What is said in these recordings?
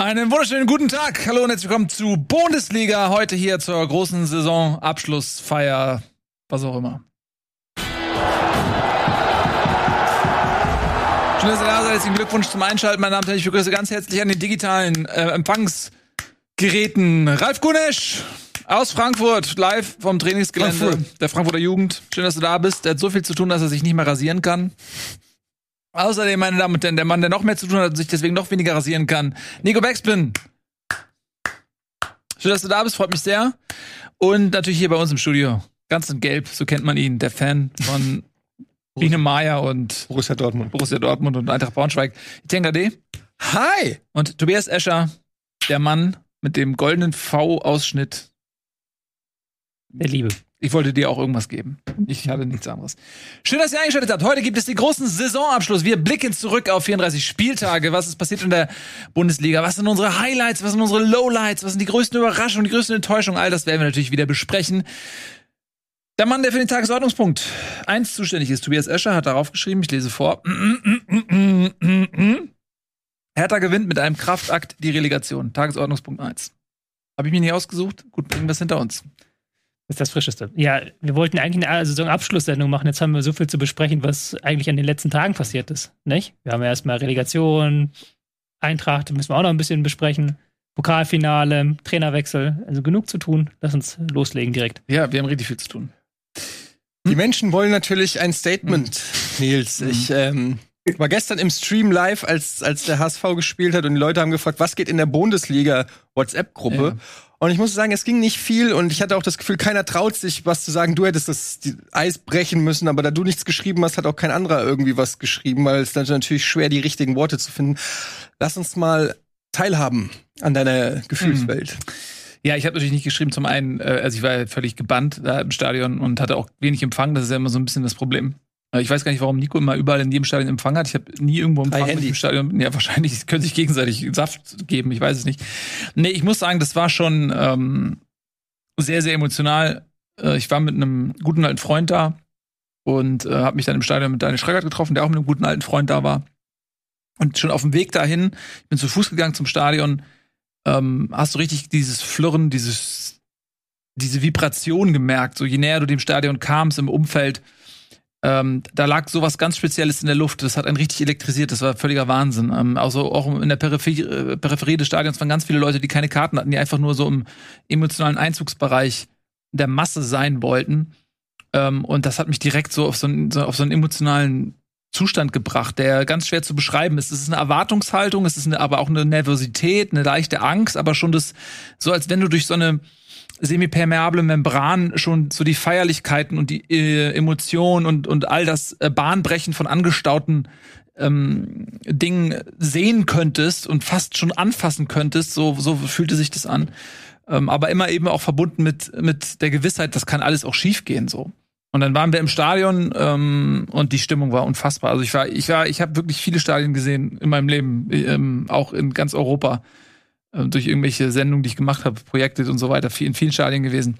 Einen wunderschönen guten Tag. Hallo und herzlich willkommen zu Bundesliga. Heute hier zur großen Saisonabschlussfeier, was auch immer. Schön, dass ihr da seid. Herzlichen Glückwunsch zum Einschalten. Meine Damen und Herren, ich begrüße ganz herzlich an den digitalen äh, Empfangsgeräten Ralf Gunesch aus Frankfurt, live vom Trainingsgelände Frankfurt. der Frankfurter Jugend. Schön, dass du da bist. Der hat so viel zu tun, dass er sich nicht mehr rasieren kann. Außerdem, meine Damen und Herren, der Mann, der noch mehr zu tun hat und sich deswegen noch weniger rasieren kann, Nico Backspin. Schön, dass du da bist, freut mich sehr. Und natürlich hier bei uns im Studio, ganz in Gelb, so kennt man ihn, der Fan von Biene Meier und Borussia Dortmund. Borussia Dortmund und Eintracht Braunschweig. Itenga D. Hi! Und Tobias Escher, der Mann mit dem goldenen V-Ausschnitt. Der Liebe. Ich wollte dir auch irgendwas geben. Ich hatte nichts anderes. Schön, dass ihr eingeschaltet habt. Heute gibt es den großen Saisonabschluss. Wir blicken zurück auf 34 Spieltage. Was ist passiert in der Bundesliga? Was sind unsere Highlights? Was sind unsere Lowlights? Was sind die größten Überraschungen, die größten Enttäuschungen? All das werden wir natürlich wieder besprechen. Der Mann, der für den Tagesordnungspunkt 1 zuständig ist, Tobias Escher, hat darauf geschrieben, ich lese vor. Hertha gewinnt mit einem Kraftakt die Relegation. Tagesordnungspunkt 1. Habe ich mir nicht ausgesucht? Gut, bringen wir es hinter uns. Das ist das Frischeste. Ja, wir wollten eigentlich eine Saisonabschlusssendung machen. Jetzt haben wir so viel zu besprechen, was eigentlich an den letzten Tagen passiert ist. Nicht? Wir haben ja erstmal Relegation, Eintracht, müssen wir auch noch ein bisschen besprechen. Pokalfinale, Trainerwechsel. Also genug zu tun. Lass uns loslegen direkt. Ja, wir haben richtig viel zu tun. Die Menschen wollen natürlich ein Statement, Nils. Ich ähm, war gestern im Stream live, als, als der HSV gespielt hat und die Leute haben gefragt, was geht in der Bundesliga WhatsApp-Gruppe. Ja. Und ich muss sagen, es ging nicht viel und ich hatte auch das Gefühl, keiner traut sich, was zu sagen. Du hättest das Eis brechen müssen, aber da du nichts geschrieben hast, hat auch kein anderer irgendwie was geschrieben, weil es dann natürlich schwer, die richtigen Worte zu finden. Lass uns mal teilhaben an deiner Gefühlswelt. Ja, ich habe natürlich nicht geschrieben. Zum einen, äh, also ich war ja völlig gebannt da im Stadion und hatte auch wenig Empfang. Das ist ja immer so ein bisschen das Problem. Äh, Ich weiß gar nicht, warum Nico immer überall in jedem Stadion Empfang hat. Ich habe nie irgendwo Empfang mit Handys. dem Stadion. Ja, wahrscheinlich können sich gegenseitig Saft geben. Ich weiß es nicht. Nee, ich muss sagen, das war schon ähm, sehr, sehr emotional. Äh, ich war mit einem guten alten Freund da und äh, habe mich dann im Stadion mit Daniel Schreckert getroffen, der auch mit einem guten alten Freund da war. Und schon auf dem Weg dahin, ich bin zu Fuß gegangen zum Stadion, ähm, hast du richtig dieses Flirren, dieses, diese Vibration gemerkt. So je näher du dem Stadion kamst im Umfeld, ähm, da lag sowas ganz Spezielles in der Luft. Das hat einen richtig elektrisiert. Das war völliger Wahnsinn. Ähm, also auch in der Peripherie, äh, Peripherie des Stadions waren ganz viele Leute, die keine Karten hatten, die einfach nur so im emotionalen Einzugsbereich der Masse sein wollten. Ähm, und das hat mich direkt so auf so einen, so, auf so einen emotionalen Zustand gebracht, der ganz schwer zu beschreiben ist. Es ist eine Erwartungshaltung, es ist eine, aber auch eine Nervosität, eine leichte Angst, aber schon das, so als wenn du durch so eine semipermeable Membran schon so die Feierlichkeiten und die äh, Emotionen und, und all das äh, Bahnbrechen von angestauten ähm, Dingen sehen könntest und fast schon anfassen könntest, so, so fühlte sich das an. Ähm, aber immer eben auch verbunden mit, mit der Gewissheit, das kann alles auch schiefgehen so. Und dann waren wir im Stadion ähm, und die Stimmung war unfassbar. Also ich war, ich war, ich habe wirklich viele Stadien gesehen in meinem Leben, ähm, auch in ganz Europa durch irgendwelche Sendungen, die ich gemacht habe, Projekte und so weiter, in vielen Stadien gewesen.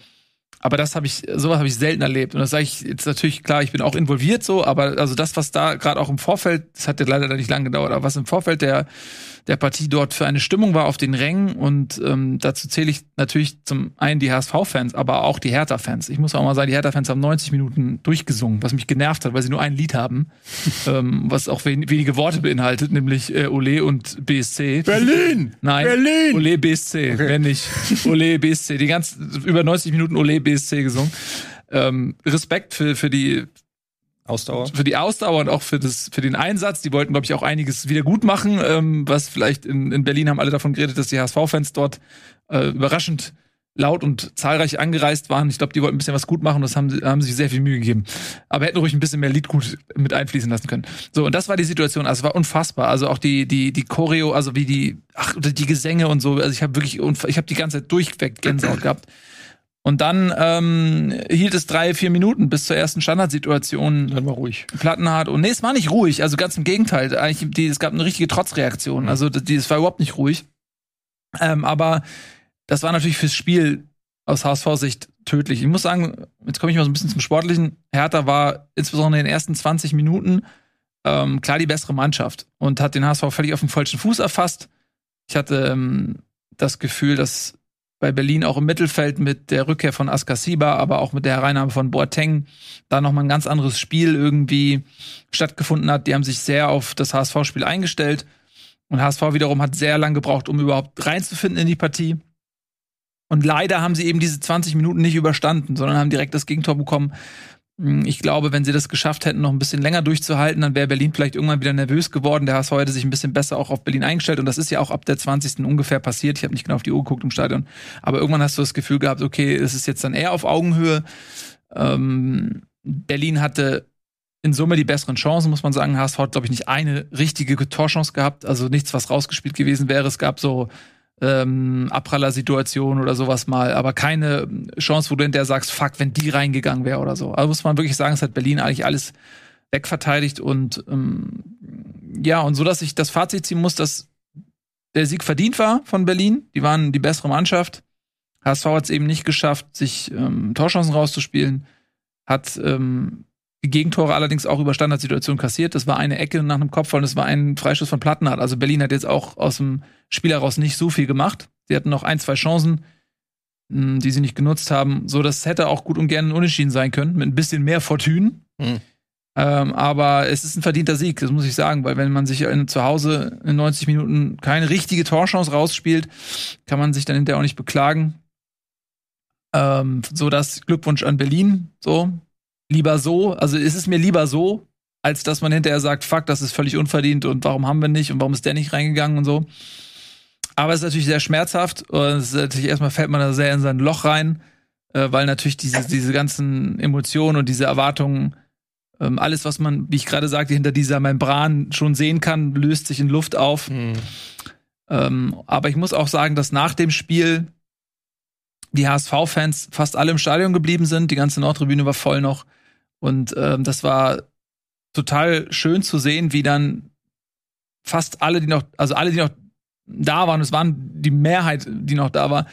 Aber das habe ich, sowas habe ich selten erlebt. Und das sage ich jetzt natürlich klar, ich bin auch involviert so, aber also das, was da gerade auch im Vorfeld, das hat ja leider nicht lange gedauert, aber was im Vorfeld der der Partie dort für eine Stimmung war auf den Rängen und ähm, dazu zähle ich natürlich zum einen die HSV-Fans, aber auch die Hertha-Fans. Ich muss auch mal sagen, die Hertha-Fans haben 90 Minuten durchgesungen, was mich genervt hat, weil sie nur ein Lied haben, ähm, was auch wen wenige Worte beinhaltet, nämlich äh, Ole und BSC. Berlin! Nein, Berlin! Ole BSC, wenn nicht. Ole BSC, die ganz über 90 Minuten Ole BSC gesungen. Ähm, Respekt für, für die Ausdauer. für die Ausdauer und auch für das für den Einsatz. Die wollten, glaube ich, auch einiges wieder gut machen. Ähm, was vielleicht in, in Berlin haben alle davon geredet, dass die HSV-Fans dort äh, überraschend laut und zahlreich angereist waren. Ich glaube, die wollten ein bisschen was gut machen. Das haben haben sich sehr viel Mühe gegeben. Aber hätten ruhig ein bisschen mehr Liedgut mit einfließen lassen können. So und das war die Situation. Also es war unfassbar. Also auch die die die Choreo, also wie die ach die Gesänge und so. Also ich habe wirklich ich habe die ganze Zeit durchweg Gänsehaut gehabt. Und dann ähm, hielt es drei, vier Minuten bis zur ersten Standardsituation. Dann war ruhig. Plattenhardt und nee, es war nicht ruhig, also ganz im Gegenteil. Eigentlich, die, es gab eine richtige Trotzreaktion. Also die, es war überhaupt nicht ruhig. Ähm, aber das war natürlich fürs Spiel aus HSV-Sicht tödlich. Ich muss sagen, jetzt komme ich mal so ein bisschen zum Sportlichen. Hertha war insbesondere in den ersten 20 Minuten ähm, klar die bessere Mannschaft und hat den HSV völlig auf dem falschen Fuß erfasst. Ich hatte ähm, das Gefühl, dass bei Berlin auch im Mittelfeld mit der Rückkehr von Askasiba, aber auch mit der Hereinnahme von Boateng da nochmal ein ganz anderes Spiel irgendwie stattgefunden hat. Die haben sich sehr auf das HSV-Spiel eingestellt und HSV wiederum hat sehr lange gebraucht, um überhaupt reinzufinden in die Partie. Und leider haben sie eben diese 20 Minuten nicht überstanden, sondern haben direkt das Gegentor bekommen. Hm, ich glaube, wenn sie das geschafft hätten, noch ein bisschen länger durchzuhalten, dann wäre Berlin vielleicht irgendwann wieder nervös geworden. Der HSV hätte sich ein bisschen besser auch auf Berlin eingestellt. Und das ist ja auch ab der 20. ungefähr passiert. Ich habe nicht genau auf die Uhr geguckt im Stadion. Aber irgendwann hast du das Gefühl gehabt, okay, es ist jetzt dann eher auf Augenhöhe. Ähm, Berlin hatte in Summe die besseren Chancen, muss man sagen. HSV hat, glaube ich, nicht eine richtige Torchance gehabt. Also nichts, was rausgespielt gewesen wäre. Es gab so ähm, Abpraller-Situation oder sowas mal, aber keine Chance, wo du hinterher sagst, fuck, wenn die reingegangen wäre oder so. Also muss man wirklich sagen, es hat Berlin eigentlich alles wegverteidigt und ähm, ja, und so, dass ich das Fazit ziehen muss, dass der Sieg verdient war von Berlin. Die waren die bessere Mannschaft. HSV hat es eben nicht geschafft, sich ähm, Torchancen rauszuspielen, hat ähm, Gegentore allerdings auch über Standardsituationen kassiert. Das war eine Ecke nach einem Kopf und das war ein Freischuss von Plattenhardt. Also Berlin hat jetzt auch aus dem Spiel heraus nicht so viel gemacht. Sie hatten noch ein, zwei Chancen, hm, die sie nicht genutzt haben. So, das hätte auch gut und gerne unentschieden sein können, mit ein bisschen mehr Fortune. Mhm. Ähm, aber es ist ein verdienter Sieg, das muss ich sagen, weil wenn man sich in, zu Hause in 90 Minuten keine richtige Torchance rausspielt, kann man sich dann hinterher auch nicht beklagen. Ähm, so das Glückwunsch an Berlin. So, lieber so, also ist es mir lieber so, als dass man hinterher sagt, fuck, das ist völlig unverdient und warum haben wir nicht und warum ist der nicht reingegangen und so. Aber es ist natürlich sehr schmerzhaft und es ist natürlich erstmal fällt man da sehr in sein Loch rein, äh, weil natürlich diese, diese ganzen Emotionen und diese Erwartungen, ähm, alles, was man, wie ich gerade sagte, hinter dieser Membran schon sehen kann, löst sich in Luft auf. Mhm. Ähm, aber ich muss auch sagen, dass nach dem Spiel die HSV-Fans fast alle im Stadion geblieben sind. Die ganze Nordtribüne war voll noch. Und ähm, das war total schön zu sehen, wie dann fast alle, die noch, also alle, die noch da waren, es waren die Mehrheit, die noch da war,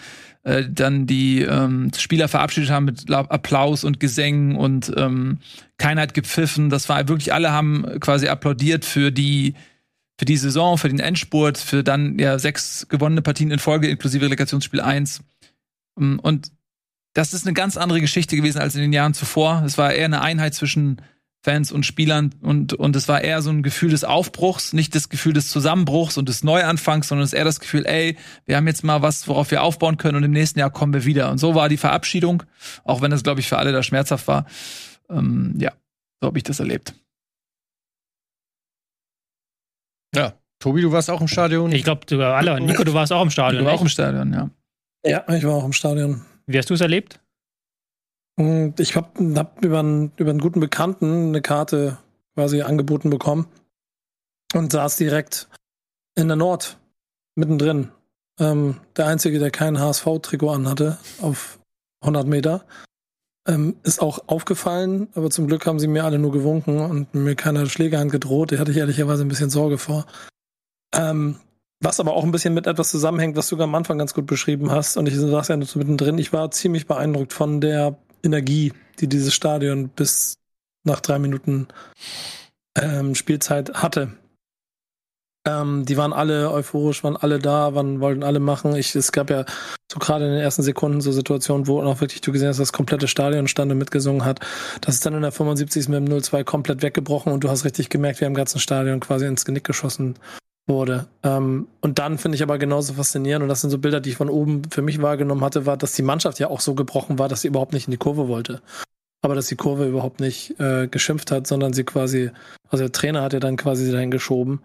äh, dann die ähm, Spieler verabschiedet haben mit Applaus und Gesängen und ähm, keiner hat gepfiffen. Das war wirklich, alle haben quasi applaudiert für die für die Saison, für den Endspurt, für dann ja sechs gewonnene Partien in Folge, inklusive Relegationsspiel 1. Ähm, und das ist eine ganz andere Geschichte gewesen als in den Jahren zuvor. Es war eher eine Einheit zwischen Fans und Spielern und, und es war eher so ein Gefühl des Aufbruchs, nicht das Gefühl des Zusammenbruchs und des Neuanfangs, sondern es ist eher das Gefühl, ey, wir haben jetzt mal was, worauf wir aufbauen können und im nächsten Jahr kommen wir wieder. Und so war die Verabschiedung, auch wenn es, glaube ich, für alle da schmerzhaft war. Ähm, ja, so habe ich das erlebt. Ja, Tobi, du warst auch im Stadion. Ich glaube, du alle. Nico, du warst auch im Stadion. Du warst auch im Stadion, ja. Ja, ich war auch im Stadion. Wie hast du es erlebt? Ich habe hab über, einen, über einen guten Bekannten eine Karte quasi angeboten bekommen und saß direkt in der Nord, mittendrin. Ähm, der Einzige, der kein HSV-Trikot anhatte, auf 100 Meter. Ähm, ist auch aufgefallen, aber zum Glück haben sie mir alle nur gewunken und mir keine Schlägerhand gedroht. Da hatte ich ehrlicherweise ein bisschen Sorge vor. Ähm, was aber auch ein bisschen mit etwas zusammenhängt, was du am Anfang ganz gut beschrieben hast. Und ich sag's ja mittendrin, ich war ziemlich beeindruckt von der Energie, die dieses Stadion bis nach drei Minuten ähm, Spielzeit hatte. Ähm, die waren alle euphorisch, waren alle da, waren, wollten alle machen. Ich, es gab ja so gerade in den ersten Sekunden so Situationen, wo auch wirklich du gesehen hast, dass das komplette Stadion stand und mitgesungen hat. Das ist dann in der 75. mit dem 0-2 komplett weggebrochen und du hast richtig gemerkt, wie im ganzen Stadion quasi ins Genick geschossen wurde. Ähm, und dann finde ich aber genauso faszinierend, und das sind so Bilder, die ich von oben für mich wahrgenommen hatte, war, dass die Mannschaft ja auch so gebrochen war, dass sie überhaupt nicht in die Kurve wollte. Aber dass die Kurve überhaupt nicht äh, geschimpft hat, sondern sie quasi, also der Trainer hat ja dann quasi dahin geschoben.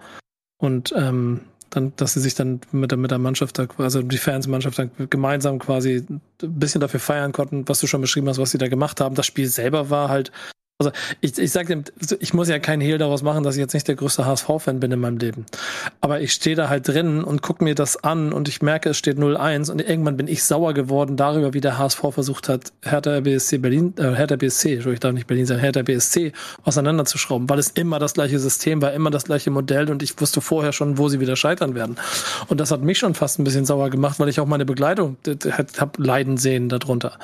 Und ähm, dann, dass sie sich dann mit der, mit der Mannschaft, da, also die Fansmannschaft dann gemeinsam quasi ein bisschen dafür feiern konnten, was du schon beschrieben hast, was sie da gemacht haben. Das Spiel selber war halt also ich, ich sag dem, ich muss ja keinen Hehl daraus machen, dass ich jetzt nicht der größte HSV-Fan bin in meinem Leben. Aber ich stehe da halt drin und gucke mir das an und ich merke, es steht 0-1 und irgendwann bin ich sauer geworden darüber, wie der HSV versucht hat, Hertha BSC Berlin, äh, Hertha BSC, ich darf nicht Berlin sagen, Hertha BSC auseinanderzuschrauben, weil es immer das gleiche System war, immer das gleiche Modell und ich wusste vorher schon, wo sie wieder scheitern werden. Und das hat mich schon fast ein bisschen sauer gemacht, weil ich auch meine Begleitung habe leiden sehen darunter.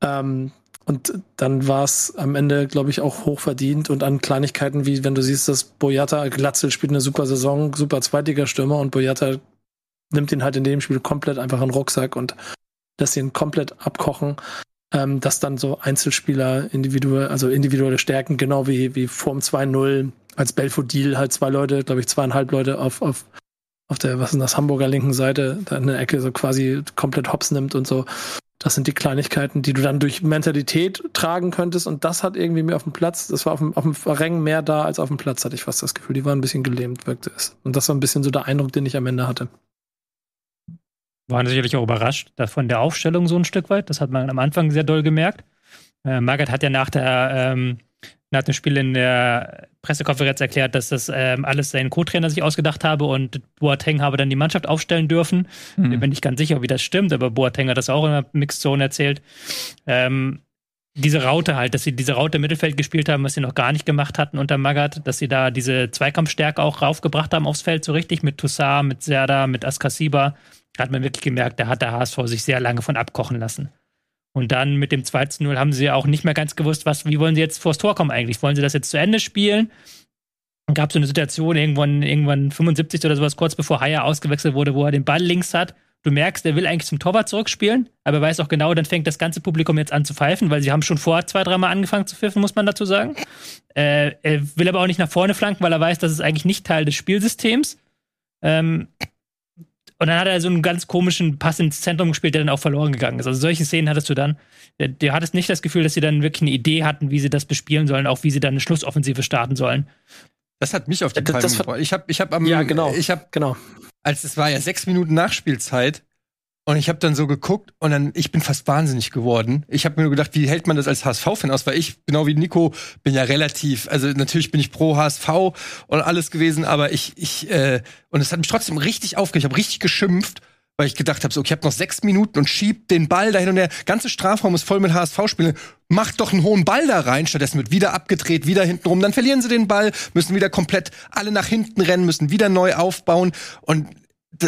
Ähm, und dann war es am Ende, glaube ich, auch hochverdient und an Kleinigkeiten wie, wenn du siehst, dass Boyata Glatzel spielt eine super Saison, super Zweitligastürmer und Boyata nimmt ihn halt in dem Spiel komplett einfach in den Rucksack und lässt ihn komplett abkochen. Ähm, dass dann so Einzelspieler individuell, also individuelle Stärken, genau wie, wie vorm 2-0 als Belfodil halt zwei Leute, glaube ich, zweieinhalb Leute auf, auf, auf der, was ist das, Hamburger linken Seite, da in der Ecke so quasi komplett hops nimmt und so. Das sind die Kleinigkeiten, die du dann durch Mentalität tragen könntest. Und das hat irgendwie mir auf dem Platz, das war auf dem, auf dem Rängen mehr da als auf dem Platz, hatte ich fast das Gefühl. Die waren ein bisschen gelähmt, wirkte es. Und das war ein bisschen so der Eindruck, den ich am Ende hatte. Waren sicherlich auch überrascht von der Aufstellung so ein Stück weit. Das hat man am Anfang sehr doll gemerkt. Äh, Margaret hat ja nach der ähm, nach dem Spiel in der Pressekonferenz erklärt, dass das ähm, alles sein Co-Trainer sich ausgedacht habe und Boateng habe dann die Mannschaft aufstellen dürfen. Mhm. Ich bin nicht ganz sicher, wie das stimmt, aber Boateng hat das auch in der Mixed Zone erzählt. Ähm, diese Raute halt, dass sie diese Raute im Mittelfeld gespielt haben, was sie noch gar nicht gemacht hatten unter Magath, dass sie da diese Zweikampfstärke auch raufgebracht haben aufs Feld so richtig mit Toussaint, mit Serda, mit Askasiba. Da hat man wirklich gemerkt, da hat der HSV sich sehr lange von abkochen lassen. Und dann mit dem 2 0 haben sie auch nicht mehr ganz gewusst, was, wie wollen sie jetzt vors Tor kommen eigentlich? Wollen sie das jetzt zu Ende spielen? Dann gab es so eine Situation, irgendwann, irgendwann 75 oder sowas, kurz bevor Haya ausgewechselt wurde, wo er den Ball links hat. Du merkst, er will eigentlich zum Torwart zurückspielen, aber er weiß auch genau, dann fängt das ganze Publikum jetzt an zu pfeifen, weil sie haben schon vor zwei, dreimal angefangen zu pfiffen, muss man dazu sagen. Äh, er will aber auch nicht nach vorne flanken, weil er weiß, das ist eigentlich nicht Teil des Spielsystems. Ähm, und dann hat er so einen ganz komischen Pass ins Zentrum gespielt, der dann auch verloren gegangen ist. Also solche Szenen hattest du dann. Du hattest nicht das Gefühl, dass sie dann wirklich eine Idee hatten, wie sie das bespielen sollen, auch wie sie dann eine Schlussoffensive starten sollen. Das hat mich auf die Palme gebracht. Ich habe ich hab am ja, genau. ich habe genau. Als es war ja sechs Minuten Nachspielzeit und ich habe dann so geguckt und dann, ich bin fast wahnsinnig geworden. Ich habe mir nur gedacht, wie hält man das als HSV-Fan aus? Weil ich, genau wie Nico, bin ja relativ, also natürlich bin ich pro HSV und alles gewesen, aber ich, ich, äh, und es hat mich trotzdem richtig aufgeregt. Ich habe richtig geschimpft, weil ich gedacht habe, so, ich habe noch sechs Minuten und schieb den Ball dahin und der ganze Strafraum ist voll mit HSV-Spielern. Macht doch einen hohen Ball da rein, stattdessen wird wieder abgedreht, wieder hinten rum. Dann verlieren sie den Ball, müssen wieder komplett alle nach hinten rennen, müssen wieder neu aufbauen und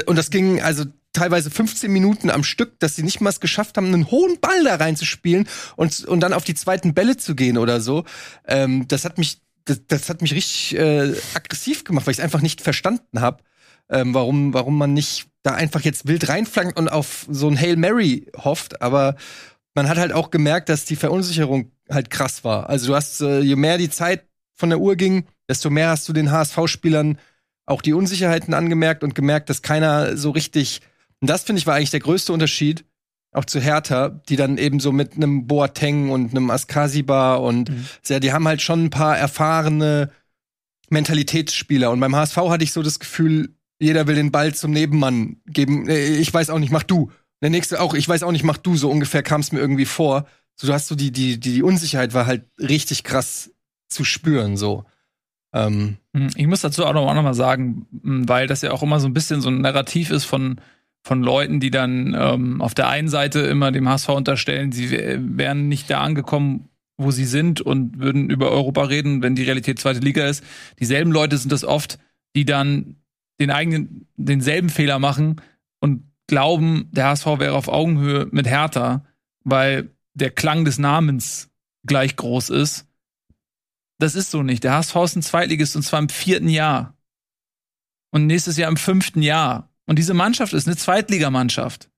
und das ging also teilweise 15 Minuten am Stück, dass sie nicht mal es geschafft haben, einen hohen Ball da reinzuspielen und, und dann auf die zweiten Bälle zu gehen oder so. Ähm, das hat mich, das, das hat mich richtig äh, aggressiv gemacht, weil ich es einfach nicht verstanden habe, ähm, warum, warum man nicht da einfach jetzt wild reinflankt und auf so ein Hail Mary hofft. Aber man hat halt auch gemerkt, dass die Verunsicherung halt krass war. Also du hast, äh, je mehr die Zeit von der Uhr ging, desto mehr hast du den HSV-Spielern auch die Unsicherheiten angemerkt und gemerkt, dass keiner so richtig und das, finde ich, war eigentlich der größte Unterschied, auch zu Hertha, die dann eben so mit einem Boateng und einem Askasiba und mhm. sehr, die haben halt schon ein paar erfahrene Mentalitätsspieler. Und beim HSV hatte ich so das Gefühl, jeder will den Ball zum Nebenmann geben. Äh, ich weiß auch nicht, mach du. Der nächste auch, ich weiß auch nicht, mach du. So ungefähr kam es mir irgendwie vor. So, du hast so die, die, die, Unsicherheit war halt richtig krass zu spüren, so. Ähm. Mhm. Ich muss dazu auch noch, auch noch mal sagen, weil das ja auch immer so ein bisschen so ein Narrativ ist von, von Leuten, die dann ähm, auf der einen Seite immer dem HSV unterstellen, sie wären nicht da angekommen, wo sie sind und würden über Europa reden, wenn die Realität zweite Liga ist. Dieselben Leute sind das oft, die dann den eigenen, denselben Fehler machen und glauben, der HSV wäre auf Augenhöhe mit Hertha, weil der Klang des Namens gleich groß ist. Das ist so nicht. Der HSV ist ein Zweitligist und zwar im vierten Jahr. Und nächstes Jahr im fünften Jahr. Und diese Mannschaft ist eine Zweitligamannschaft.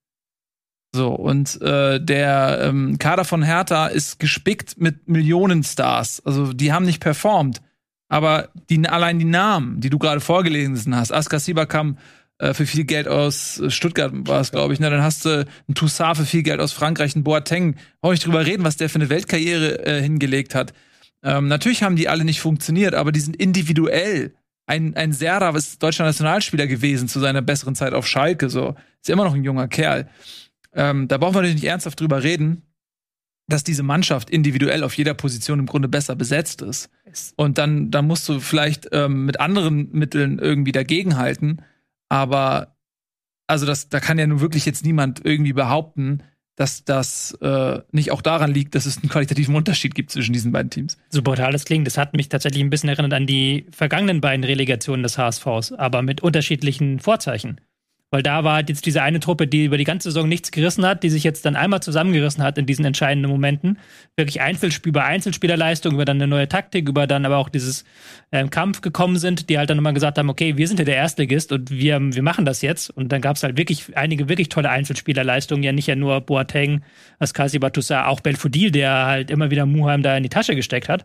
So, und äh, der ähm, Kader von Hertha ist gespickt mit Millionenstars. Also die haben nicht performt. Aber die, allein die Namen, die du gerade vorgelesen hast, Askasiba kam äh, für viel Geld aus Stuttgart, war es, glaube ich. Ne? Dann hast du einen Toussaint für viel Geld aus Frankreich, einen Boateng. Brauche ich drüber reden, was der für eine Weltkarriere äh, hingelegt hat. Ähm, natürlich haben die alle nicht funktioniert, aber die sind individuell ein, ein Serda ist deutscher Nationalspieler gewesen zu seiner besseren Zeit auf Schalke, so. Ist immer noch ein junger Kerl. Ähm, da brauchen wir natürlich nicht ernsthaft drüber reden, dass diese Mannschaft individuell auf jeder Position im Grunde besser besetzt ist. Und dann, dann musst du vielleicht ähm, mit anderen Mitteln irgendwie dagegenhalten. Aber also das, da kann ja nun wirklich jetzt niemand irgendwie behaupten, dass das äh, nicht auch daran liegt, dass es einen qualitativen Unterschied gibt zwischen diesen beiden Teams. So brutal das klingt, das hat mich tatsächlich ein bisschen erinnert an die vergangenen beiden Relegationen des HSVs, aber mit unterschiedlichen Vorzeichen. Weil da war jetzt diese eine Truppe, die über die ganze Saison nichts gerissen hat, die sich jetzt dann einmal zusammengerissen hat in diesen entscheidenden Momenten. Wirklich Einzelspiel über Einzelspielerleistung, über dann eine neue Taktik, über dann aber auch dieses ähm, Kampf gekommen sind, die halt dann nochmal gesagt haben, okay, wir sind ja der Erstligist und wir, wir machen das jetzt. Und dann gab es halt wirklich einige wirklich tolle Einzelspielerleistungen, ja nicht ja nur Boateng, Askasi Batusa, auch Belfodil, der halt immer wieder Muheim da in die Tasche gesteckt hat.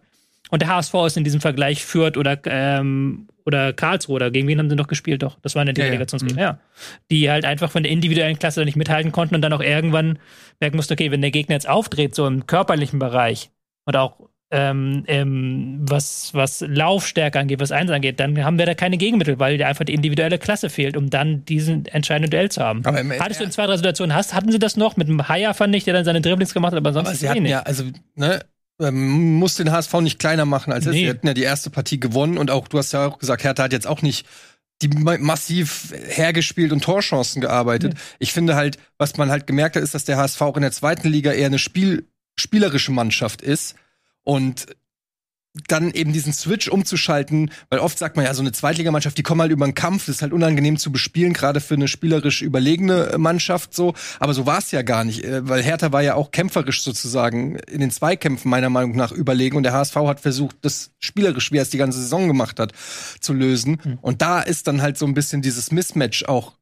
Und der HSV ist in diesem Vergleich Fürth oder, ähm, oder Karlsruhe. Oder gegen wen haben sie noch gespielt? Doch, das waren ja die Ja, ja. Relegationsgegner. Mhm. Ja. Die halt einfach von der individuellen Klasse nicht mithalten konnten und dann auch irgendwann merken mussten, okay, wenn der Gegner jetzt aufdreht, so im körperlichen Bereich und auch ähm, ähm, was, was Laufstärke angeht, was Eins angeht, dann haben wir da keine Gegenmittel, weil dir einfach die individuelle Klasse fehlt, um dann diesen entscheidenden Duell zu haben. Aber Hattest du in zwei, drei Situationen, hast, hatten sie das noch mit dem Haier, fand ich, der dann seine Dribblings gemacht hat, aber sonst Aber sie hatten wenig. ja, also, ne, ähm, muss den HSV nicht kleiner machen als es. Nee. Sie hatten ja die erste Partie gewonnen und auch, du hast ja auch gesagt, Hertha hat jetzt auch nicht die ma massiv hergespielt und Torchancen gearbeitet. Ich finde halt, was man halt gemerkt hat, ist, dass der HSV auch in der zweiten Liga eher eine Spiel spielerische Mannschaft ist und dann eben diesen Switch umzuschalten, weil oft sagt man ja, so eine Zweitligamannschaft, die kommen halt über einen Kampf, das ist halt unangenehm zu bespielen, gerade für eine spielerisch überlegene äh, Mannschaft so. Aber so war es ja gar nicht, äh, weil Hertha war ja auch kämpferisch sozusagen in den Zweikämpfen meiner Meinung nach überlegen und der HSV hat versucht, das spielerisch, wie er es die ganze Saison gemacht hat, zu lösen. Und da ist dann halt so ein bisschen dieses Mismatch auch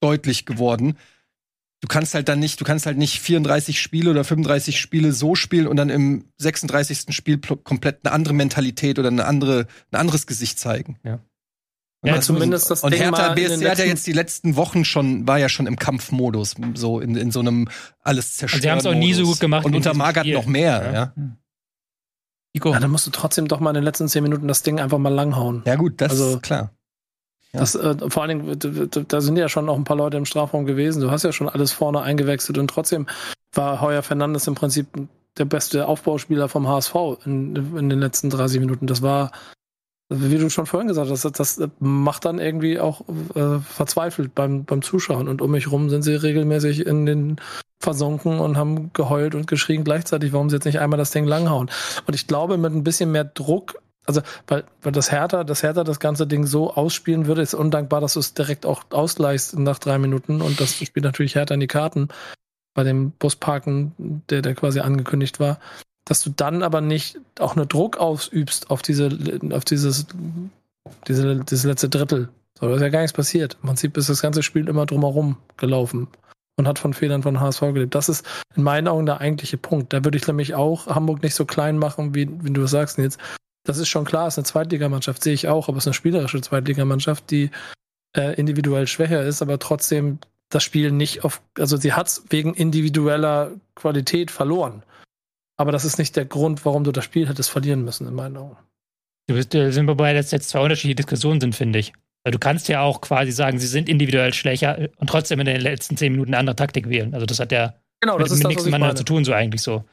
deutlich geworden. Du kannst halt dann nicht, du kannst halt nicht 34 Spiele oder 35 Spiele so spielen und dann im 36. Spiel pl- komplett eine andere Mentalität oder eine andere, ein anderes Gesicht zeigen. Ja. Und Ja, das- zumindest das und Ding Hertha BSC hat ja jetzt die letzten Wochen schon, war ja schon im Kampfmodus, so in, in so einem alles zerstören. Also sie haben's auch nie so gut gemacht Und unter Magath noch mehr, Ja. ja. Nico. Ja, dann musst du trotzdem doch mal in den letzten zehn Minuten das Ding einfach mal langhauen. Ja, gut, das Also- ist klar. Das, äh, vor allen Dingen, da sind ja schon noch ein paar Leute im Strafraum gewesen. Du hast ja schon alles vorne eingewechselt und trotzdem war Heuer Fernandes im Prinzip der beste Aufbauspieler vom HSV in, in den letzten 30 Minuten. Das war, wie du schon vorhin gesagt hast, das, das macht dann irgendwie auch äh, verzweifelt beim, beim Zuschauen. Und um mich rum sind sie regelmäßig in den versunken und haben geheult und geschrien gleichzeitig, warum sie jetzt nicht einmal das Ding langhauen. Und ich glaube, mit ein bisschen mehr Druck, also weil, weil das Hertha, das Hertha das ganze Ding so ausspielen würde, ist undankbar, dass du es direkt auch ausgleichst nach drei Minuten. Und das spielt natürlich Hertha in die Karten bei dem Busparken, der, der quasi angekündigt war. Dass du dann aber nicht auch nur Druck ausübst auf diese, auf dieses, diese, dieses letzte Drittel. So, da ist ja gar nichts passiert. Im Prinzip ist das ganze Spiel immer drumherum gelaufen und hat von Fehlern von HSV gelebt. Das ist in meinen Augen der eigentliche Punkt. Da würde ich nämlich auch Hamburg nicht so klein machen, wie, wie du sagst jetzt. Das ist schon klar, es ist eine Zweitligamannschaft, sehe ich auch, aber es ist eine spielerische Zweitligamannschaft, die äh, individuell schwächer ist, aber trotzdem das Spiel nicht auf, also sie hat es wegen individueller Qualität verloren. Aber das ist nicht der Grund, warum du das Spiel hättest verlieren müssen, in meinen Augen. Du bist, äh, sind wobei das jetzt zwei unterschiedliche Diskussionen sind, finde ich. Weil du kannst ja auch quasi sagen, sie sind individuell schwächer und trotzdem in den letzten zehn Minuten eine andere Taktik wählen. Also das hat ja Genau, mit, mit nichts miteinander zu tun, so eigentlich so.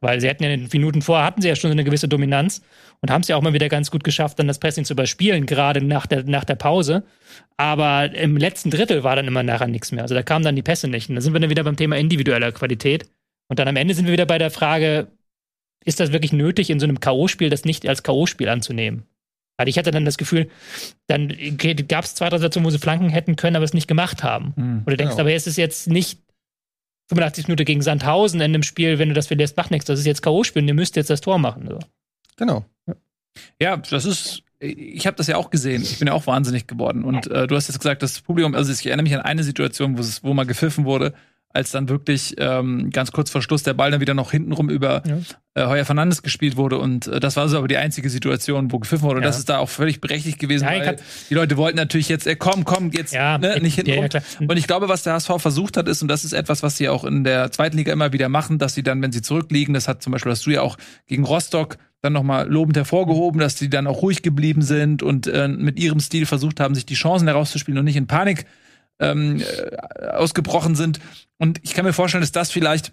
Weil sie hatten ja in den Minuten vorher hatten sie ja schon so eine gewisse Dominanz und haben es ja auch mal wieder ganz gut geschafft, dann das Pressing zu überspielen, gerade nach der, nach der Pause. Aber im letzten Drittel war dann immer nachher nichts mehr. Also da kamen dann die Pässe nicht. Und da sind wir dann wieder beim Thema individueller Qualität. Und dann am Ende sind wir wieder bei der Frage, ist das wirklich nötig, in so einem K.O.-Spiel das nicht als K.O.-Spiel anzunehmen? Weil ich hatte dann das Gefühl, dann gab es zwei, drei Situationen, wo sie flanken hätten können, aber es nicht gemacht haben. Hm. Und du denkst, Genau. aber es ist jetzt nicht 85 Minuten gegen Sandhausen in einem Spiel, wenn du das verlierst, macht nichts. Das ist jetzt K.O.-Spiel und ihr müsst jetzt das Tor machen. So. Genau. Ja, das ist. Ich habe das ja auch gesehen. Ich bin ja auch wahnsinnig geworden. Und äh, du hast jetzt gesagt, das Publikum, also ich erinnere mich an eine Situation, wo es, wo mal gepfiffen wurde, als dann wirklich ähm, ganz kurz vor Schluss der Ball dann wieder noch hintenrum über Ja. äh, Heuer Fernandes gespielt wurde. Und äh, das war so aber die einzige Situation, wo gepfiffen wurde. Und Ja. das ist da auch völlig berechtigt gewesen, Ja, weil die Leute wollten natürlich jetzt, äh, komm, komm, jetzt Ja, ne, nicht hintenrum. klar. Und ich glaube, was der HSV versucht hat, ist, und das ist etwas, was sie auch in der zweiten Liga immer wieder machen, dass sie dann, wenn sie zurückliegen, das hat zum Beispiel, hast du ja auch gegen Rostock dann nochmal lobend hervorgehoben, dass sie dann auch ruhig geblieben sind und äh, mit ihrem Stil versucht haben, sich die Chancen herauszuspielen und nicht in Panik ähm, äh, ausgebrochen sind. Und ich kann mir vorstellen, dass das vielleicht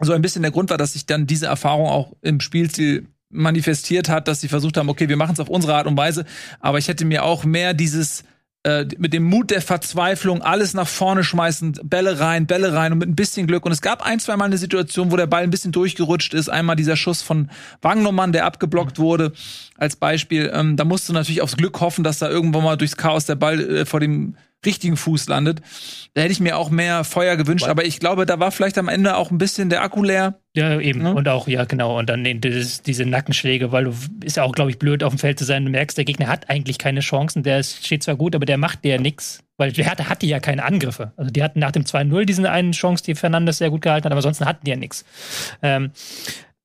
so ein bisschen der Grund war, dass sich dann diese Erfahrung auch im Spielstil manifestiert hat, dass sie versucht haben, okay, wir machen es auf unsere Art und Weise, aber ich hätte mir auch mehr dieses äh, mit dem Mut der Verzweiflung alles nach vorne schmeißen, Bälle rein, Bälle rein und mit ein bisschen Glück. Und es gab ein, zwei Mal eine Situation, wo der Ball ein bisschen durchgerutscht ist. Einmal dieser Schuss von Wagnermann, der abgeblockt wurde, als Beispiel. Ähm, da musst du natürlich aufs Glück hoffen, dass da irgendwann mal durchs Chaos der Ball äh, vor dem richtigen Fuß landet. Da hätte ich mir auch mehr Feuer gewünscht, aber ich glaube, da war vielleicht am Ende auch ein bisschen der Akku leer. Ja, eben. Ja. Und auch, ja, genau. Und dann den- dieses, diese Nackenschläge, weil du ist ja auch, glaube ich, blöd auf dem Feld zu sein. Du merkst, der Gegner hat eigentlich keine Chancen. Der ist- steht zwar gut, aber der macht dir nix. Weil der hatte, hatte ja keine Angriffe. Also die hatten nach dem 2-0 diesen einen Chance, die Fernandes sehr gut gehalten hat, aber sonst hatten die ja nichts. Ähm,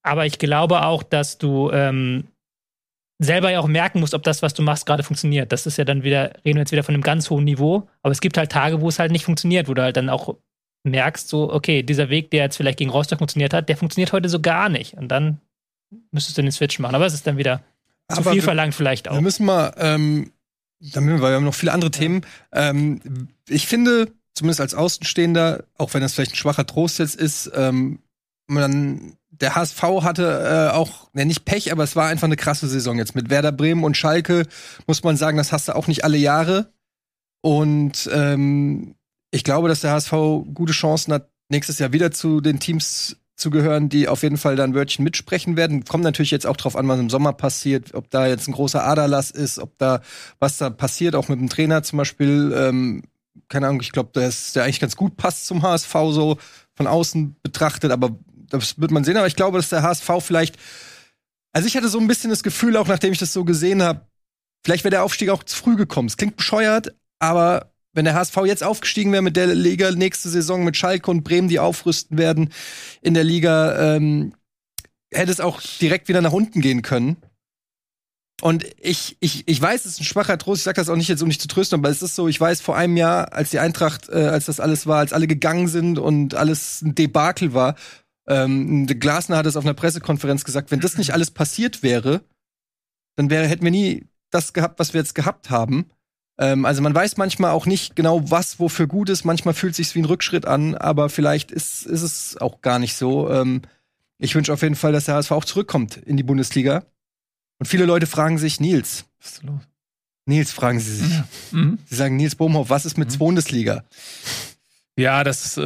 aber ich glaube auch, dass du ähm, selber ja auch merken musst, ob das, was du machst, gerade funktioniert. Das ist ja dann wieder, reden wir jetzt wieder von einem ganz hohen Niveau. Aber es gibt halt Tage, wo es halt nicht funktioniert, wo du halt dann auch merkst, so, okay, dieser Weg, der jetzt vielleicht gegen Rostock funktioniert hat, der funktioniert heute so gar nicht. Und dann müsstest du den Switch machen. Aber es ist dann wieder zu Aber viel wir- verlangt vielleicht auch. Wir müssen mal, ähm, damit, weil wir haben noch viele andere Themen. Ähm, ich finde, zumindest als Außenstehender, auch wenn das vielleicht ein schwacher Trost jetzt ist, ähm, man, der HSV hatte äh, auch, ne, nicht Pech, aber es war einfach eine krasse Saison jetzt mit Werder Bremen und Schalke, muss man sagen, das hast du auch nicht alle Jahre. Und ähm, ich glaube, dass der HSV gute Chancen hat, nächstes Jahr wieder zu den Teams zu gehören, die auf jeden Fall da ein Wörtchen mitsprechen werden. Kommt natürlich jetzt auch drauf an, was im Sommer passiert, ob da jetzt ein großer Aderlass ist, ob da was da passiert, auch mit dem Trainer zum Beispiel. Ähm, keine Ahnung, ich glaube, dass der eigentlich ganz gut passt zum HSV so von außen betrachtet, aber das wird man sehen. Aber ich glaube, dass der HSV vielleicht, also ich hatte so ein bisschen das Gefühl, auch nachdem ich das so gesehen habe, vielleicht wäre der Aufstieg auch zu früh gekommen. Es klingt bescheuert, aber wenn der HSV jetzt aufgestiegen wäre mit der Liga nächste Saison mit Schalke und Bremen, die aufrüsten werden in der Liga, ähm, hätte es auch direkt wieder nach unten gehen können. Und ich, ich, ich weiß, es ist ein schwacher Trost, ich sage das auch nicht jetzt, um dich zu trösten, aber es ist so, ich weiß, vor einem Jahr, als die Eintracht, äh, als das alles war, als alle gegangen sind und alles ein Debakel war, ähm, Glasner hat es auf einer Pressekonferenz gesagt, wenn das nicht alles passiert wäre, dann wäre, hätten wir nie das gehabt, was wir jetzt gehabt haben. Ähm, also man weiß manchmal auch nicht genau, was wofür gut ist. Manchmal fühlt sich wie ein Rückschritt an, aber vielleicht ist, ist es auch gar nicht so. Ähm, ich wünsche auf jeden Fall, dass der HSV auch zurückkommt in die Bundesliga. Und viele Leute fragen sich, Nils, Was ist los? Nils, fragen sie sich. Mhm. Sie sagen, Nils Bohmhoff, was ist mit Mhm. Bundesliga? Ja, das äh,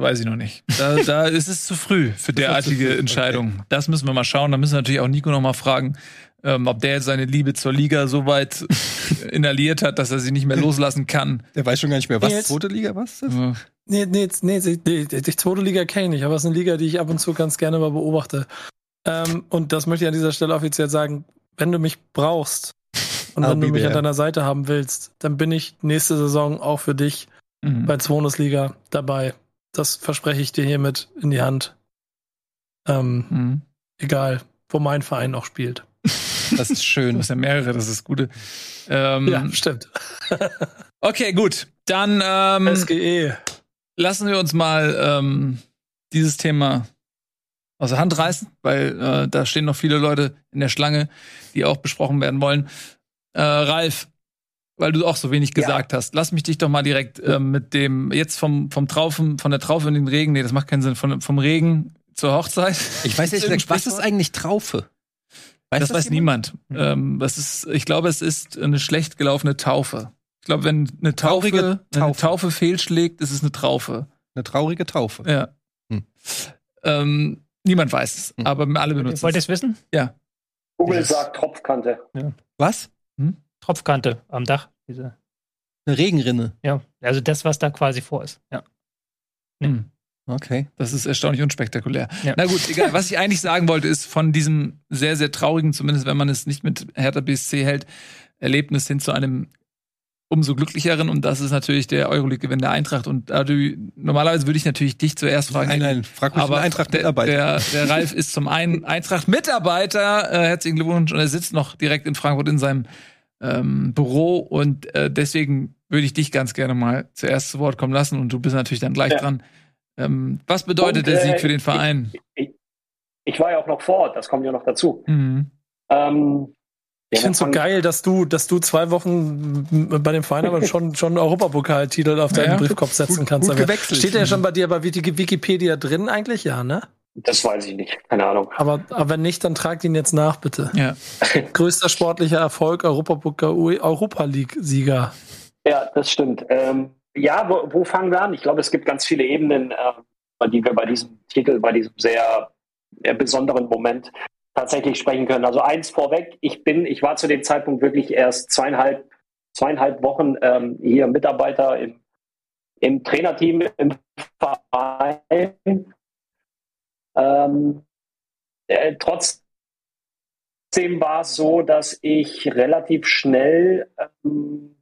weiß ich noch nicht. Da, da ist es zu früh für derartige früh, Entscheidungen. Das müssen wir mal schauen. Da müssen wir natürlich auch Nico noch mal fragen, ähm, ob der jetzt seine Liebe zur Liga so weit inhaliert hat, dass er sie nicht mehr loslassen kann. Der weiß schon gar nicht mehr, was Jetzt- zweite Liga, was ist das? Äh, Nee, nee, nee, die, zweite Liga kenne ich nicht, aber es ist eine Liga, die ich ab und zu ganz gerne mal beobachte. Ähm, und das möchte ich an dieser Stelle offiziell sagen, wenn du mich brauchst und I'll wenn du mich an deiner Seite haben willst, dann bin ich nächste Saison auch für dich mhm. bei Bundesliga dabei. Das verspreche ich dir hiermit in die Hand. Ähm, Mhm. egal, wo mein Verein auch spielt. Das ist schön. hast ja mehrere, das ist gute. Ähm, Ja, stimmt. Okay, gut. Dann ähm, SGE. lassen wir uns mal ähm, dieses Thema aus der Hand reißen, weil äh, da stehen noch viele Leute in der Schlange, die auch besprochen werden wollen. Äh, Ralf, weil du auch so wenig Ja. gesagt hast, lass mich dich doch mal direkt äh, mit dem jetzt vom vom Traufen von der Traufe in den Regen, nee, das macht keinen Sinn, von, vom Regen zur Hochzeit. Ich weiß gesagt, was ist eigentlich Traufe? Weiß das weiß jemand? niemand. Ähm, das ist, ich glaube, es ist eine schlecht gelaufene Taufe. Ich glaube, wenn eine Taufe, Traurige wenn eine Taufe. Taufe fehlschlägt, ist es eine Traufe. Eine traurige Taufe. Ja. Hm. Ähm, niemand weiß es, Hm. aber alle benutzen Wollt ihr es. es wissen? Google Dieses- sagt Tropfkante. Was? Tropfkante am Dach. Diese, Eine Regenrinne. ja, also das, was da quasi vor ist. Ja. Hm. Okay. Das ist erstaunlich unspektakulär. Ja. Na gut, egal. Was ich eigentlich sagen wollte, ist von diesem sehr, sehr traurigen, zumindest wenn man es nicht mit Hertha BSC hält, Erlebnis hin zu einem umso glücklicheren. Und das ist natürlich der Euroleague-Gewinn der Eintracht. Und du, normalerweise würde ich natürlich dich zuerst fragen. Nein, nein, frag mich Aber einen der, Eintracht-Mitarbeiter. der, der Ralf ist zum einen Eintracht-Mitarbeiter. Äh, herzlichen Glückwunsch. Und er sitzt noch direkt in Frankfurt in seinem ähm, Büro. Und äh, deswegen würde ich dich ganz gerne mal zuerst zu Wort kommen lassen. Und du bist natürlich dann gleich Ja. dran. Ähm, was bedeutet Und, der äh, Sieg für den Verein? Ich, ich war ja auch noch vor Ort, das kommt ja noch dazu. Mhm. Ähm, Ich finde es so geil, dass du, dass du zwei Wochen bei dem Verein aber schon, schon Europapokaltitel auf deinen Ja, Briefkopf setzen gut- kannst. gut gewechselt. Steht der schon bei dir bei Wiki- Wikipedia drin eigentlich? Ja, ne? Das weiß ich nicht, keine Ahnung. Aber, aber wenn nicht, dann tragt ihn jetzt nach, bitte. Ja. Größter sportlicher Erfolg, Europapokal, Europa League-Sieger. Ja, das stimmt. Ähm, ja, wo, wo fangen wir an? Ich glaube, es gibt ganz viele Ebenen, äh, über die wir bei diesem Titel, bei diesem sehr äh, besonderen Moment tatsächlich sprechen können. Also eins vorweg, ich bin, ich war zu dem Zeitpunkt wirklich erst zweieinhalb zweieinhalb Wochen ähm, hier Mitarbeiter im, im Trainerteam, im Verein. Ähm, äh, trotzdem war es so, dass ich relativ schnell ähm,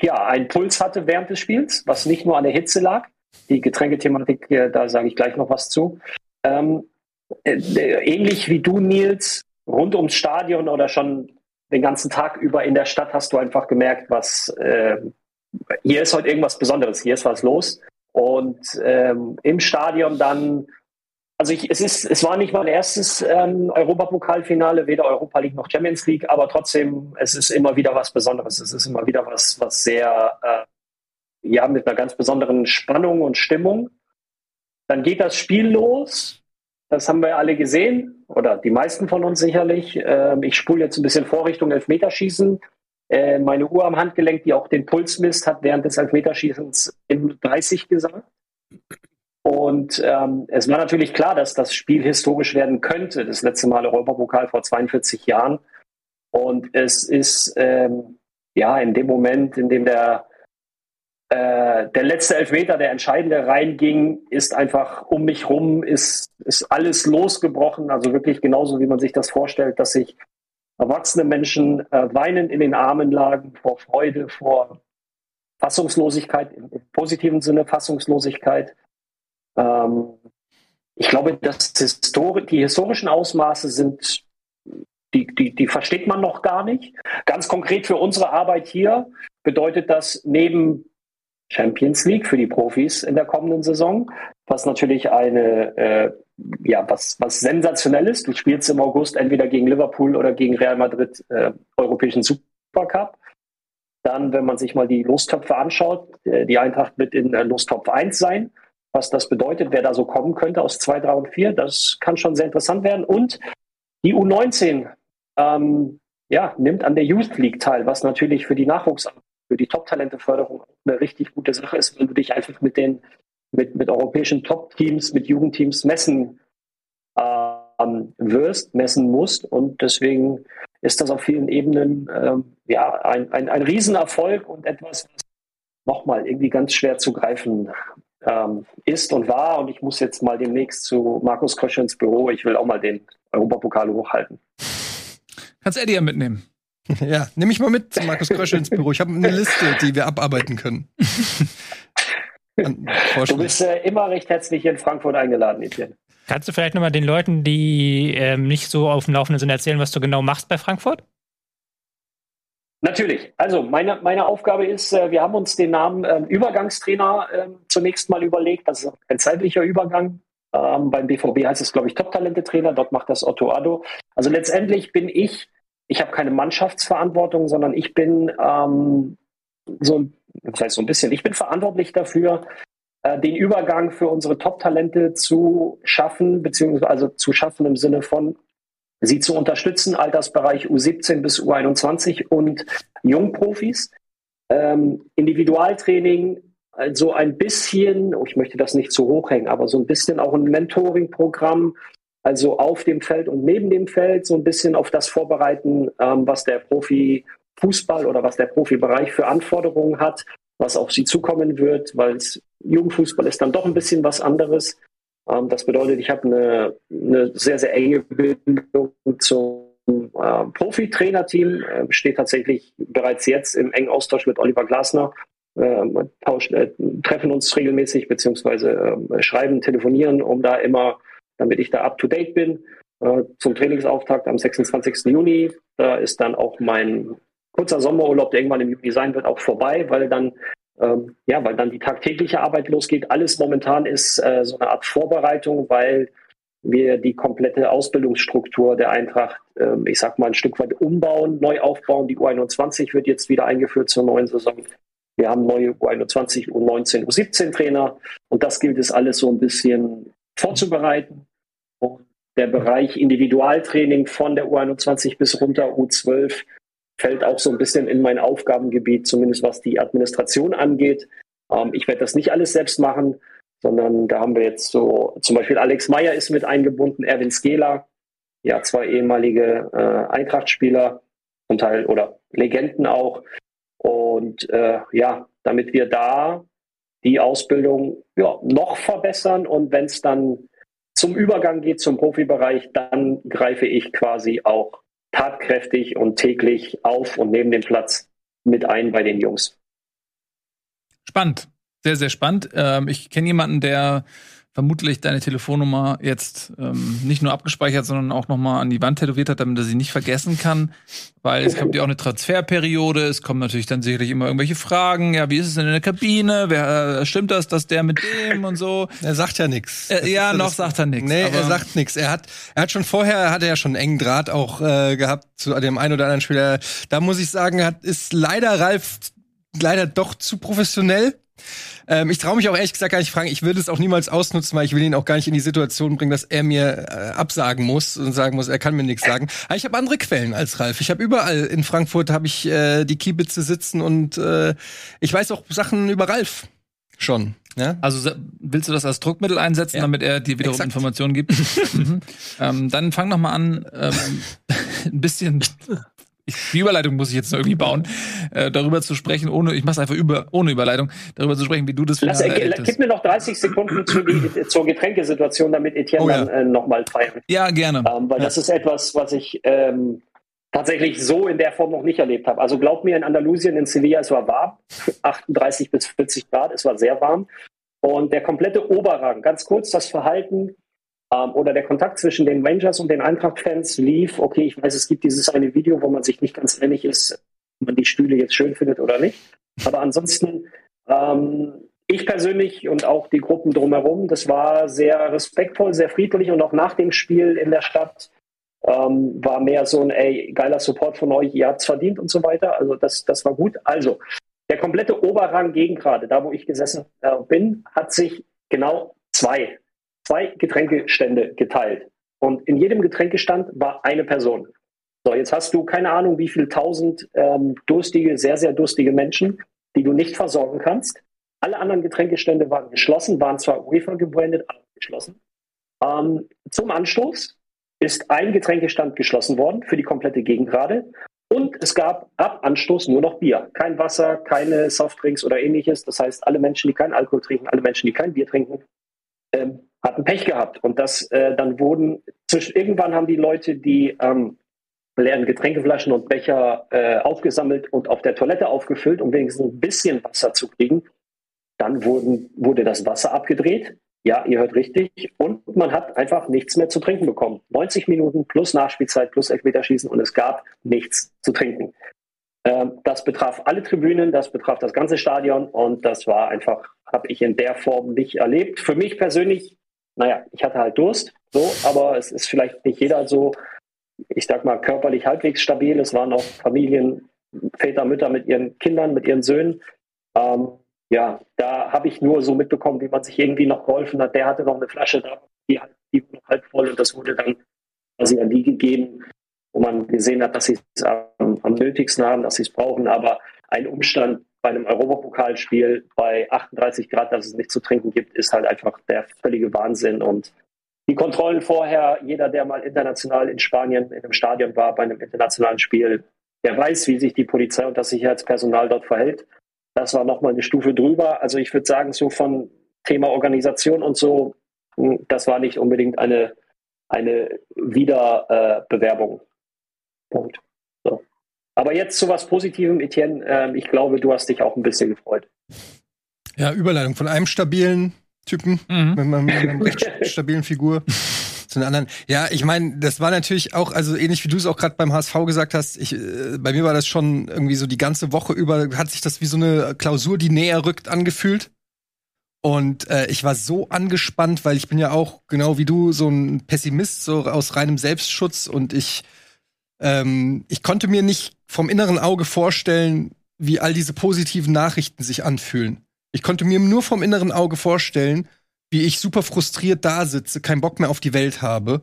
ja, einen Puls hatte während des Spiels, was nicht nur an der Hitze lag. Die Getränkethematik, äh, da sage ich gleich noch was zu. Ähm, äh, ähnlich wie du, Nils, rund ums Stadion oder schon den ganzen Tag über in der Stadt hast du einfach gemerkt, was äh, hier ist heute irgendwas Besonderes, hier ist was los. Und ähm, im Stadion dann, also ich, es ist, es war nicht mein erstes ähm, Europapokalfinale, weder Europa League noch Champions League, aber trotzdem, es ist immer wieder was Besonderes. Es ist immer wieder was, was sehr, äh, ja, mit einer ganz besonderen Spannung und Stimmung. Dann geht das Spiel los das haben wir alle gesehen, oder die meisten von uns sicherlich. Ähm, ich spule jetzt ein bisschen vor Richtung Elfmeterschießen. Äh, meine Uhr am Handgelenk, die auch den Puls misst, hat während des Elfmeterschießens in 30 gesagt. Und ähm, es war natürlich klar, dass das Spiel historisch werden könnte. Das letzte Mal Europapokal vor 42 Jahren. Und es ist ähm, ja in dem Moment, in dem der äh, der letzte Elfmeter, der entscheidende reinging, ist einfach um mich rum, ist, ist alles losgebrochen. Also wirklich genauso, wie man sich das vorstellt, dass sich erwachsene Menschen äh, weinend in den Armen lagen vor Freude, vor Fassungslosigkeit, im, positiven Sinne Fassungslosigkeit. Ähm, ich glaube, dass Histori die historischen Ausmaße sind, die, die, die versteht man noch gar nicht. Ganz konkret für unsere Arbeit hier bedeutet das neben Champions League für die Profis in der kommenden Saison, was natürlich eine, äh, ja, was, was sensationell ist. Du spielst im August entweder gegen Liverpool oder gegen Real Madrid äh, Europäischen Supercup. Dann, wenn man sich mal die Lostöpfe anschaut, äh, die Eintracht wird in äh, Lostopf 1 sein. Was das bedeutet, wer da so kommen könnte aus 2, 3 und 4, das kann schon sehr interessant werden. Und die U19 ähm, ja, nimmt an der Youth League teil, was natürlich für die Nachwuchsarbeit für die Top-Talente-Förderung eine richtig gute Sache ist, wenn du dich einfach mit den mit, mit europäischen Top-Teams, mit Jugendteams messen ähm, wirst, messen musst. Und deswegen ist das auf vielen Ebenen ähm, ja, ein, ein, ein Riesenerfolg und etwas, was nochmal irgendwie ganz schwer zu greifen ähm, ist und war. Und ich muss jetzt mal demnächst zu Markus Krösche ins Büro. Ich will auch mal den Europapokal hochhalten. Kannst Eddie ja mitnehmen. Ja, nehme ich mal mit zu Markus Krösche ins Büro. Ich habe eine Liste, die wir abarbeiten können. du bist äh, immer recht herzlich in Frankfurt eingeladen, Etienne. Kannst du vielleicht nochmal den Leuten, die ähm, nicht so auf dem Laufenden sind, erzählen, was du genau machst bei Frankfurt? Natürlich. Also meine, meine Aufgabe ist, äh, wir haben uns den Namen ähm, Übergangstrainer äh, zunächst mal überlegt. Das ist ein zeitlicher Übergang. Ähm, beim BVB heißt es, glaube ich, Top-Talente-Trainer. Dort macht das Otto Addo. Also letztendlich bin ich ich habe keine Mannschaftsverantwortung, sondern ich bin ähm, so, das heißt so ein bisschen, ich bin verantwortlich dafür, äh, den Übergang für unsere Top-Talente zu schaffen, beziehungsweise also zu schaffen im Sinne von sie zu unterstützen, Altersbereich U17 bis U21 und Jungprofis. Ähm, Individualtraining, also ein bisschen, oh, ich möchte das nicht zu hoch hängen, aber so ein bisschen auch ein Mentoring-Programm, also auf dem Feld und neben dem Feld so ein bisschen auf das vorbereiten, ähm, was der Profifußball oder was der Profibereich für Anforderungen hat, was auf sie zukommen wird, weil Jugendfußball ist dann doch ein bisschen was anderes. Ähm, das bedeutet, ich habe eine, eine sehr, sehr enge Bindung zum äh, Profi-Trainerteam, äh, steht tatsächlich bereits jetzt im engen Austausch mit Oliver Glasner. Äh, tauschen, äh, treffen uns regelmäßig, beziehungsweise äh, schreiben, telefonieren, um da immer damit ich da up to date bin. Äh, zum Trainingsauftakt am 26. Juni. Da ist dann auch mein kurzer Sommerurlaub, der irgendwann im Juni sein wird, auch vorbei, weil dann ähm, ja, weil dann die tagtägliche Arbeit losgeht. Alles momentan ist äh, so eine Art Vorbereitung, weil wir die komplette Ausbildungsstruktur der Eintracht, äh, ich sag mal, ein Stück weit umbauen, neu aufbauen. Die U21 wird jetzt wieder eingeführt zur neuen Saison. Wir haben neue U21, U19, U17 Trainer und das gilt es alles so ein bisschen vorzubereiten. Und der Bereich Individualtraining von der U21 bis runter U12 fällt auch so ein bisschen in mein Aufgabengebiet, zumindest was die Administration angeht. Ähm, ich werde das nicht alles selbst machen, sondern da haben wir jetzt so, zum Beispiel Alex Meyer ist mit eingebunden, Erwin Skela, ja, zwei ehemalige äh, Eintracht-Spieler, zum Teil oder Legenden auch. Und äh, ja, damit wir da die Ausbildung ja, noch verbessern und wenn es dann zum Übergang geht zum Profibereich, dann greife ich quasi auch tatkräftig und täglich auf und nehme den Platz mit ein bei den Jungs. Spannend. Sehr, sehr spannend. Ähm, ich kenne jemanden, der vermutlich deine Telefonnummer jetzt ähm, nicht nur abgespeichert, sondern auch nochmal an die Wand tätowiert hat, damit er sie nicht vergessen kann. Weil es kommt ja auch eine Transferperiode, es kommen natürlich dann sicherlich immer irgendwelche Fragen. Ja, wie ist es denn in der Kabine? Wer äh, stimmt das, dass der mit dem und so? Er sagt ja nichts. Äh, ja, noch sagt er nichts. Nee, er sagt nichts. Er hat, er hat schon vorher, hat er ja schon einen engen Draht auch äh, gehabt zu dem einen oder anderen Spieler. Da muss ich sagen, hat, ist leider Ralf leider doch zu professionell. Ähm, ich traue mich auch ehrlich gesagt gar nicht fragen. Ich würde es auch niemals ausnutzen, weil ich will ihn auch gar nicht in die Situation bringen, dass er mir äh, absagen muss und sagen muss, er kann mir nichts sagen. Aber ich habe andere Quellen als Ralf. Ich habe überall in Frankfurt habe ich äh, die Kiebitze sitzen und äh, ich weiß auch Sachen über Ralf schon. Ja? Also willst du das als Druckmittel einsetzen, Ja. damit er dir wiederum Exakt. Informationen gibt? mhm. ähm, dann fang noch mal an, ähm, ein bisschen. Ich, die Überleitung muss ich jetzt irgendwie bauen, äh, darüber zu sprechen, ohne, ich mach's einfach über, ohne Überleitung, darüber zu sprechen, wie du das Lass, äh, gib mir noch 30 Sekunden zu die, zur Getränkesituation, damit Etienne Oh ja. dann äh, nochmal feiern. Ja, gerne. Ähm, weil das ist etwas, was ich ähm, tatsächlich so in der Form noch nicht erlebt habe. Also glaub mir, in Andalusien, in Sevilla, es war warm, 38 bis 40 Grad, es war sehr warm. Und der komplette Oberrang, ganz kurz das Verhalten oder der Kontakt zwischen den Rangers und den Eintracht-Fans lief. Okay, ich weiß, es gibt dieses eine Video, wo man sich nicht ganz einig ist, ob man die Stühle jetzt schön findet oder nicht. Aber ansonsten, ähm, ich persönlich und auch die Gruppen drumherum, das war sehr respektvoll, sehr friedlich und auch nach dem Spiel in der Stadt ähm, war mehr so ein, ey, geiler Support von euch, ihr habt's verdient und so weiter. Also das, das war gut. Also, der komplette Oberrang gegen gerade, da wo ich gesessen äh, bin, hat sich genau zwei, zwei Getränkestände geteilt. Und in jedem Getränkestand war eine Person. So, jetzt hast du keine Ahnung, wie viel tausend ähm, durstige, sehr, sehr durstige Menschen, die du nicht versorgen kannst. Alle anderen Getränkestände waren geschlossen, waren zwar UEFA gebrandet, aber geschlossen. Ähm, zum Anstoß ist ein Getränkestand geschlossen worden für die komplette Gegend gerade. Und es gab ab Anstoß nur noch Bier. Kein Wasser, keine Softdrinks oder ähnliches. Das heißt, alle Menschen, die keinen Alkohol trinken, alle Menschen, die kein Bier trinken, ähm, hatten Pech gehabt. Und das äh, dann wurden, zwischen, irgendwann haben die Leute die ähm, leeren Getränkeflaschen und Becher äh, aufgesammelt und auf der Toilette aufgefüllt, um wenigstens ein bisschen Wasser zu kriegen. Dann wurden, wurde das Wasser abgedreht. Ja, ihr hört richtig. Und man hat einfach nichts mehr zu trinken bekommen. 90 Minuten plus Nachspielzeit plus Elfmeterschießen und es gab nichts zu trinken. Ähm, das betraf alle Tribünen, das betraf das ganze Stadion und das war einfach, habe ich in der Form nicht erlebt. Für mich persönlich, naja, ich hatte halt Durst, so, aber es ist vielleicht nicht jeder so, ich sag mal, körperlich halbwegs stabil. Es waren auch Familien, Väter, Mütter mit ihren Kindern, mit ihren Söhnen. Ähm, ja, da habe ich nur so mitbekommen, wie man sich irgendwie noch geholfen hat. Der hatte noch eine Flasche da, die, die war noch halb voll und das wurde dann quasi an die gegeben, wo man gesehen hat, dass sie es am, am nötigsten haben, dass sie es brauchen. Aber ein Umstand bei einem Europapokalspiel bei 38 Grad, dass es nichts zu trinken gibt, ist halt einfach der völlige Wahnsinn. Und die Kontrollen vorher, jeder, der mal international in Spanien in einem Stadion war, bei einem internationalen Spiel, der weiß, wie sich die Polizei und das Sicherheitspersonal dort verhält. Das war nochmal eine Stufe drüber. Also ich würde sagen, so von Thema Organisation und so, mh, das war nicht unbedingt eine, eine Wiederbewerbung. Punkt. Aber jetzt zu was Positivem, Etienne. Ähm, ich glaube, du hast dich auch ein bisschen gefreut. Ja, Überleitung von einem stabilen Typen Mhm. mit, einer- mit einer recht stabilen Figur zu einer anderen. Ja, ich meine, das war natürlich auch, also ähnlich wie du es auch gerade beim HSV gesagt hast, ich, äh, bei mir war das schon irgendwie so die ganze Woche über, hat sich das wie so eine Klausur, die näher rückt, angefühlt. Und äh, ich war so angespannt, weil ich bin ja auch, genau wie du, so ein Pessimist, so aus reinem Selbstschutz. Und ich, ähm, ich konnte mir nicht vom inneren Auge vorstellen, wie all diese positiven Nachrichten sich anfühlen. Ich konnte mir nur vom inneren Auge vorstellen, wie ich super frustriert da sitze, keinen Bock mehr auf die Welt habe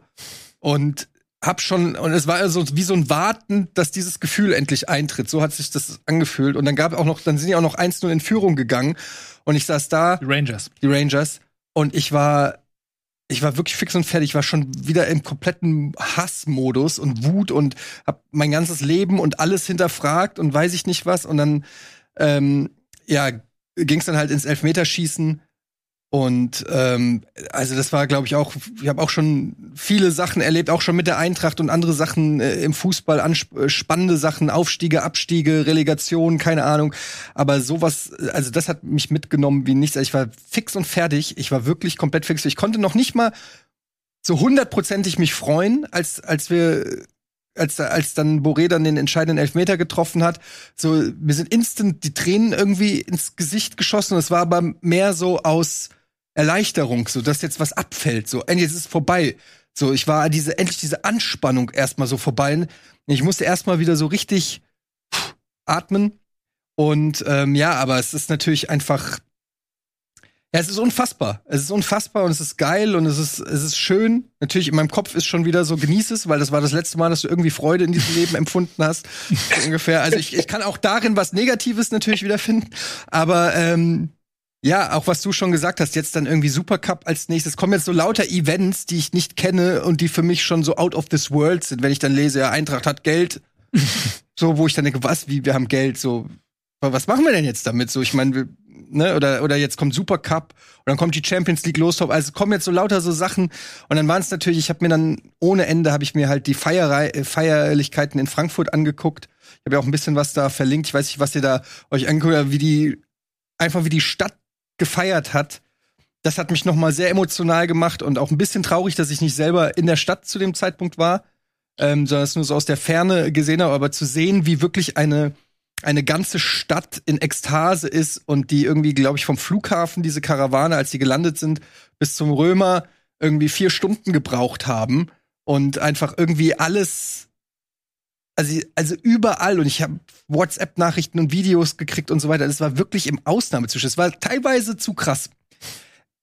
und hab schon und es war also wie so ein Warten, dass dieses Gefühl endlich eintritt. So hat sich das angefühlt und dann gab auch noch, dann sind die auch noch 1-0 in Führung gegangen und ich saß da Die Rangers. die Rangers. Und ich war ich war wirklich fix und fertig. Ich war schon wieder im kompletten Hassmodus und Wut und hab mein ganzes Leben und alles hinterfragt und weiß ich nicht was. Und dann, ähm, ja, ging es dann halt ins Elfmeterschießen. Und ähm, also das war, glaube ich, auch, ich habe auch schon viele Sachen erlebt, auch schon mit der Eintracht und andere Sachen äh, im Fußball, äh, spannende Sachen, Aufstiege, Abstiege, Relegation, keine Ahnung. Aber sowas, also das hat mich mitgenommen wie nichts. Also ich war fix und fertig. Ich war wirklich komplett fix. Ich konnte noch nicht mal so hundertprozentig mich freuen, als, als wir als, als dann Boré dann den entscheidenden Elfmeter getroffen hat, so, mir sind instant die Tränen irgendwie ins Gesicht geschossen. Es war aber mehr so aus Erleichterung, so dass jetzt was abfällt, so, endlich ist es vorbei. So, ich war diese, endlich diese Anspannung erstmal so vorbei. Ich musste erstmal wieder so richtig atmen. Und ähm, ja, aber es ist natürlich einfach. Ja, es ist unfassbar. Es ist unfassbar und es ist geil und es ist, es ist schön. Natürlich, in meinem Kopf ist schon wieder so, genieß es, weil das war das letzte Mal, dass du irgendwie Freude in diesem Leben empfunden hast. So ungefähr. Also ich, ich kann auch darin was Negatives natürlich wiederfinden. Aber ähm, ja, auch was du schon gesagt hast, jetzt dann irgendwie Supercup als nächstes. Kommen jetzt so lauter Events, die ich nicht kenne und die für mich schon so out of this world sind, wenn ich dann lese, ja, Eintracht hat Geld. so, wo ich dann denke, was, wie, wir haben Geld, so, was machen wir denn jetzt damit? So, ich meine, ne, oder, oder jetzt kommt Supercup und dann kommt die Champions League los. Also kommen jetzt so lauter so Sachen. Und dann waren es natürlich, ich habe mir dann ohne Ende, habe ich mir halt die Feierei äh, Feierlichkeiten in Frankfurt angeguckt. Ich habe ja auch ein bisschen was da verlinkt. Ich weiß nicht, was ihr da euch anguckt, wie die, einfach wie die Stadt gefeiert hat. Das hat mich noch mal sehr emotional gemacht und auch ein bisschen traurig, dass ich nicht selber in der Stadt zu dem Zeitpunkt war, ähm, sondern es nur so aus der Ferne gesehen habe. Aber zu sehen, wie wirklich eine eine ganze Stadt in Ekstase ist und die irgendwie, glaube ich, vom Flughafen diese Karawane, als sie gelandet sind, bis zum Römer irgendwie vier Stunden gebraucht haben und einfach irgendwie alles also, also überall und ich habe WhatsApp-Nachrichten und Videos gekriegt und so weiter. Das war wirklich im Ausnahmezustand. Es war teilweise zu krass.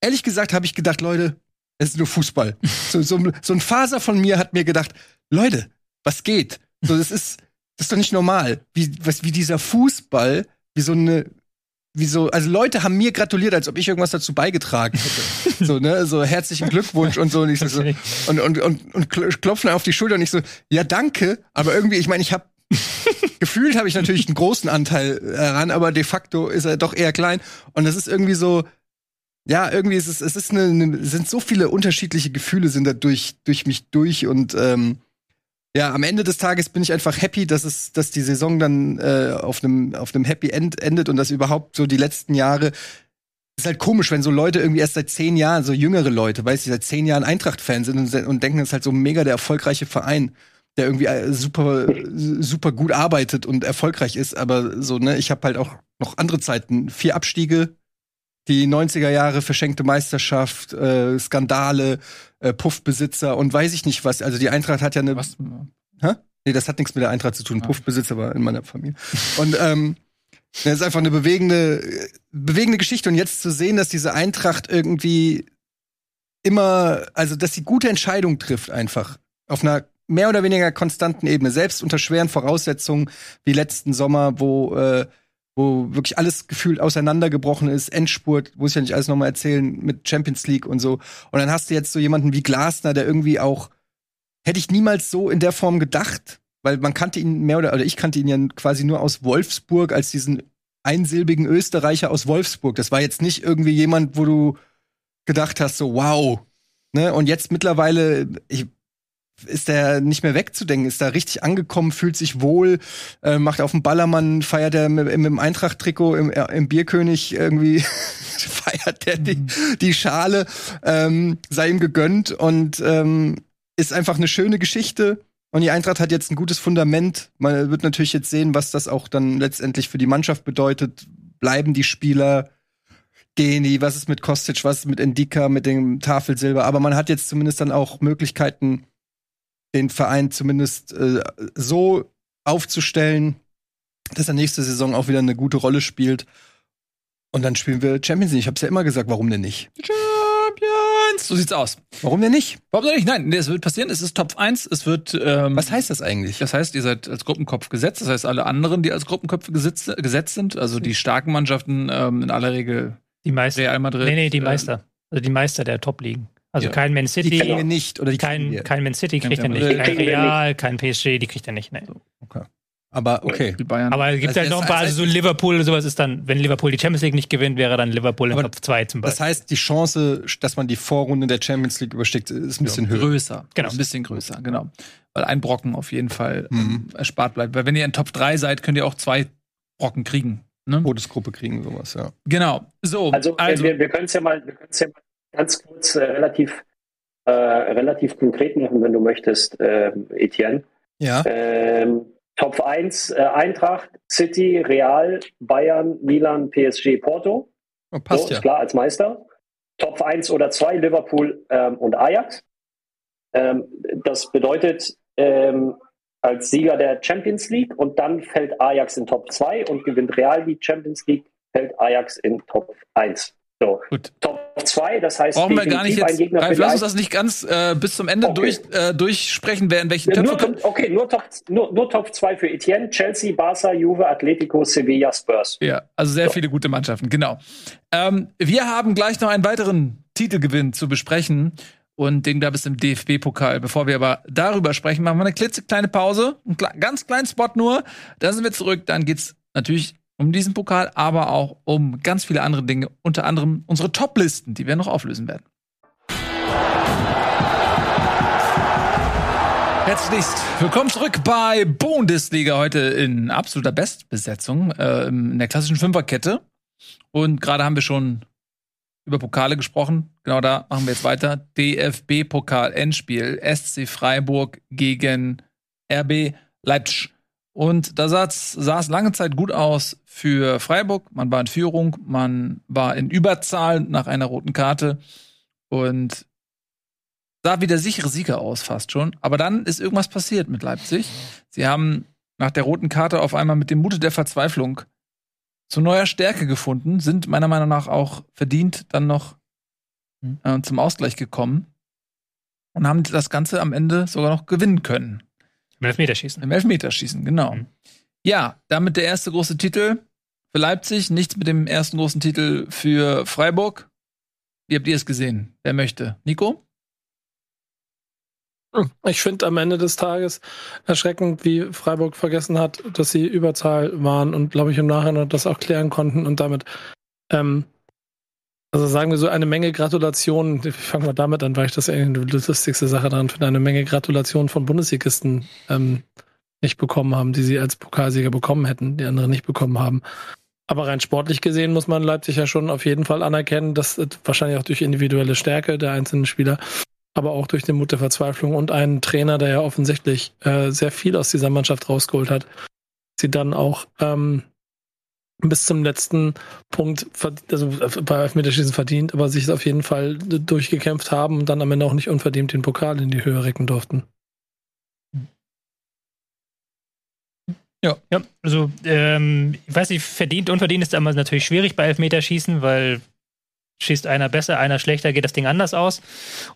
Ehrlich gesagt habe ich gedacht, Leute, es ist nur Fußball. so, so, so ein Faser von mir hat mir gedacht, Leute, was geht? So, das ist, das ist doch nicht normal. Wie, was, wie dieser Fußball, wie so eine, wieso, also Leute haben mir gratuliert, als ob ich irgendwas dazu beigetragen hätte. so, ne, so herzlichen Glückwunsch und so. Und, ich so, und, und, und, und klopfen auf die Schulter und ich so, ja, danke, aber irgendwie, ich meine, ich habe gefühlt habe ich natürlich einen großen Anteil daran, aber de facto ist er doch eher klein. Und das ist irgendwie so, ja, irgendwie ist es, es ist eine, eine sind so viele unterschiedliche Gefühle sind da durch, durch mich durch und ähm, ja, am Ende des Tages bin ich einfach happy, dass es, dass die Saison dann äh, auf einem auf einem Happy End endet und dass überhaupt so die letzten Jahre ist halt komisch, wenn so Leute irgendwie erst seit zehn Jahren, so jüngere Leute, weißt du, seit zehn Jahren Eintracht-Fan sind und, und denken, es ist halt so mega der erfolgreiche Verein, der irgendwie äh, super, super gut arbeitet und erfolgreich ist. Aber so, ne, ich habe halt auch noch andere Zeiten, vier Abstiege, die 90er Jahre verschenkte Meisterschaft, äh, Skandale, äh, Puffbesitzer und weiß ich nicht was. Also die Eintracht hat ja eine. Was? Hä? Nee, das hat nichts mit der Eintracht zu tun. Ah. Puffbesitzer war in meiner Familie. Und ähm, das ist einfach eine bewegende, bewegende Geschichte. Und jetzt zu sehen, dass diese Eintracht irgendwie immer, also dass sie gute Entscheidungen trifft, einfach auf einer mehr oder weniger konstanten Ebene, selbst unter schweren Voraussetzungen wie letzten Sommer, wo äh, wo wirklich alles gefühlt auseinandergebrochen ist, Endspurt, muss ich ja nicht alles nochmal erzählen, mit Champions League und so. Und dann hast du jetzt so jemanden wie Glasner, der irgendwie auch, hätte ich niemals so in der Form gedacht, weil man kannte ihn mehr oder, oder ich kannte ihn ja quasi nur aus Wolfsburg als diesen einsilbigen Österreicher aus Wolfsburg. Das war jetzt nicht irgendwie jemand, wo du gedacht hast, so wow. Ne? Und jetzt mittlerweile, ich ist der nicht mehr wegzudenken, ist da richtig angekommen, fühlt sich wohl, äh, macht auf dem Ballermann, feiert er mit, mit dem Eintracht-Trikot im, äh, im Bierkönig irgendwie, feiert der die, die Schale, ähm, sei ihm gegönnt und ähm, ist einfach eine schöne Geschichte. Und die Eintracht hat jetzt ein gutes Fundament. Man wird natürlich jetzt sehen, was das auch dann letztendlich für die Mannschaft bedeutet. Bleiben die Spieler? Gehen die? Was ist mit Kostic? Was ist mit Endika? Mit dem Tafelsilber? Aber man hat jetzt zumindest dann auch Möglichkeiten, den Verein zumindest äh, so aufzustellen, dass er nächste Saison auch wieder eine gute Rolle spielt. Und dann spielen wir Champions League. Ich habe es ja immer gesagt, warum denn nicht? Champions! So sieht's aus. Warum denn nicht? Warum denn nicht? Nein, es wird passieren. Es ist Top 1. Es wird. Ähm, Was heißt das eigentlich? Das heißt, ihr seid als Gruppenkopf gesetzt. Das heißt, alle anderen, die als Gruppenköpfe gesetzt, gesetzt sind, also die starken Mannschaften ähm, in aller Regel die Meister. Real Madrid. Nee, nee, die Meister. also die Meister der Top-Ligen. Also Ja. kein Man Die City, kriegen wir nicht. Oder die kriegen kein, wir. kein Man City kriegt er nicht, kein kriegen Real, kein PSG, die kriegt er nicht. Nee. Aber okay. Die Bayern. Aber es gibt Also halt noch ein das paar, also so Liverpool oder sowas ist dann, wenn Liverpool die Champions League nicht gewinnt, wäre dann Liverpool in Aber Top 2 zum Das Beispiel. heißt, die Chance, dass man die Vorrunde der Champions League übersteigt, ist ein bisschen höher. größer. Genau. Ein bisschen größer, genau. Weil ein Brocken auf jeden Fall Mhm. ähm, erspart bleibt. Weil wenn ihr in Top 3 seid, könnt ihr auch zwei Brocken kriegen. Ne? Todesgruppe kriegen, sowas, ja. Genau. So, Also, also wir, wir können es ja mal, wir können's ja mal ganz kurz äh, relativ, äh, relativ konkret machen, wenn du möchtest, ähm, Etienne. Ja. Ähm, Top 1 äh, Eintracht, City, Real, Bayern, Milan, PSG, Porto. Oh, passt so, ja. ist klar, als Meister. Top 1 oder 2 Liverpool ähm, und Ajax. Ähm, das bedeutet ähm, als Sieger der Champions League und dann fällt Ajax in Top 2 und gewinnt Real die Champions League, fällt Ajax in Top 1. So, Gut. Top 2, das heißt brauchen wir gar nicht jetzt. Gegner Ralf, lass uns das nicht ganz äh, bis zum Ende Okay. durch, äh, durchsprechen, wer in welchen Ja, Töpfe kommt. okay, nur Top, nur, nur Top 2 für Etienne, Chelsea, Barca, Juve, Atletico, Sevilla, Spurs. Ja, also sehr viele gute Mannschaften, genau. Ähm, wir haben gleich noch einen weiteren Titelgewinn zu besprechen. Und den gab es im DFB-Pokal. Bevor wir aber darüber sprechen, machen wir eine klitzekleine Pause. Einen ganz kleinen Spot nur. Dann sind wir zurück. Dann geht's natürlich um diesen Pokal, aber auch um ganz viele andere Dinge. Unter anderem unsere Top-Listen, die wir noch auflösen werden. Herzlichst willkommen zurück bei Bundesliga. Heute in absoluter Bestbesetzung äh, in der klassischen Fünferkette. Und gerade haben wir schon über Pokale gesprochen. Genau da machen wir jetzt weiter. DFB-Pokal Endspiel SC Freiburg gegen RB Leipzig. Und da sah es lange Zeit gut aus für Freiburg. Man war in Führung, man war in Überzahl nach einer roten Karte und sah wie der sichere Sieger aus, fast schon. Aber dann ist irgendwas passiert mit Leipzig. Sie haben nach der roten Karte auf einmal mit dem Mute der Verzweiflung zu neuer Stärke gefunden, sind meiner Meinung nach auch verdient dann noch äh, zum Ausgleich gekommen und haben das Ganze am Ende sogar noch gewinnen können. Im Elfmeterschießen. Im Elfmeterschießen, genau. Mhm. Ja, damit der erste große Titel für Leipzig, nichts mit dem ersten großen Titel für Freiburg. Wie habt ihr es gesehen? Wer möchte? Nico? Ich finde am Ende des Tages erschreckend, wie Freiburg vergessen hat, dass sie Überzahl waren und glaube ich im Nachhinein das auch klären konnten und damit, ähm, also sagen wir so eine Menge Gratulationen, ich fange mal damit an, weil ich das irgendwie die lustigste Sache daran finde, eine Menge Gratulationen von Bundesligisten ähm, nicht bekommen haben, die sie als Pokalsieger bekommen hätten, die andere nicht bekommen haben. Aber rein sportlich gesehen muss man Leipzig ja schon auf jeden Fall anerkennen, dass wahrscheinlich auch durch individuelle Stärke der einzelnen Spieler aber auch durch den Mut der Verzweiflung und einen Trainer, der ja offensichtlich äh, sehr viel aus dieser Mannschaft rausgeholt hat, sie dann auch ähm, bis zum letzten Punkt, also äh, bei Elfmeterschießen verdient, aber sich auf jeden Fall durchgekämpft haben und dann am Ende auch nicht unverdient den Pokal in die Höhe recken durften. Ja, also ähm, ich weiß nicht, verdient, unverdient ist immer natürlich schwierig bei Elfmeterschießen, weil schießt einer besser, einer schlechter, geht das Ding anders aus.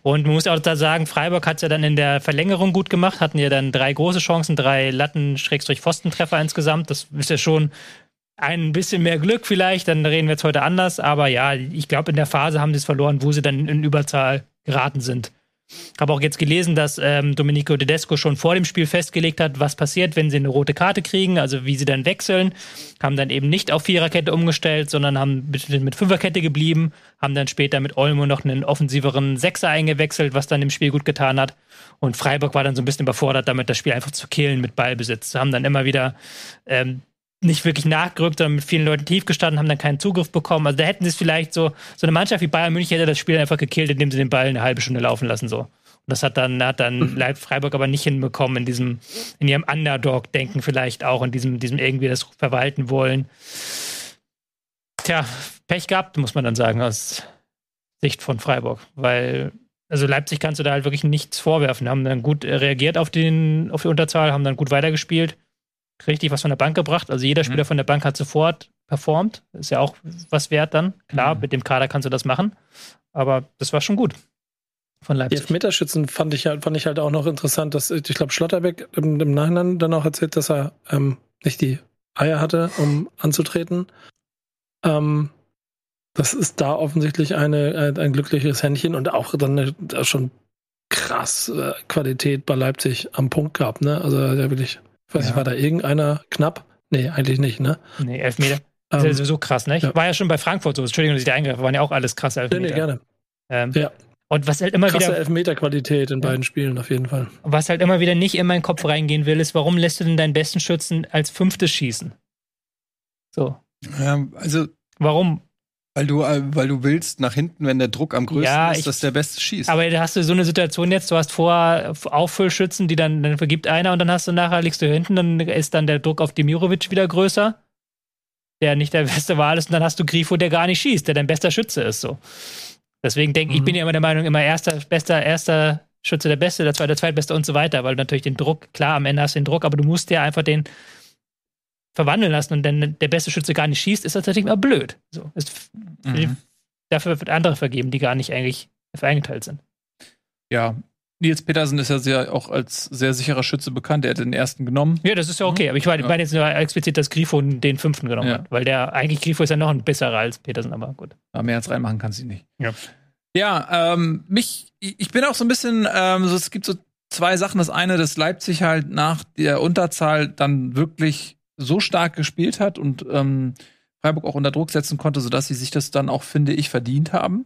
Und man muss auch da sagen, Freiburg hat es ja dann in der Verlängerung gut gemacht, hatten ja dann drei große Chancen, drei Latten-Pfostentreffer insgesamt. Das ist ja schon ein bisschen mehr Glück vielleicht, dann reden wir jetzt heute anders. Aber ja, ich glaube, in der Phase haben sie es verloren, wo sie dann in Überzahl geraten sind. Habe auch jetzt gelesen, dass ähm, Domenico Tedesco schon vor dem Spiel festgelegt hat, was passiert, wenn sie eine rote Karte kriegen, also wie sie dann wechseln. Haben dann eben nicht auf Viererkette umgestellt, sondern haben mit, Fünferkette geblieben, haben dann später mit Olmo noch einen offensiveren Sechser eingewechselt, was dann dem Spiel gut getan hat. Und Freiburg war dann so ein bisschen überfordert, damit das Spiel einfach zu killen mit Ballbesitz. Haben dann immer wieder ähm, nicht wirklich nachgerückt, sondern mit vielen Leuten tief gestanden, haben dann keinen Zugriff bekommen. Also da hätten sie es vielleicht so, so eine Mannschaft wie Bayern München hätte das Spiel einfach gekillt, indem sie den Ball eine halbe Stunde laufen lassen, so. Und das hat dann, hat dann Leib Freiburg aber nicht hinbekommen in diesem, in ihrem Underdog-Denken vielleicht auch, in diesem, diesem irgendwie das verwalten wollen. Tja, Pech gehabt, muss man dann sagen, aus Sicht von Freiburg, weil also Leipzig kannst du da halt wirklich nichts vorwerfen. Haben dann gut reagiert auf, den, auf die Unterzahl, haben dann gut weitergespielt richtig was von der Bank gebracht. Also jeder Spieler Mhm. von der Bank hat sofort performt. Ist ja auch was wert dann. Klar, Mhm. mit dem Kader kannst du das machen. Aber das war schon gut von Die Leipzig. Elfmeterschützen fand ich, halt- fand ich halt auch noch interessant, dass ich glaube, Schlotterbeck im, im Nachhinein dann auch erzählt, dass er ähm, nicht die Eier hatte, um anzutreten. Ähm, Das ist da offensichtlich eine, ein, ein glückliches Händchen und auch dann eine, da schon krass äh, Qualität bei Leipzig am Punkt gehabt, ne? Also ja wirklich, ich weiß Ja. nicht, war da irgendeiner knapp? Nee, eigentlich nicht, ne? Nee, Elfmeter. Das ist ja Ähm, sowieso krass, ne? ja. War ja schon bei Frankfurt so. Entschuldigung, dass ich da eingreife. Waren ja auch alles krasse Elfmeter. nee, gerne. Ähm, Ja. Und was halt immer Krasse wieder, Elfmeterqualität in beiden Spielen auf jeden Fall. was halt immer wieder nicht in meinen Kopf reingehen will, ist, warum lässt du denn deinen besten Schützen als fünftes schießen? So. Ja, also, Warum? Weil du, äh, weil du willst nach hinten, wenn der Druck am größten Ja, ist, ich- dass der Beste schießt. Aber da hast du so eine Situation jetzt, du hast vorher Auffüllschützen, die dann, dann vergibt einer und dann hast du nachher, liegst du hinten, dann ist dann der Druck auf Demirovic wieder größer, der nicht der beste Wahl ist und dann hast du Grifo, der gar nicht schießt, der dein bester Schütze ist, so. Deswegen denke ich, Mhm. bin ja immer der Meinung, immer erster, bester, erster Schütze der Beste, der zweite, der zweitbeste und so weiter, weil du natürlich den Druck, klar, am Ende hast du den Druck, aber du musst ja einfach den verwandeln lassen und wenn der beste Schütze gar nicht schießt, ist das natürlich immer blöd. So. Ist, Mhm. Dafür wird andere vergeben, die gar nicht eigentlich dafür eingeteilt sind. Ja. Nils Petersen ist ja sehr, auch als sehr sicherer Schütze bekannt. Er hat den ersten genommen. Ja, das ist ja okay. Aber ich meine Ja. jetzt nur explizit, dass Grifo den fünften genommen Ja. hat. Weil der, eigentlich Grifo ist ja noch ein besserer als Petersen, aber gut. Aber mehr als reinmachen kann sie nicht. Ja. Ja, ähm, mich, ich bin auch so ein bisschen, ähm, so, es gibt so zwei Sachen. Das eine, dass Leipzig halt nach der Unterzahl dann wirklich so stark gespielt hat und ähm, Freiburg auch unter Druck setzen konnte, sodass sie sich das dann auch, finde ich, verdient haben.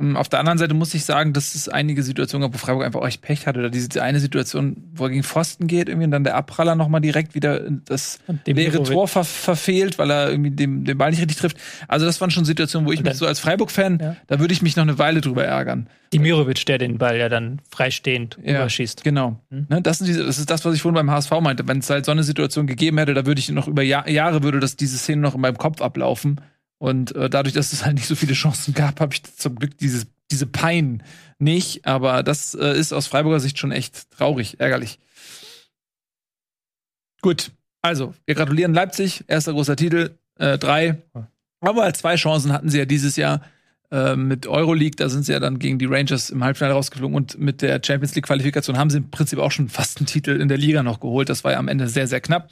Ähm, Auf der anderen Seite muss ich sagen, dass es einige Situationen gab, wo Freiburg einfach auch echt Pech hatte. Oder diese eine Situation, wo er gegen Pfosten geht, irgendwie und dann der Abpraller nochmal direkt wieder das leere Tor ver verfehlt, weil er irgendwie den, den Ball nicht richtig trifft. Also das waren schon Situationen, wo ich Und mich dann- so als Freiburg-Fan, Ja. da würde ich mich noch eine Weile drüber ärgern. Demirovic, der den Ball ja dann freistehend Ja. überschießt. Genau. Hm. Ne, das, diese, das ist das, was ich vorhin beim HSV meinte. Wenn es halt so eine Situation gegeben hätte, da würde ich noch über Jahr, Jahre würde das diese Szene noch in meinem Kopf ablaufen. Und äh, dadurch, dass es halt nicht so viele Chancen gab, habe ich zum Glück dieses, diese Pein nicht. Aber das äh, ist aus Freiburger Sicht schon echt traurig, ärgerlich. Gut, also, wir gratulieren Leipzig, erster großer Titel, äh, drei. Aber zwei Chancen hatten sie ja dieses Jahr äh, mit Euroleague, da sind sie ja dann gegen die Rangers im Halbfinale rausgeflogen und mit der Champions League Qualifikation haben sie im Prinzip auch schon fast einen Titel in der Liga noch geholt. Das war ja am Ende sehr, sehr knapp.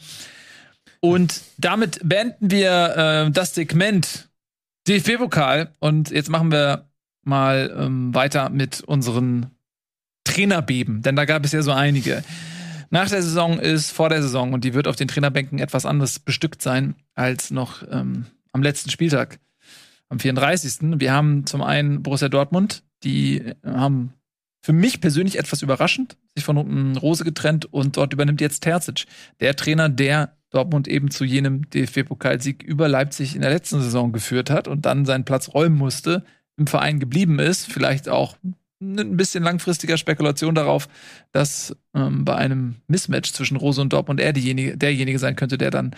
Und damit beenden wir äh, das Segment DFB-Pokal. Und jetzt machen wir mal ähm, weiter mit unseren Trainerbeben, denn da gab es ja so einige. Nach der Saison ist vor der Saison. Und die wird auf den Trainerbänken etwas anders bestückt sein als noch ähm, am letzten Spieltag, am 34. Wir haben zum einen Borussia Dortmund, die äh, haben für mich persönlich etwas überraschend sich von Rose getrennt. Und dort übernimmt jetzt Terzic, der Trainer, der Dortmund eben zu jenem DFB-Pokalsieg über Leipzig in der letzten Saison geführt hat und dann seinen Platz räumen musste, im Verein geblieben ist, vielleicht auch ein bisschen langfristiger Spekulation darauf, dass ähm, bei einem Mismatch zwischen Rose und Dortmund er diejenige, derjenige sein könnte, der dann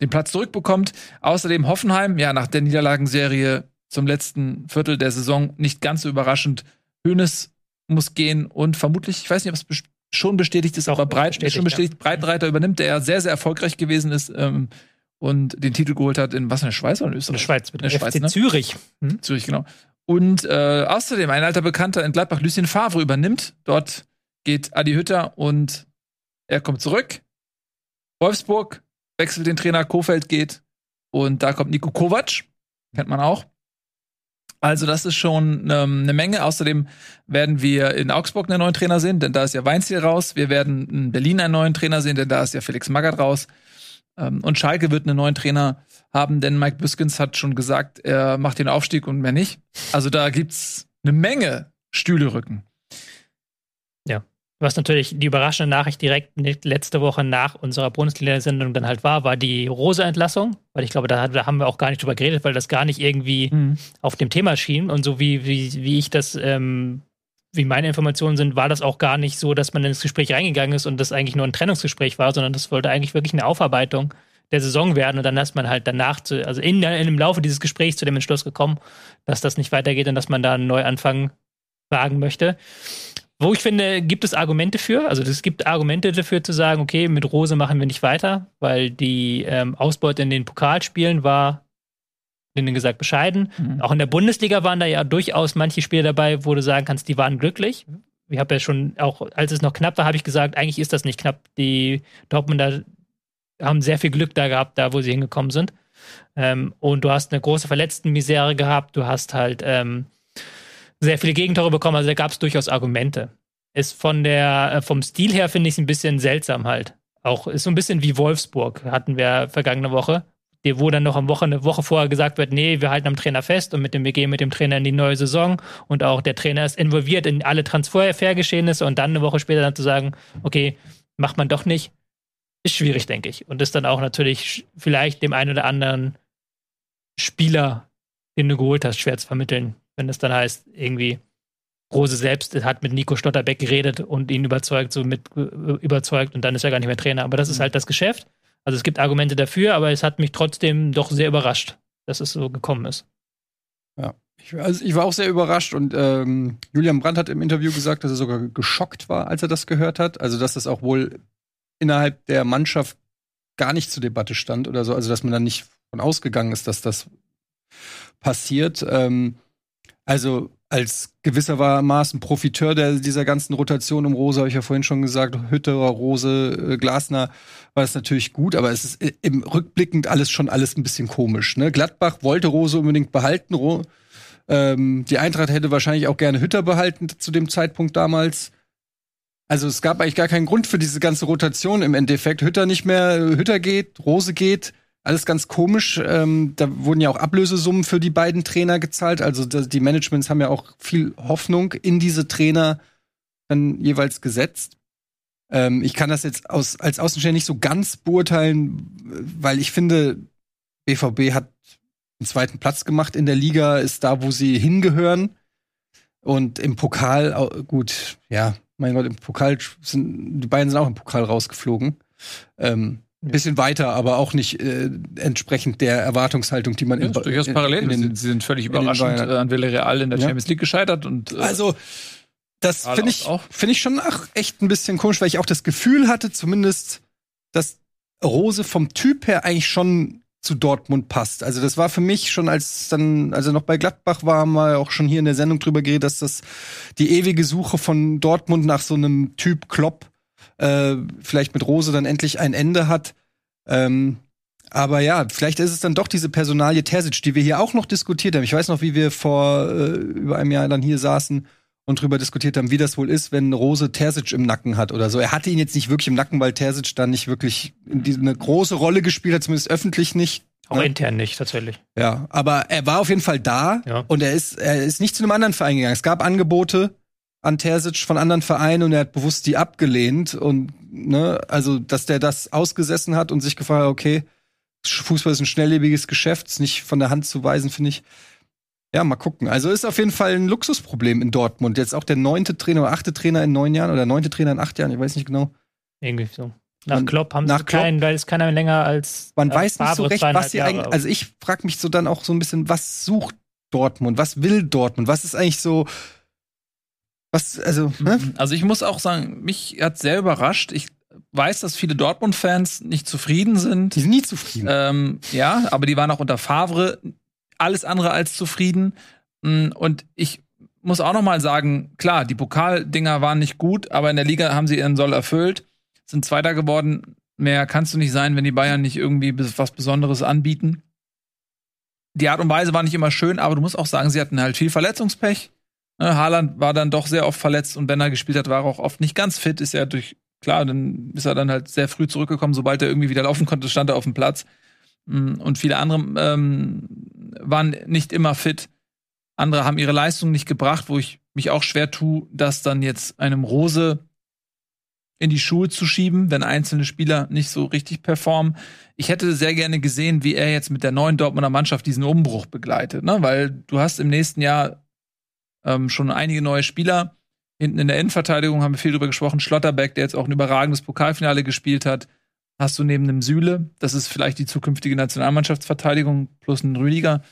den Platz zurückbekommt. Außerdem Hoffenheim, ja, nach der Niederlagenserie zum letzten Viertel der Saison nicht ganz so überraschend. Hönes muss gehen und vermutlich, ich weiß nicht, ob es schon bestätigt ist, Doch, aber Breit, bestätigt, schon bestätigt, Breitenreiter übernimmt, der ja sehr, sehr erfolgreich gewesen ist ähm, und den Titel geholt hat in was in der Schweiz oder in In Österreich? der Schweiz, mit In der Schweiz, FC ne? Zürich. Hm? Zürich, genau. Und äh, außerdem ein alter Bekannter in Gladbach, Lucien Favre, übernimmt. Dort geht Adi Hütter und er kommt zurück. Wolfsburg wechselt den Trainer, Kofeld geht und da kommt Nico Kovac, kennt man auch. Also das ist schon ähm, eine Menge. Außerdem werden wir in Augsburg einen neuen Trainer sehen, denn da ist ja Weinziel raus. Wir werden in Berlin einen neuen Trainer sehen, denn da ist ja Felix Magath raus. Ähm, und Schalke wird einen neuen Trainer haben, denn Mike Biskins hat schon gesagt, er macht den Aufstieg und mehr nicht. Also da gibt's eine Menge Stühle rücken. Was natürlich die überraschende Nachricht direkt letzte Woche nach unserer Bundesliga-Sendung dann halt war, war die Rose-Entlassung. Weil ich glaube, da, da haben wir auch gar nicht drüber geredet, weil das gar nicht irgendwie auf dem Thema schien. Und so wie, wie, wie ich das, ähm, wie meine Informationen sind, war das auch gar nicht so, dass man ins Gespräch reingegangen ist und das eigentlich nur ein Trennungsgespräch war, sondern das wollte eigentlich wirklich eine Aufarbeitung der Saison werden. Und dann ist man halt danach, zu, also in, in dem Laufe dieses Gesprächs zu dem Entschluss gekommen, dass das nicht weitergeht und dass man da einen Neuanfang wagen möchte. Wo ich finde, gibt es Argumente für. Also es gibt Argumente dafür zu sagen, okay, mit Rose machen wir nicht weiter, weil die ähm, Ausbeute in den Pokalspielen war, denen gesagt, bescheiden. Mhm. Auch in der Bundesliga waren da ja durchaus manche Spiele dabei, wo du sagen kannst, die waren glücklich. Ich habe ja schon, auch als es noch knapp war, habe ich gesagt, eigentlich ist das nicht knapp. Die Dortmunder haben sehr viel Glück da gehabt, da wo sie hingekommen sind. Ähm, und du hast eine große Verletztenmisere gehabt, du hast halt ähm, sehr viele Gegentore bekommen, also da gab es durchaus Argumente. Ist von der, äh, vom Stil her finde ich es ein bisschen seltsam halt. Auch ist so ein bisschen wie Wolfsburg, hatten wir vergangene Woche, wo dann noch am Woche, eine Woche vorher gesagt wird, nee, wir halten am Trainer fest und mit dem, wir gehen mit dem Trainer in die neue Saison und auch der Trainer ist involviert in alle Transfergeschehnisse und dann eine Woche später dann zu sagen, okay, macht man doch nicht, ist schwierig, denke ich. Und ist dann auch natürlich vielleicht dem einen oder anderen Spieler, den du geholt hast, schwer zu vermitteln, wenn es dann heißt, irgendwie, Rose selbst hat mit Nico Stotterbeck geredet und ihn überzeugt, so mit äh, überzeugt und dann ist er gar nicht mehr Trainer. Aber das ist mhm. halt das Geschäft. Also es gibt Argumente dafür, aber es hat mich trotzdem doch sehr überrascht, dass es so gekommen ist. Ja. Ich, also ich war auch sehr überrascht und ähm, Julian Brandt hat im Interview gesagt, dass er sogar geschockt war, als er das gehört hat. Also, dass das auch wohl innerhalb der Mannschaft gar nicht zur Debatte stand oder so. Also, dass man dann nicht von ausgegangen ist, dass das passiert. Ähm, also, als gewissermaßen Profiteur der, dieser ganzen Rotation um Rose, habe ich ja vorhin schon gesagt, Hütterer, Rose, äh, Glasner, war es natürlich gut, aber es ist im rückblickend alles schon alles ein bisschen komisch. Ne? Gladbach wollte Rose unbedingt behalten. Ro ähm, die Eintracht hätte wahrscheinlich auch gerne Hütter behalten zu dem Zeitpunkt damals. Also es gab eigentlich gar keinen Grund für diese ganze Rotation im Endeffekt. Hütter nicht mehr, Hütter geht, Rose geht alles ganz komisch. Ähm, da wurden ja auch Ablösesummen für die beiden Trainer gezahlt. Also die Managements haben ja auch viel Hoffnung in diese Trainer dann jeweils gesetzt. Ähm, ich kann das jetzt aus, als Außenstehender nicht so ganz beurteilen, weil ich finde, BVB hat einen zweiten Platz gemacht in der Liga, ist da, wo sie hingehören. Und im Pokal, gut, ja, mein Gott, im Pokal sind, die beiden sind auch im Pokal rausgeflogen. Ähm, ein bisschen weiter, aber auch nicht äh, entsprechend der Erwartungshaltung, die man ja, in, durchaus parallel. In den, sie sind völlig überraschend äh, an Villarreal in der ja. Champions League gescheitert und äh, also das finde ich finde ich schon ach, echt ein bisschen komisch, weil ich auch das Gefühl hatte, zumindest, dass Rose vom Typ her eigentlich schon zu Dortmund passt. Also das war für mich schon als dann, als er noch bei Gladbach war, mal auch schon hier in der Sendung drüber geredet, dass das die ewige Suche von Dortmund nach so einem Typ Klopp äh, vielleicht mit Rose dann endlich ein Ende hat. Ähm, aber ja, vielleicht ist es dann doch diese Personalie Terzic, die wir hier auch noch diskutiert haben. Ich weiß noch, wie wir vor äh, über einem Jahr dann hier saßen und drüber diskutiert haben, wie das wohl ist, wenn Rose Terzic im Nacken hat oder so. Er hatte ihn jetzt nicht wirklich im Nacken, weil Terzic dann nicht wirklich eine große Rolle gespielt hat, zumindest öffentlich nicht. Auch ne? intern nicht, tatsächlich. Ja, aber er war auf jeden Fall da ja. und er ist, er ist nicht zu einem anderen Verein gegangen. Es gab Angebote, an Terzic von anderen Vereinen und er hat bewusst die abgelehnt und ne, also dass der das ausgesessen hat und sich gefragt hat, okay, Fußball ist ein schnelllebiges Geschäft, ist nicht von der Hand zu weisen, finde ich. Ja, mal gucken. Also ist auf jeden Fall ein Luxusproblem in Dortmund. Jetzt auch der neunte Trainer oder achte Trainer in neun Jahren oder neunte Trainer in acht Jahren, ich weiß nicht genau. Irgendwie so. Nach Klopp haben nach sie keinen, weil es keiner länger als. Man äh, weiß nicht so recht, was sie eigentlich. Also ich frage mich so dann auch so ein bisschen, was sucht Dortmund? Was will Dortmund? Was ist eigentlich so was, also, ne? Mhm. Also ich muss auch sagen, mich hat sehr überrascht. Ich weiß, dass viele Dortmund-Fans nicht zufrieden sind. Die sind nie zufrieden. Ähm, ja, aber die waren auch unter Favre alles andere als zufrieden. Mm, und ich muss auch noch mal sagen, klar, die Pokaldinger waren nicht gut, aber in der Liga haben sie ihren Soll erfüllt, sind Zweiter geworden. Mehr kannst du nicht sein, wenn die Bayern nicht irgendwie was Besonderes anbieten. Die Art und Weise war nicht immer schön, aber du musst auch sagen, sie hatten halt viel Verletzungspech. Ne, Haaland war dann doch sehr oft verletzt und wenn er gespielt hat, war er auch oft nicht ganz fit. Ist ja durch, klar, dann ist er dann halt sehr früh zurückgekommen. Sobald er irgendwie wieder laufen konnte, stand er auf dem Platz. Mm, und viele andere ähm, waren nicht immer fit. Andere haben ihre Leistung nicht gebracht, wo ich mich auch schwer tue, das dann jetzt einem Rose in die Schuhe zu schieben, wenn einzelne Spieler nicht so richtig performen. Ich hätte sehr gerne gesehen, wie er jetzt mit der neuen Dortmunder Mannschaft diesen Umbruch begleitet, ne? weil du hast im nächsten Jahr ähm, schon einige neue Spieler. Hinten in der Innenverteidigung haben wir viel drüber gesprochen. Schlotterbeck, der jetzt auch ein überragendes Pokalfinale gespielt hat. Hast du neben einem Süle, das ist vielleicht die zukünftige Nationalmannschaftsverteidigung, plus einen Rüdiger.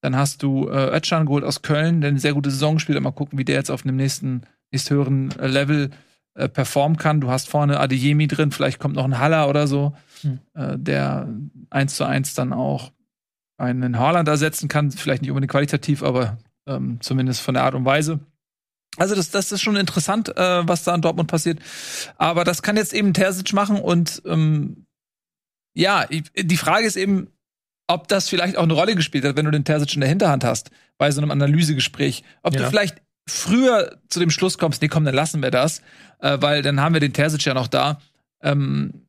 Dann hast du äh, Özcan geholt aus Köln, der eine sehr gute Saison spielt. Mal gucken, wie der jetzt auf einem nächsten, nächsthöheren äh, Level äh, performen kann. Du hast vorne Adeyemi drin, vielleicht kommt noch ein Haller oder so, hm. äh, der eins zu eins dann auch einen Haaland ersetzen kann. Vielleicht nicht unbedingt qualitativ, aber ähm, zumindest von der Art und Weise. Also das, das ist schon interessant, äh, was da in Dortmund passiert. Aber das kann jetzt eben Terzic machen und ähm, ja, die Frage ist eben, ob das vielleicht auch eine Rolle gespielt hat, wenn du den Terzic in der Hinterhand hast, bei so einem Analysegespräch. Ob Ja. du vielleicht früher zu dem Schluss kommst, nee, komm, dann lassen wir das, äh, weil dann haben wir den Terzic ja noch da. Ähm,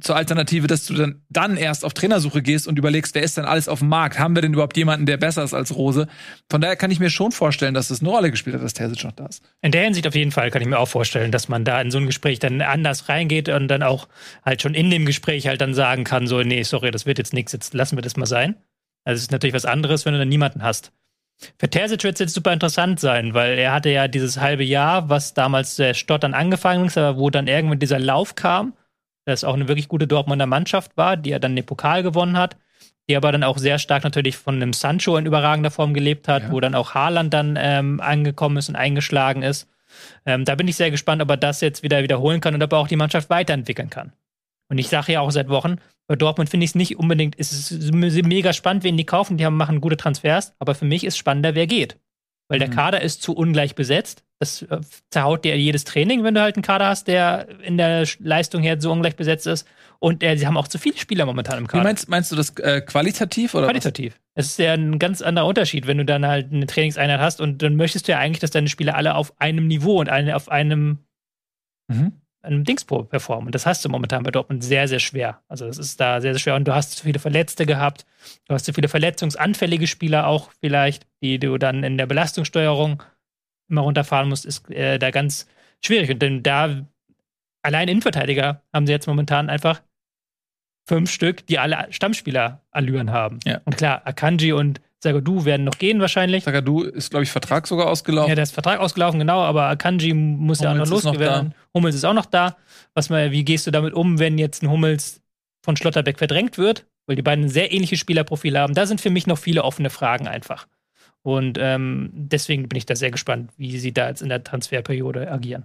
zur Alternative, dass du dann, dann erst auf Trainersuche gehst und überlegst, wer ist denn alles auf dem Markt? Haben wir denn überhaupt jemanden, der besser ist als Rose? Von daher kann ich mir schon vorstellen, dass es eine Rolle gespielt hat, dass Terzic noch da ist. In der Hinsicht auf jeden Fall kann ich mir auch vorstellen, dass man da in so ein Gespräch dann anders reingeht und dann auch halt schon in dem Gespräch halt dann sagen kann, so, nee, sorry, das wird jetzt nichts, jetzt lassen wir das mal sein. Also es ist natürlich was anderes, wenn du dann niemanden hast. Für Terzic wird es jetzt super interessant sein, weil er hatte ja dieses halbe Jahr, was damals der Stottern angefangen ist, aber wo dann irgendwann dieser Lauf kam, das auch eine wirklich gute Dortmunder Mannschaft war, die ja dann den Pokal gewonnen hat, die aber dann auch sehr stark natürlich von einem Sancho in überragender Form gelebt hat, Ja. wo dann auch Haaland dann ähm, angekommen ist und eingeschlagen ist. Ähm, da bin ich sehr gespannt, ob er das jetzt wieder wiederholen kann und ob er auch die Mannschaft weiterentwickeln kann. Und ich sage ja auch seit Wochen, bei Dortmund finde ich es nicht unbedingt, es ist mega spannend, wen die kaufen, die haben, machen gute Transfers, aber für mich ist spannender, wer geht. Weil der Mhm. Kader ist zu ungleich besetzt. Das äh, zerhaut dir jedes Training, wenn du halt einen Kader hast, der in der Leistung her so ungleich besetzt ist. Und äh, sie haben auch zu viele Spieler momentan im Wie Kader. meinst, meinst du das äh, qualitativ oder? was? Qualitativ. Es ist ja ein ganz anderer Unterschied, wenn du dann halt eine Trainingseinheit hast und dann möchtest du ja eigentlich, dass deine Spieler alle auf einem Niveau und eine, auf einem, Mhm. Einem Dingspro performen. Und das hast du momentan bei Dortmund sehr, sehr schwer. Also das ist da sehr, sehr schwer. Und du hast zu viele Verletzte gehabt. Du hast zu viele verletzungsanfällige Spieler auch vielleicht, die du dann in der Belastungssteuerung immer runterfahren musst, ist äh, da ganz schwierig. Und denn da allein Innenverteidiger haben sie jetzt momentan einfach fünf Stück, die alle Stammspieler-Allüren haben. Ja. Und klar, Akanji und Zagadou werden noch gehen wahrscheinlich. Sagadu ist, glaube ich, Vertrag sogar ausgelaufen. Ja, der ist Vertrag ausgelaufen, genau, aber Akanji muss ja auch noch Hummels losgewerden. Hummels ist auch noch da. Was mal, wie gehst du damit um, wenn jetzt ein Hummels von Schlotterbeck verdrängt wird? Weil die beiden ein sehr ähnliche Spielerprofile haben. Da sind für mich noch viele offene Fragen einfach. Und ähm, deswegen bin ich da sehr gespannt, wie sie da jetzt in der Transferperiode agieren.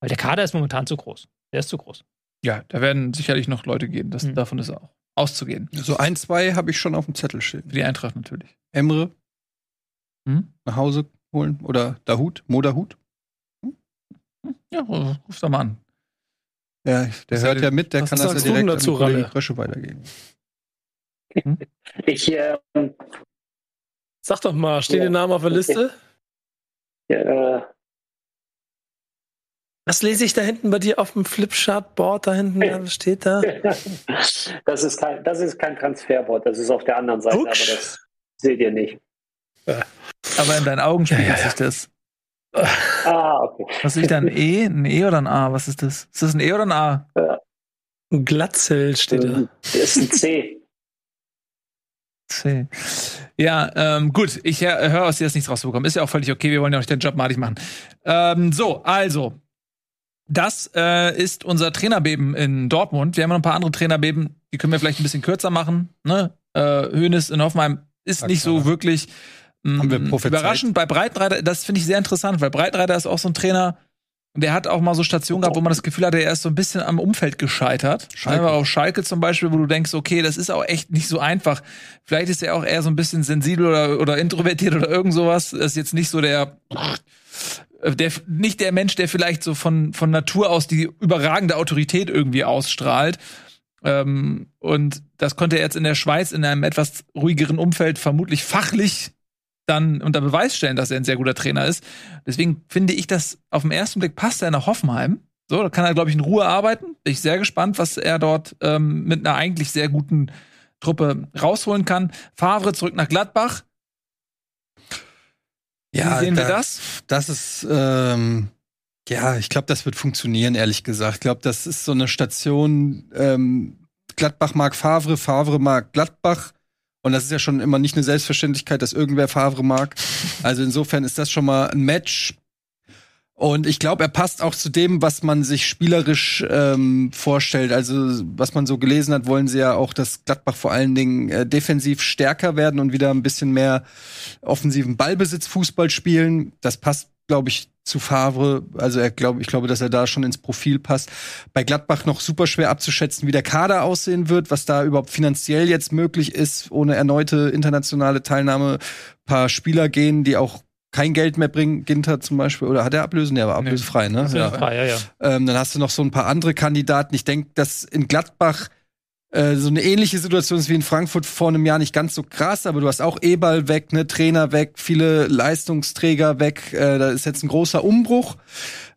Weil der Kader ist momentan zu groß. Der ist zu groß. Ja, da werden sicherlich noch Leute gehen. Das, Mhm. Davon ist auch auszugehen. So ein, zwei habe ich schon auf dem Zettel stehen. Für die Eintracht natürlich. Emre Mhm. nach Hause holen oder Dahut, Modahut. Ja, ruf da mal an. Ja, der Was hört ja mit, der kann das ja direkt an dazu, Ralle? Frösche weitergeben. Ich, äh, Sag doch mal, steht Ja. der Name auf der Liste? äh, Was lese ich da hinten bei dir auf dem Flipchart-Board da hinten? Was steht da? das, ist kein, das ist kein Transferboard, das ist auf der anderen Seite, Guck. aber das seht ihr nicht. Aber in deinen Augen spiegelt Ja, ja, ja. sich das. Ah, okay. Was ist da ein E? Ein E oder ein A? Was ist das? Ist das ein E oder ein A? Ein Glatzel steht da. Das ist ein C. C. Ja, ähm, gut, ich höre aus dir, dass nichts rausbekommen. Ist ja auch völlig okay, wir wollen ja auch nicht den Job madig machen. Ähm, so, also. Das äh, ist unser Trainerbeben in Dortmund. Wir haben noch ein paar andere Trainerbeben, die können wir vielleicht ein bisschen kürzer machen. Ne? Äh, Hönes in Hoffenheim ist nicht so wirklich prophezeit. überraschend. Bei Breitenreiter, das finde ich sehr interessant, weil Breitenreiter ist auch so ein Trainer, der hat auch mal so Stationen gehabt, wo man das Gefühl hatte, er ist so ein bisschen am Umfeld gescheitert. Schalke. Einfach auf Schalke zum Beispiel, wo du denkst, okay, das ist auch echt nicht so einfach. Vielleicht ist er auch eher so ein bisschen sensibel oder, oder introvertiert oder irgend sowas. Das ist jetzt nicht so der, der, nicht der Mensch, der vielleicht so von, von Natur aus die überragende Autorität irgendwie ausstrahlt. Ähm, und das konnte er jetzt in der Schweiz in einem etwas ruhigeren Umfeld vermutlich fachlich dann unter Beweis stellen, dass er ein sehr guter Trainer ist. Deswegen finde ich, dass auf den ersten Blick passt er nach Hoffenheim. So, da kann er, glaube ich, in Ruhe arbeiten. Bin ich sehr gespannt, was er dort ähm, mit einer eigentlich sehr guten Truppe rausholen kann. Favre zurück nach Gladbach. Wie sehen wir da- das? Das ist, ähm, ja, ich glaube, das wird funktionieren, ehrlich gesagt. Ich glaube, das ist so eine Station, ähm, Gladbach mag Favre, Favre mag Gladbach. Und das ist ja schon immer nicht eine Selbstverständlichkeit, dass irgendwer Favre mag. Also insofern ist das schon mal ein Match. Und ich glaube, er passt auch zu dem, was man sich spielerisch ähm, vorstellt. Also, was man so gelesen hat, wollen sie ja auch, dass Gladbach vor allen Dingen äh, defensiv stärker werden und wieder ein bisschen mehr offensiven Ballbesitz Fußball spielen. Das passt, glaube ich, zu Favre. Also er glaube, ich glaube, dass er da schon ins Profil passt. Bei Gladbach noch super schwer abzuschätzen, wie der Kader aussehen wird, was da überhaupt finanziell jetzt möglich ist, ohne erneute internationale Teilnahme. paar Spieler gehen, die auch kein Geld mehr bringen, Ginter zum Beispiel, oder hat er ablösen? Der war ablösefrei, ne? Ja, ja, ja. Ähm, dann hast du noch so ein paar andere Kandidaten. Ich denke, dass in Gladbach äh, so eine ähnliche Situation ist wie in Frankfurt vor einem Jahr nicht ganz so krass, aber du hast auch Ebal weg, ne, Trainer weg, viele Leistungsträger weg. Äh, da ist jetzt ein großer Umbruch.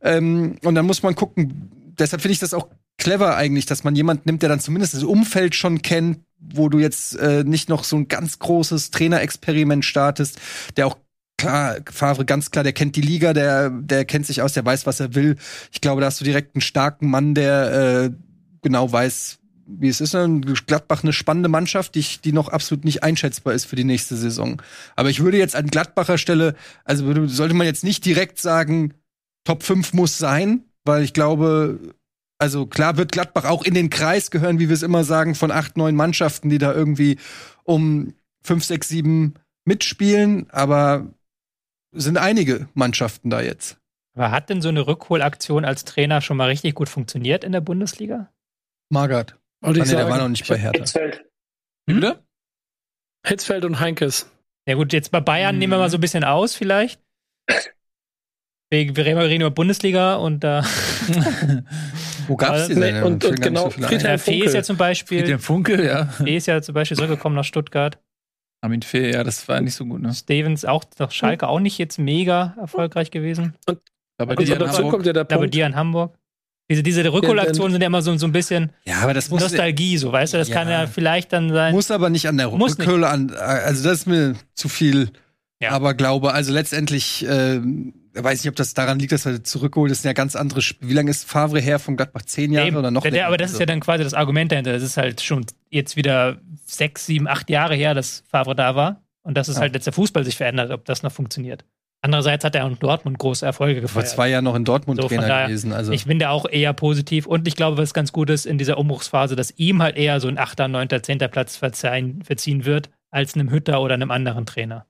Ähm, und dann muss man gucken. Deshalb finde ich das auch clever eigentlich, dass man jemanden nimmt, der dann zumindest das Umfeld schon kennt, wo du jetzt äh, nicht noch so ein ganz großes Trainerexperiment startest, der auch klar, Favre ganz klar, der kennt die Liga, der der kennt sich aus, der weiß, was er will. Ich glaube, da hast du direkt einen starken Mann, der äh, genau weiß, wie es ist. Gladbach eine spannende Mannschaft, die, die noch absolut nicht einschätzbar ist für die nächste Saison. Aber ich würde jetzt an Gladbacher Stelle, also würde, sollte man jetzt nicht direkt sagen, Top 5 muss sein, weil ich glaube, also klar wird Gladbach auch in den Kreis gehören, wie wir es immer sagen, von acht, neun Mannschaften, die da irgendwie um fünf, sechs, sieben mitspielen, aber sind einige Mannschaften da jetzt. Aber hat denn so eine Rückholaktion als Trainer schon mal richtig gut funktioniert in der Bundesliga? Magath. Und ich Ah, nee, der war noch nicht bei Hertha. Hitzfeld. Bitte? Hitzfeld und Heinkes. Ja gut, jetzt bei Bayern Hm. nehmen wir mal so ein bisschen aus vielleicht. Wir, wir reden über Bundesliga und da Wo gab's die Nee, denn? und- und genau, so. Friedhelm der Fee ist ja zum Beispiel, Den Funkel, ja. Fee ist ja zum Beispiel zurückgekommen nach Stuttgart. Armin Fee, ja, das war nicht so gut, ne? Stevens auch nach Schalke auch nicht jetzt mega erfolgreich gewesen. Aber Und die in dazu Hamburg, kommt ja der Aber Punkt. die in Hamburg. Diese, diese Rückholaktionen sind ja immer so, so ein bisschen Ja, aber das muss, Nostalgie, so weißt du, das Ja. kann ja vielleicht dann sein. muss aber nicht an der. Rückhöhle an. Also das ist mir zu viel. Ja. Aber glaube, also letztendlich äh, weiß nicht, ob das daran liegt, dass er zurückgeholt ist. Das sind ja ganz andere. Sp Wie lange ist Favre her von Gladbach? Zehn Jahre Eben. oder noch? der, der, aber das ist Also- ja dann quasi das Argument dahinter. Das ist halt schon jetzt wieder sechs, sieben, acht Jahre her, dass Favre da war. Und dass es Ja. halt jetzt der Fußball sich verändert, ob das noch funktioniert. Andererseits hat er auch in Dortmund große Erfolge vor gefeiert. zwei Jahren noch in Dortmund So, Trainer daher, gewesen. Also Ich bin da auch eher positiv und ich glaube, was ganz gut ist in dieser Umbruchsphase, dass ihm halt eher so ein 8., 9., 10. Platz verziehen wird, als einem Hütter oder einem anderen Trainer.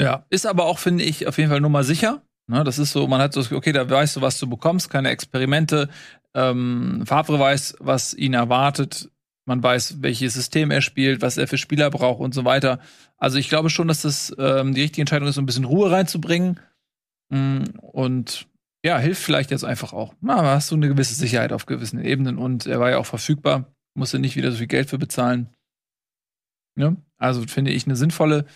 Ja, ist aber auch, finde ich, auf jeden Fall nur mal sicher. Ne, das ist so, man hat so, okay, da weißt du, was du bekommst, keine Experimente. Ähm, Favre weiß, was ihn erwartet. Man weiß, welches System er spielt, was er für Spieler braucht und so weiter. Also ich glaube schon, dass das ähm, die richtige Entscheidung ist, so ein bisschen Ruhe reinzubringen. Mm, Und ja, hilft vielleicht jetzt einfach auch. Na, hast du eine gewisse Sicherheit auf gewissen Ebenen und er war ja auch verfügbar, musste nicht wieder so viel Geld für bezahlen. Ne? Also finde ich eine sinnvolle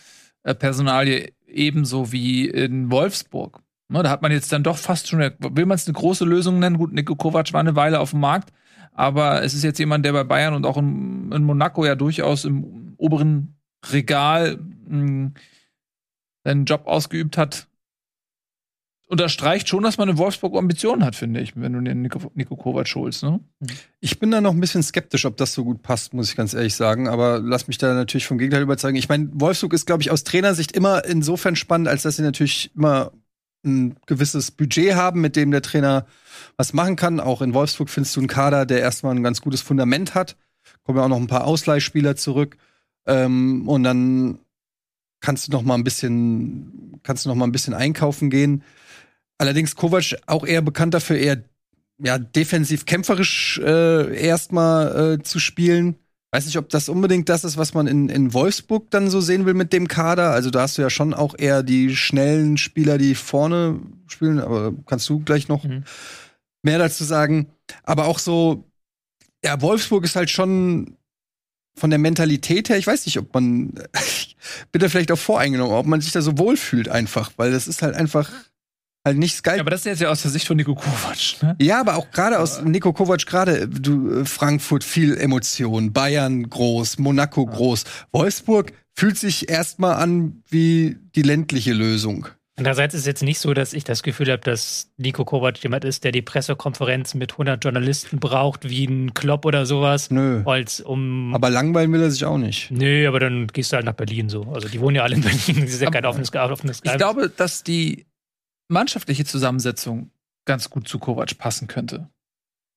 Personalie, ebenso wie in Wolfsburg. Ne, da hat man jetzt dann doch fast schon, will man es eine große Lösung nennen? Gut, Nico Kovac war eine Weile auf dem Markt, aber es ist jetzt jemand, der bei Bayern und auch in, in Monaco ja durchaus im oberen Regal mh, seinen Job ausgeübt hat. Unterstreicht schon, dass man in Wolfsburg Ambitionen hat, finde ich, wenn du den Nico, Nico Kovac holst. Ne? Ich bin da noch ein bisschen skeptisch, ob das so gut passt, muss ich ganz ehrlich sagen. Aber lass mich da natürlich vom Gegenteil überzeugen. Ich meine, Wolfsburg ist, glaube ich, aus Trainersicht immer insofern spannend, als dass sie natürlich immer ein gewisses Budget haben, mit dem der Trainer was machen kann. Auch in Wolfsburg findest du einen Kader, der erstmal ein ganz gutes Fundament hat. Kommen ja auch noch ein paar Ausleihspieler zurück. Ähm, und dann kannst du noch mal ein bisschen, kannst du noch mal ein bisschen einkaufen gehen. Allerdings Kovac auch eher bekannt dafür, eher ja, defensiv kämpferisch äh, erstmal äh, zu spielen. Weiß nicht, ob das unbedingt das ist, was man in, in Wolfsburg dann so sehen will mit dem Kader. Also da hast du ja schon auch eher die schnellen Spieler, die vorne spielen, aber kannst du gleich noch Mhm. mehr dazu sagen. Aber auch so, ja, Wolfsburg ist halt schon von der Mentalität her, ich weiß nicht, ob man, bitte vielleicht auch voreingenommen, ob man sich da so wohlfühlt einfach, weil das ist halt einfach halt nicht Skype. Ja, aber das ist jetzt ja aus der Sicht von Nico Kovac. Ne? Ja, aber auch gerade aus Nico Kovac gerade, du äh, Frankfurt viel Emotion, Bayern groß, Monaco groß, Wolfsburg fühlt sich erstmal an wie die ländliche Lösung. Andererseits ist es jetzt nicht so, dass ich das Gefühl habe, dass Nico Kovac jemand ist, der die Pressekonferenz mit 100 Journalisten braucht, wie ein Klopp oder sowas, Nö. als um. Aber langweilen will er sich auch nicht. Nö, aber dann gehst du halt nach Berlin so. Also die wohnen ja alle in Berlin. Das ist ja kein Aber- offenes, offenes Ich glaube, dass die mannschaftliche Zusammensetzung ganz gut zu Kovac passen könnte.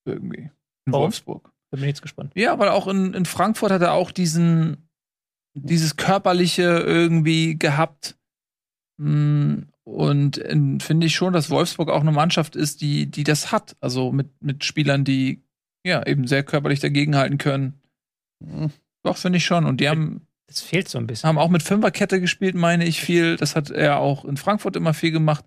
Irgendwie. In Warum? Wolfsburg. Da bin ich jetzt gespannt. Ja, weil auch in, in Frankfurt hat er auch diesen, dieses körperliche irgendwie gehabt. Mm, Und in- finde ich schon, dass Wolfsburg auch eine Mannschaft ist, die, die das hat. Also mit, mit Spielern, die ja eben sehr körperlich dagegenhalten können. Hm. Doch, finde ich schon. Und die haben, Das fehlt so ein bisschen. haben auch mit Fünferkette gespielt, meine ich viel. Das hat er auch in Frankfurt immer viel gemacht.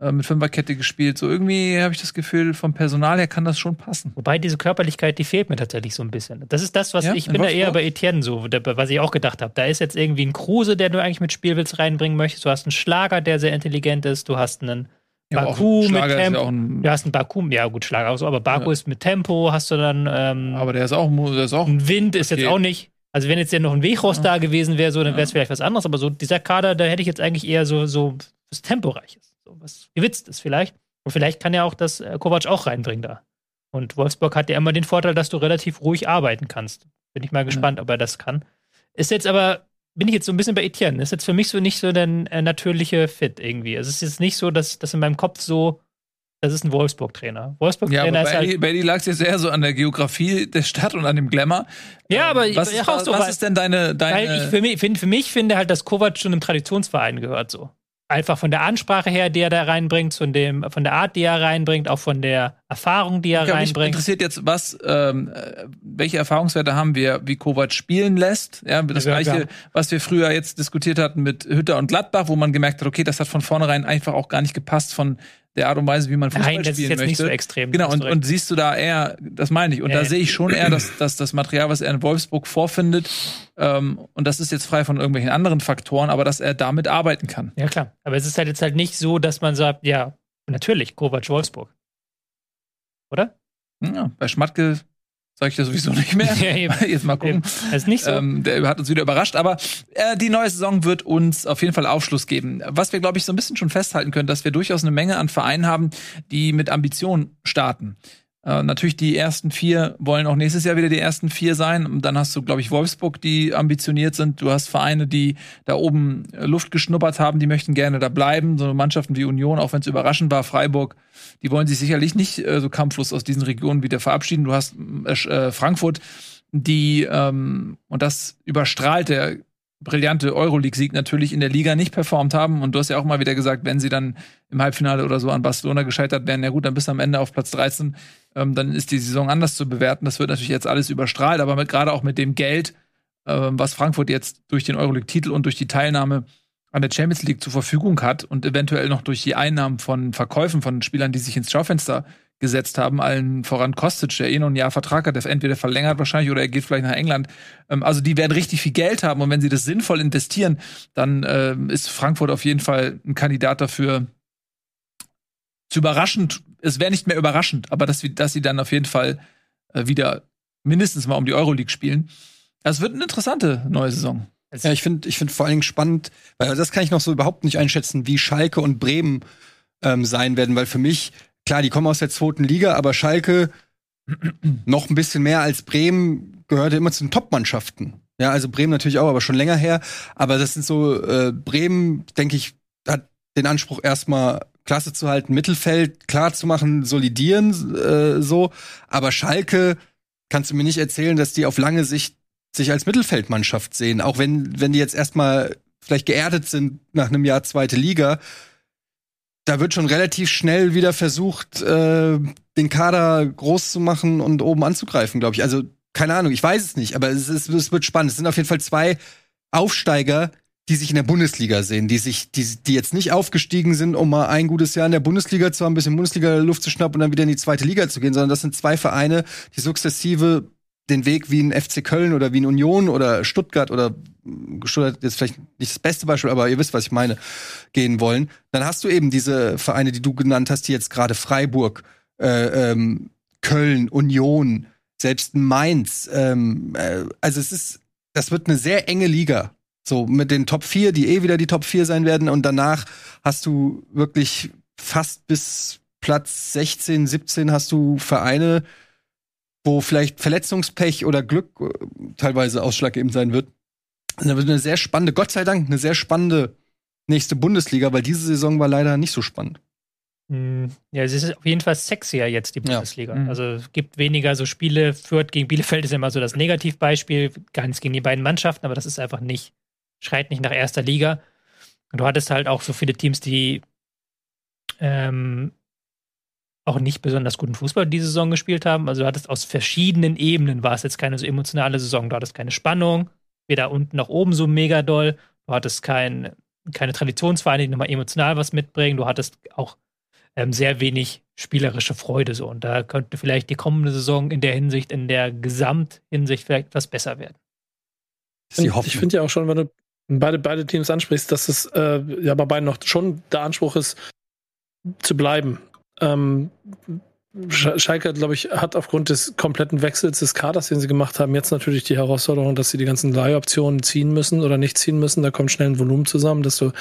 Äh, mit Fünferkette gespielt. So irgendwie habe ich das Gefühl, vom Personal her kann das schon passen. Wobei diese Körperlichkeit, die fehlt mir tatsächlich so ein bisschen. Das ist das, was Ja, ich in bin da eher bei Etienne so, was ich auch gedacht habe. Da ist jetzt irgendwie ein Kruse, der du eigentlich mit Spielwitz reinbringen möchtest. Du hast einen Schlager, der sehr intelligent ist. Du hast einen Ja, Baku mit Tempo. ja Du hast einen Baku, ja gut, Schlager auch so, aber Baku Ja. ist mit Tempo, hast du dann ähm, aber der ist auch, der ist auch ein Wind ist Okay. jetzt auch nicht. Also wenn jetzt ja noch ein Wechros da gewesen wäre, so, dann wäre es vielleicht was anderes. Aber so dieser Kader, da hätte ich jetzt eigentlich eher so, so was Temporeiches, was gewitzt ist vielleicht. Und vielleicht kann ja auch das äh, Kovac auch reinbringen da. Und Wolfsburg hat ja immer den Vorteil, dass du relativ ruhig arbeiten kannst. Bin ich mal gespannt, ob er das kann. Ist jetzt aber, bin ich jetzt so ein bisschen bei Etienne. Ist jetzt für mich so nicht so der äh, natürliche Fit irgendwie. Also es ist jetzt nicht so, dass das in meinem Kopf so, das ist ein Wolfsburg-Trainer. Ja, Wolfsburg-Trainer ist bei halt. Bei Eddie lag es jetzt eher so an der Geografie der Stadt und an dem Glamour. Ja, Ähm, aber was, ja, ist, auch so, was ist denn deine, deine Weil ich für mich, find, für mich finde halt, dass Kovac schon einem Traditionsverein gehört so. Einfach von der Ansprache her, die er da reinbringt, von, dem, von der Art, die er reinbringt, auch von der Erfahrung, die er mich reinbringt. interessiert jetzt, was, ähm, äh, welche Erfahrungswerte haben wir, wie Kovac spielen lässt? Ja, das Ja, gleiche, was wir früher jetzt diskutiert hatten mit Hütter und Gladbach, wo man gemerkt hat, okay, das hat von vornherein einfach auch gar nicht gepasst von der Art und Weise, wie man Fußball Nein, das ist spielen jetzt möchte. nicht so extrem. Genau, und, und siehst du da eher, das meine ich, und Ja, da ja. sehe ich schon eher, dass, dass das Material, was er in Wolfsburg vorfindet, ähm, und das ist jetzt frei von irgendwelchen anderen Faktoren, aber dass er damit arbeiten kann. ja, klar. Aber es ist halt jetzt halt nicht so, dass man sagt, ja, natürlich, Kovac Wolfsburg. Oder? Ja, bei Schmatke sage ich das sowieso nicht mehr. Ja, eben. Jetzt mal gucken. Das ist nicht so. Ähm, der hat uns wieder überrascht, aber äh, die neue Saison wird uns auf jeden Fall Aufschluss geben. Was wir, glaube ich, so ein bisschen schon festhalten können, dass wir durchaus eine Menge an Vereinen haben, die mit Ambition starten. Äh, natürlich die ersten vier wollen auch nächstes Jahr wieder die ersten vier sein. Und dann hast du, glaube ich, Wolfsburg, die ambitioniert sind. Du hast Vereine, die da oben äh, Luft geschnuppert haben, die möchten gerne da bleiben. So Mannschaften wie Union, auch wenn es überraschend war, Freiburg, die wollen sich sicherlich nicht äh, so kampflos aus diesen Regionen wieder verabschieden. Du hast äh, Frankfurt, die, ähm, und das überstrahlt der brillante Euroleague-Sieg natürlich in der Liga nicht performt haben. Und du hast ja auch mal wieder gesagt, wenn sie dann im Halbfinale oder so an Barcelona gescheitert wären, ja gut, dann bist du am Ende auf Platz 13. Ähm, dann ist die Saison anders zu bewerten. Das wird natürlich jetzt alles überstrahlt, aber gerade auch mit dem Geld, ähm, was Frankfurt jetzt durch den Euroleague-Titel und durch die Teilnahme an der Champions League zur Verfügung hat und eventuell noch durch die Einnahmen von Verkäufen von Spielern, die sich ins Schaufenster gesetzt haben, allen voran Kostic, der eh noch ein Jahr Vertrag hat, der entweder verlängert wahrscheinlich oder er geht vielleicht nach England. Ähm, also die werden richtig viel Geld haben und wenn sie das sinnvoll investieren, dann ähm, ist Frankfurt auf jeden Fall ein Kandidat dafür, zu überraschend, es wäre nicht mehr überraschend, aber dass, dass sie dann auf jeden Fall äh, wieder mindestens mal um die Euroleague spielen. Das wird eine interessante neue Saison. Ja, ich finde ich find vor allen Dingen spannend, weil das kann ich noch so überhaupt nicht einschätzen, wie Schalke und Bremen ähm, sein werden, weil für mich, klar, die kommen aus der zweiten Liga, aber Schalke noch ein bisschen mehr als Bremen gehörte immer zu den Top-Mannschaften. Ja, also Bremen natürlich auch, aber schon länger her. Aber das sind so, äh, Bremen, denke ich, hat den Anspruch erstmal Klasse zu halten, Mittelfeld klar zu machen, solidieren, äh, so. Aber Schalke kannst du mir nicht erzählen, dass die auf lange Sicht sich als Mittelfeldmannschaft sehen, auch wenn, wenn die jetzt erstmal vielleicht geerdet sind nach einem Jahr zweite Liga. Da wird schon relativ schnell wieder versucht, äh, den Kader groß zu machen und oben anzugreifen, glaube ich. Also, keine Ahnung, ich weiß es nicht, aber es, ist, es wird spannend. Es sind auf jeden Fall zwei Aufsteiger, die sich in der Bundesliga sehen, die sich, die, die jetzt nicht aufgestiegen sind, um mal ein gutes Jahr in der Bundesliga zu haben, ein bisschen Bundesliga-Luft zu schnappen und dann wieder in die zweite Liga zu gehen, sondern das sind zwei Vereine, die sukzessive den Weg wie ein FC Köln oder wie ein Union oder Stuttgart oder Stuttgart ist vielleicht nicht das beste Beispiel, aber ihr wisst, was ich meine, gehen wollen. Dann hast du eben diese Vereine, die du genannt hast, die jetzt gerade Freiburg, äh, ähm, Köln, Union, selbst Mainz. Ähm, äh, also es ist, das wird eine sehr enge Liga. So mit den Top 4, die eh wieder die Top 4 sein werden. Und danach hast du wirklich fast bis Platz 16, 17 hast du Vereine, wo vielleicht Verletzungspech oder Glück äh, teilweise ausschlaggebend sein wird. Und da wird eine sehr spannende, Gott sei Dank, eine sehr spannende nächste Bundesliga, weil diese Saison war leider nicht so spannend. Mm, Ja, es ist auf jeden Fall sexier jetzt, die Ja. Bundesliga. Mhm. Also es gibt weniger so Spiele. Fürth gegen Bielefeld ist ja immer so das Negativbeispiel, gar nichts gegen die beiden Mannschaften, aber das ist einfach nicht, schreit nicht nach erster Liga. Und du hattest halt auch so viele Teams, die ähm, auch nicht besonders guten Fußball diese Saison gespielt haben. Also du hattest aus verschiedenen Ebenen, war es jetzt keine so emotionale Saison. Du hattest keine Spannung, weder unten noch oben so mega doll. Du hattest kein, keine Traditionsvereine, die nochmal emotional was mitbringen. Du hattest auch ähm, sehr wenig spielerische Freude so. Und da könnte vielleicht die kommende Saison in der Hinsicht, in der Gesamthinsicht vielleicht etwas besser werden. Ich finde ja auch schon, wenn du beide, beide Teams ansprichst, dass es äh, ja bei beiden noch schon der Anspruch ist, zu bleiben. Ähm, Schalke, glaube ich, hat aufgrund des kompletten Wechsels des Kaders, den sie gemacht haben, jetzt natürlich die Herausforderung, dass sie die ganzen Leihoptionen ziehen müssen oder nicht ziehen müssen. Da kommt schnell ein Volumen zusammen, dass du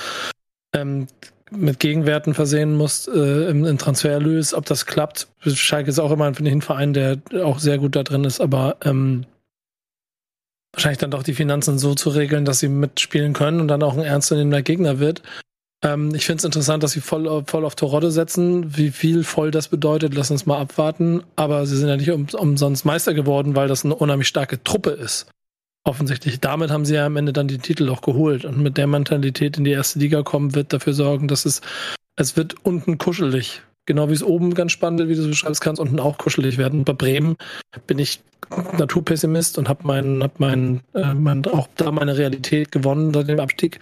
ähm, mit Gegenwerten versehen musst äh, im, im Transfererlös. Ob das klappt, Schalke ist auch immer ein Verein, der auch sehr gut da drin ist, aber ähm, wahrscheinlich dann doch die Finanzen so zu regeln, dass sie mitspielen können und dann auch ein ernstzunehmender Gegner wird. Ähm, ich finde es interessant, dass sie voll, voll auf Torodde setzen. Wie viel voll das bedeutet, lass uns mal abwarten. Aber sie sind ja nicht um, umsonst Meister geworden, weil das eine unheimlich starke Truppe ist. Offensichtlich. Damit haben sie ja am Ende dann die Titel auch geholt. Und mit der Mentalität in die erste Liga kommen, wird dafür sorgen, dass es, es wird unten kuschelig. Genau wie es oben ganz spannend, wie du so beschreibst, kann es unten auch kuschelig werden. Bei Bremen bin ich Naturpessimist und habe mein, hab mein, äh, mein, auch da meine Realität gewonnen seit dem Abstieg.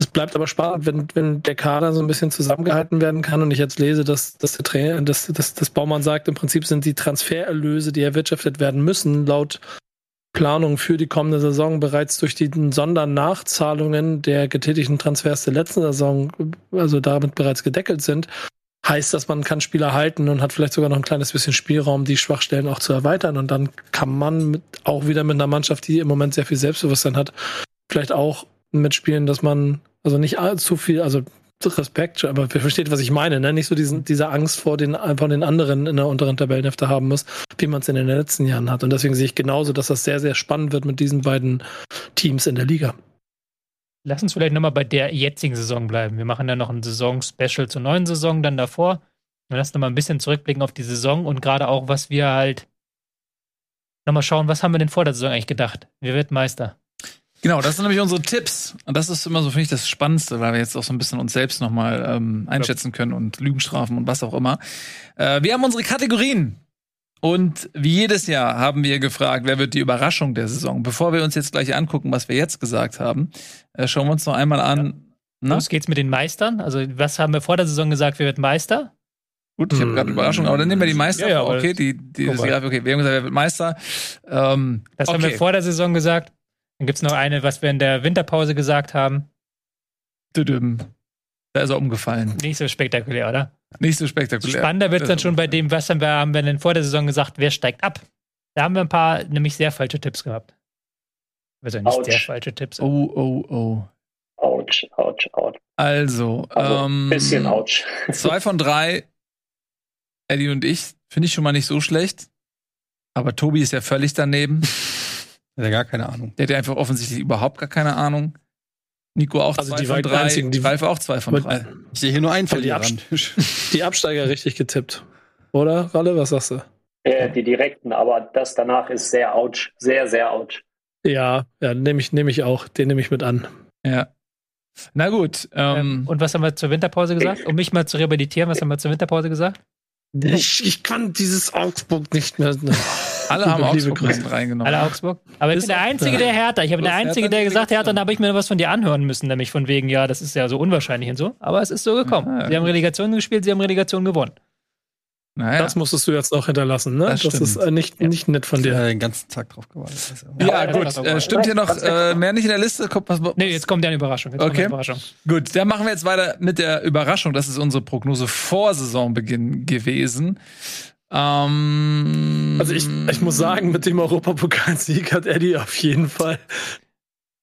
Es bleibt aber spannend, wenn, wenn der Kader so ein bisschen zusammengehalten werden kann und ich jetzt lese, dass, dass der Trainer, dass, dass, dass Baumann sagt, im Prinzip sind die Transfererlöse, die erwirtschaftet werden müssen, laut Planung für die kommende Saison bereits durch die Sondernachzahlungen der getätigten Transfers der letzten Saison, also damit bereits gedeckelt sind, heißt das, man kann Spieler halten und hat vielleicht sogar noch ein kleines bisschen Spielraum, die Schwachstellen auch zu erweitern. Und dann kann man mit, auch wieder mit einer Mannschaft, die im Moment sehr viel Selbstbewusstsein hat, vielleicht auch mitspielen, dass man also nicht allzu viel, also Respekt, aber versteht, was ich meine, ne? Nicht so diesen, diese Angst vor den, von den anderen in der unteren Tabellenhälfte haben muss, wie man es in den letzten Jahren hat. Und deswegen sehe ich genauso, dass das sehr, sehr spannend wird mit diesen beiden Teams in der Liga. Lass uns vielleicht nochmal bei der jetzigen Saison bleiben. Wir machen ja noch ein Saison-Special zur neuen Saison dann davor. Und lass nochmal ein bisschen zurückblicken auf die Saison und gerade auch, was wir halt nochmal schauen, was haben wir denn vor der Saison eigentlich gedacht? Wer wird Meister? Genau, das sind nämlich unsere Tipps. Und das ist immer so, finde ich, das Spannendste, weil wir jetzt auch so ein bisschen uns selbst nochmal ähm, einschätzen können und Lügenstrafen und was auch immer. Äh, wir haben unsere Kategorien. Und wie jedes Jahr haben wir gefragt, wer wird die Überraschung der Saison? Bevor wir uns jetzt gleich angucken, was wir jetzt gesagt haben, äh, schauen wir uns noch einmal an. Ja. Los geht's mit den Meistern. Also, was haben wir vor der Saison gesagt, wer wird Meister? Gut, ich habe gerade Überraschung, aber dann nehmen wir die Meister. Ja, ja, okay, die, die, die okay, wir haben gesagt, wer wird Meister. Ähm, das okay. haben wir vor der Saison gesagt. Dann gibt es noch eine, was wir in der Winterpause gesagt haben. Da ist er umgefallen. Nicht so spektakulär, oder? Nicht so spektakulär. Spannender wird es dann schon bei dem, was haben wir, haben wir denn vor der Saison gesagt, wer steigt ab? Da haben wir ein paar nämlich sehr falsche Tipps gehabt. Also nicht ouch. sehr falsche Tipps. Oh, oh, oh. Autsch, ouch, ouch. Also, also ähm, bisschen ouch. zwei von drei, Eddie und ich, finde ich schon mal nicht so schlecht. Aber Tobi ist ja völlig daneben. Der hat ja gar keine Ahnung. Der hat ja einfach offensichtlich überhaupt gar keine Ahnung. Nico auch also zwei die von drei. Einzigen, die Ralf auch zwei von drei. Ich sehe hier nur einen Verlierer. Die, die Absteiger richtig getippt. Oder, Ralle, was sagst du? Äh, die direkten, aber das danach ist sehr ouch. Sehr, sehr ouch. Ja, ja, nehme ich, nehm ich auch. Den nehme ich mit an. Ja. Na gut. Ähm, ähm, und was haben wir zur Winterpause gesagt? Um mich mal zu rehabilitieren, was haben wir zur Winterpause gesagt? Ich, ich kann dieses Augsburg nicht mehr. Alle haben Augsburg reingenommen. Alle Augsburg. Aber ich bin der Einzige, der Hertha. Ich bin der Einzige, der gesagt hat, dann habe ich mir was von dir anhören müssen, nämlich von wegen, ja, das ist ja so unwahrscheinlich und so. Aber es ist so gekommen. Ja, sie haben Relegation gespielt, sie haben Relegation gewonnen. Naja. Das musstest du jetzt noch hinterlassen, ne? Das, das ist äh, nicht, ja. nicht nett von dir. Ja, den ganzen Tag drauf gewartet. Ja, ja gut. Äh, stimmt hier noch äh, mehr nicht in der Liste? Kommt was, nee, jetzt kommt ja eine Überraschung. Jetzt okay. Überraschung. Gut, dann machen wir jetzt weiter mit der Überraschung. Das ist unsere Prognose vor Saisonbeginn gewesen. Ähm, also ich, ich muss sagen, mit dem Europapokalsieg hat Eddie auf jeden Fall.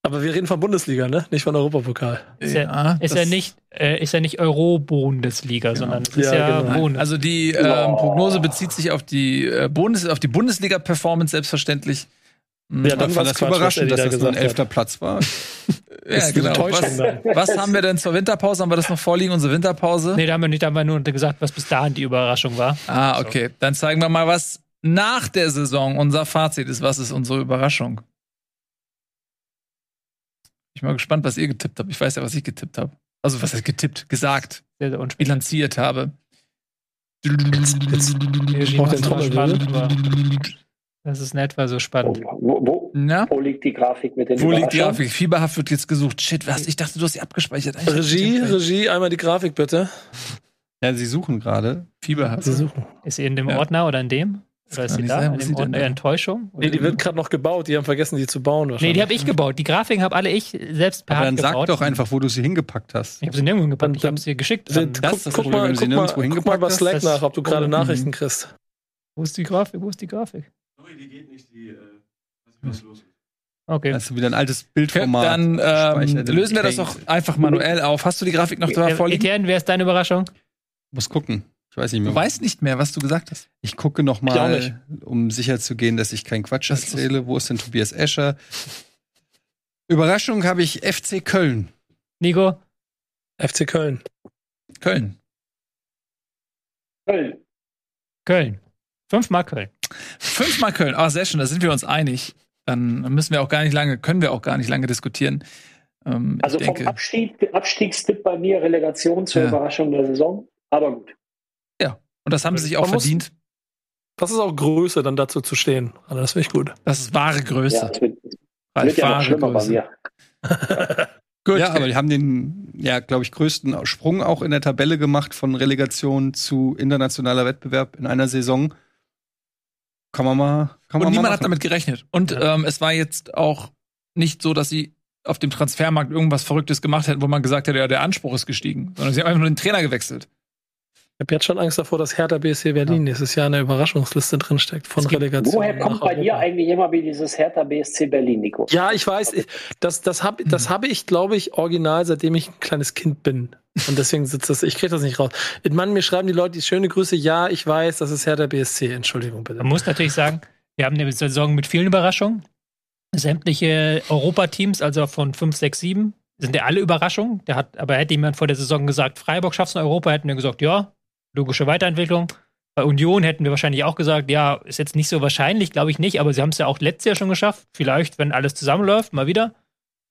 Aber wir reden von Bundesliga, ne? Nicht von Europapokal. Ist ja, ist ja nicht, äh, ist ja nicht Euro-Bundesliga, genau. sondern ist ja, ja genau. Bundes. Also die ähm, Prognose bezieht sich auf die äh, Bundes, auf die Bundesliga-Performance selbstverständlich. Ja, dann war das Quatsch, überraschend, dass das nur ein elfter Platz war. ja, genau. Was, was, haben wir denn zur Winterpause? Haben wir das noch vorliegen, unsere Winterpause? Nee, da haben wir nicht, da haben wir nur gesagt, was bis dahin die Überraschung war. Ah, okay. So. Dann zeigen wir mal, was nach der Saison unser Fazit ist. Was ist unsere Überraschung? Ich bin mal gespannt, was ihr getippt habt. Ich weiß ja, was ich getippt habe. Also, was heißt getippt? Gesagt. Sehr, sehr bilanziert habe. Jetzt, jetzt, ich brauche den Trommelwirbel. Das ist in etwa so spannend. Wo, wo, wo liegt die Grafik mit den Wo liegt die Grafik? Fieberhaft wird jetzt gesucht. Shit, was? Ich dachte, du hast sie abgespeichert. Regie, Regie, einmal die Grafik bitte. Ja, sie suchen gerade. Fieber hat Sie suchen. Ist sie in dem Ja. Ordner oder in dem? Oder ist sie da? sein, in dem Ordner? Enttäuschung? Nee, die wird gerade noch gebaut. Die haben vergessen, die zu bauen Nee, wahrscheinlich. die habe ich gebaut. Die Grafiken habe alle ich selbst per Aber Hand dann sag doch einfach, wo du sie hingepackt hast. Ich habe sie nirgendwo gepackt. Dann- Ich habe sie geschickt. Dann An- das guck, ist das guck, Problem, mal, wenn du sie guck, mal, guck mal hingepackt bei. Slack Das- nach, ob du gerade Mhm. Nachrichten kriegst. Wo ist die Grafik? Wo ist die Grafik? Sorry, die geht nicht, die, äh, weiß nicht, was los ist. Okay. Hast du wieder ein altes Bildformat. Dann ähm, lösen wir das doch einfach manuell auf. Hast du die Grafik noch da Äh, vorliegen? Etienne, wer ist deine Überraschung? Muss gucken. Ich weiß nicht mehr. Du weißt nicht mehr, was du gesagt hast. Ich gucke noch mal, um sicher zu gehen, dass ich keinen Quatsch Das erzähle. Wo ist denn Tobias Escher? Überraschung habe ich FC Köln. Nico? FC Köln. Köln. Köln. Köln. Fünfmal Köln. Fünfmal Köln. Ah, sehr schön, da sind wir uns einig. Dann müssen wir auch gar nicht lange, können wir auch gar nicht lange diskutieren. Ähm, Also ich vom denke, Abstieg, Abstiegstipp bei mir Relegation zur Ja. Überraschung der Saison. Aber gut. und das haben sie sich auch Man muss- verdient. Das ist auch Größe, dann dazu zu stehen. Also das finde ich gut. Das ist wahre Ja, Größe. es wird, es Ralf, wird ja noch wahre schlimmer bei Größe. mir. Gut. Ja, aber die haben den, ja, glaube ich, größten Sprung auch in der Tabelle gemacht von Relegation zu internationaler Wettbewerb in einer Saison. Kann man mal, kann man Und niemand mal hat damit gerechnet. Und ähm, es war jetzt auch nicht so, dass sie auf dem Transfermarkt irgendwas Verrücktes gemacht hätten, wo man gesagt hätte, ja, der Anspruch ist gestiegen, sondern sie haben einfach nur den Trainer gewechselt. Ich habe jetzt schon Angst davor, dass Hertha BSC Berlin nächstes Jahr in der Überraschungsliste drinsteckt von gibt- Relegation. Woher nach kommt bei dir Europa. eigentlich immer wie dieses Hertha BSC Berlin, Nico? Ja, ich weiß, ich, das, das habe das hab ich, glaube ich, original, seitdem ich ein kleines Kind bin. Und deswegen sitzt das, ich kriege das nicht raus. Mann, mir schreiben die Leute die schöne Grüße, ja, ich weiß, das ist Hertha BSC. Entschuldigung bitte. Man muss natürlich sagen, wir haben eine Saison mit vielen Überraschungen. Sämtliche Europateams, also von 5, 6, 7, sind ja alle Überraschungen. Der hat, aber hätte jemand vor der Saison gesagt, Freiburg schafft es in Europa, hätten wir gesagt, ja, logische Weiterentwicklung. Bei Union hätten wir wahrscheinlich auch gesagt, ja, ist jetzt nicht so wahrscheinlich, glaube ich nicht, aber sie haben es ja auch letztes Jahr schon geschafft. Vielleicht, wenn alles zusammenläuft, mal wieder.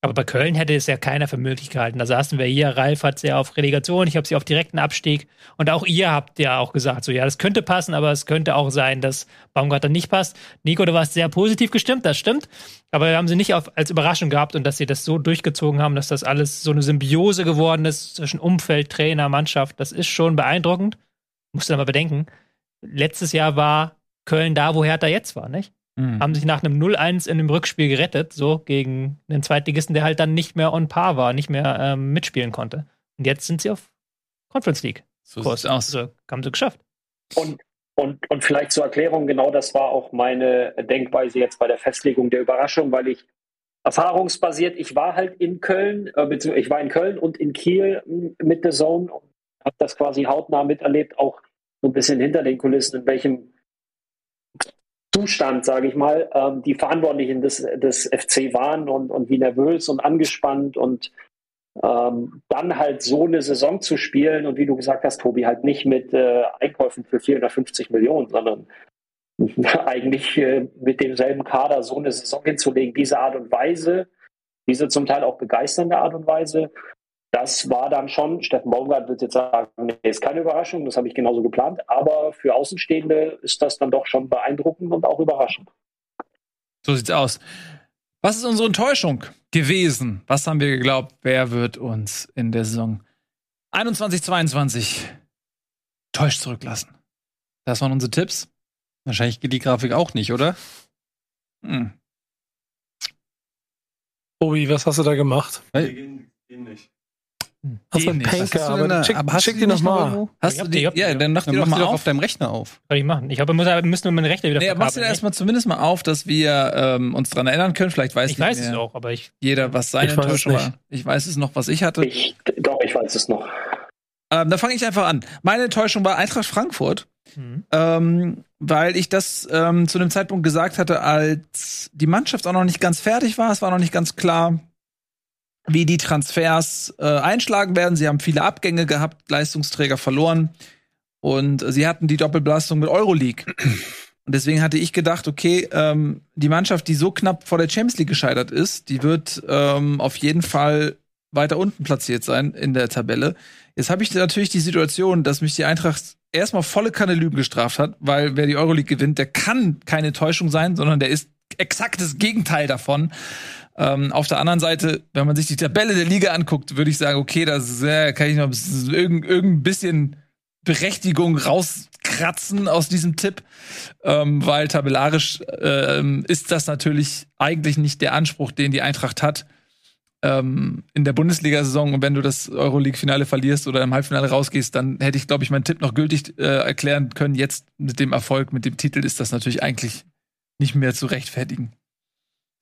Aber bei Köln hätte es ja keiner für möglich gehalten. Da saßen wir hier, Ralf hat sie ja auf Relegation, ich habe sie auf direkten Abstieg. Und auch ihr habt ja auch gesagt, so ja, das könnte passen, aber es könnte auch sein, dass Baumgartner nicht passt. Nico, du warst sehr positiv gestimmt, das stimmt. Aber wir haben sie nicht auf, als Überraschung gehabt und dass sie das so durchgezogen haben, dass das alles so eine Symbiose geworden ist zwischen Umfeld, Trainer, Mannschaft. Das ist schon beeindruckend. Musst du mal bedenken. Letztes Jahr war Köln da, wo Hertha jetzt war, nicht? Mhm. haben sich nach einem 0-1 in dem Rückspiel gerettet, so gegen einen Zweitligisten, der halt dann nicht mehr on par war, nicht mehr ähm, mitspielen konnte. Und jetzt sind sie auf Conference League. So Kurs. sieht's aus. Also, haben sie geschafft. Und, und, und vielleicht zur Erklärung, genau das war auch meine Denkweise jetzt bei der Festlegung der Überraschung, weil ich erfahrungsbasiert, ich war halt in Köln, äh, beziehungsweise ich war in Köln und in Kiel mit der Zone und habe das quasi hautnah miterlebt, auch so ein bisschen hinter den Kulissen, in welchem Zustand, sage ich mal, ähm, die Verantwortlichen des, des FC waren und, und wie nervös und angespannt und ähm, dann halt so eine Saison zu spielen und wie du gesagt hast, Tobi, halt nicht mit äh, Einkäufen für 450 Millionen, sondern eigentlich äh, mit demselben Kader so eine Saison hinzulegen, diese Art und Weise, diese zum Teil auch begeisternde Art und Weise, das war dann schon, Steffen Baumgart wird jetzt sagen, nee, ist keine Überraschung, das habe ich genauso geplant, aber für Außenstehende ist das dann doch schon beeindruckend und auch überraschend. So sieht's aus. Was ist unsere Enttäuschung gewesen? Was haben wir geglaubt? Wer wird uns in der Saison 21, 22 täuscht zurücklassen? Das waren unsere Tipps. Wahrscheinlich geht die Grafik auch nicht, oder? Hm. Obi, was hast du da gemacht? Die gehen, gehen nicht. Hast du einen Panker? du denn Aber schick, aber hast schick du die die noch nicht noch mal. irgendwo? Hast du die? ja, dann mach die Dann doch machst du mal doch auf. auf deinem Rechner auf. Soll ich machen? Ich habe, muss, müssen wir meine Rechte wieder Nee, machst du verkabeln, nicht? erstmal zumindest mal auf, dass wir ähm, uns dran erinnern können. Vielleicht weiß Ich nicht weiß es auch, aber ich. jeder, was seine Enttäuschung war. Ich weiß es noch, was ich hatte. Ich, doch, ich weiß es noch. Ähm, da fange ich einfach an. Meine Enttäuschung war Eintracht Frankfurt. Hm. ähm, weil ich das ähm, zu einem Zeitpunkt gesagt hatte, als die Mannschaft auch noch nicht ganz fertig war. Es war noch nicht ganz klar, wie die Transfers äh, einschlagen werden. Sie haben viele Abgänge gehabt, Leistungsträger verloren und äh, sie hatten die Doppelbelastung mit Euroleague. Und deswegen hatte ich gedacht, okay, ähm, die Mannschaft, die so knapp vor der Champions League gescheitert ist, die wird ähm, auf jeden Fall weiter unten platziert sein in der Tabelle. Jetzt habe ich natürlich die Situation, dass mich die Eintracht erstmal volle Kanne Lügen gestraft hat, weil wer die Euroleague gewinnt, der kann keine Täuschung sein, sondern der ist exakt das Gegenteil davon. Ähm, auf der anderen Seite, wenn man sich die Tabelle der Liga anguckt, würde ich sagen, okay, das äh, kann ich noch irgendein, irgendein bisschen Berechtigung rauskratzen aus diesem Tipp, ähm, weil tabellarisch ähm, ist das natürlich eigentlich nicht der Anspruch, den die Eintracht hat ähm, in der Bundesliga-Saison. Und wenn du das Euroleague-Finale verlierst oder im Halbfinale rausgehst, dann hätte ich, glaube ich, meinen Tipp noch gültig äh, erklären können. Jetzt mit dem Erfolg, mit dem Titel ist das natürlich eigentlich nicht mehr zu rechtfertigen.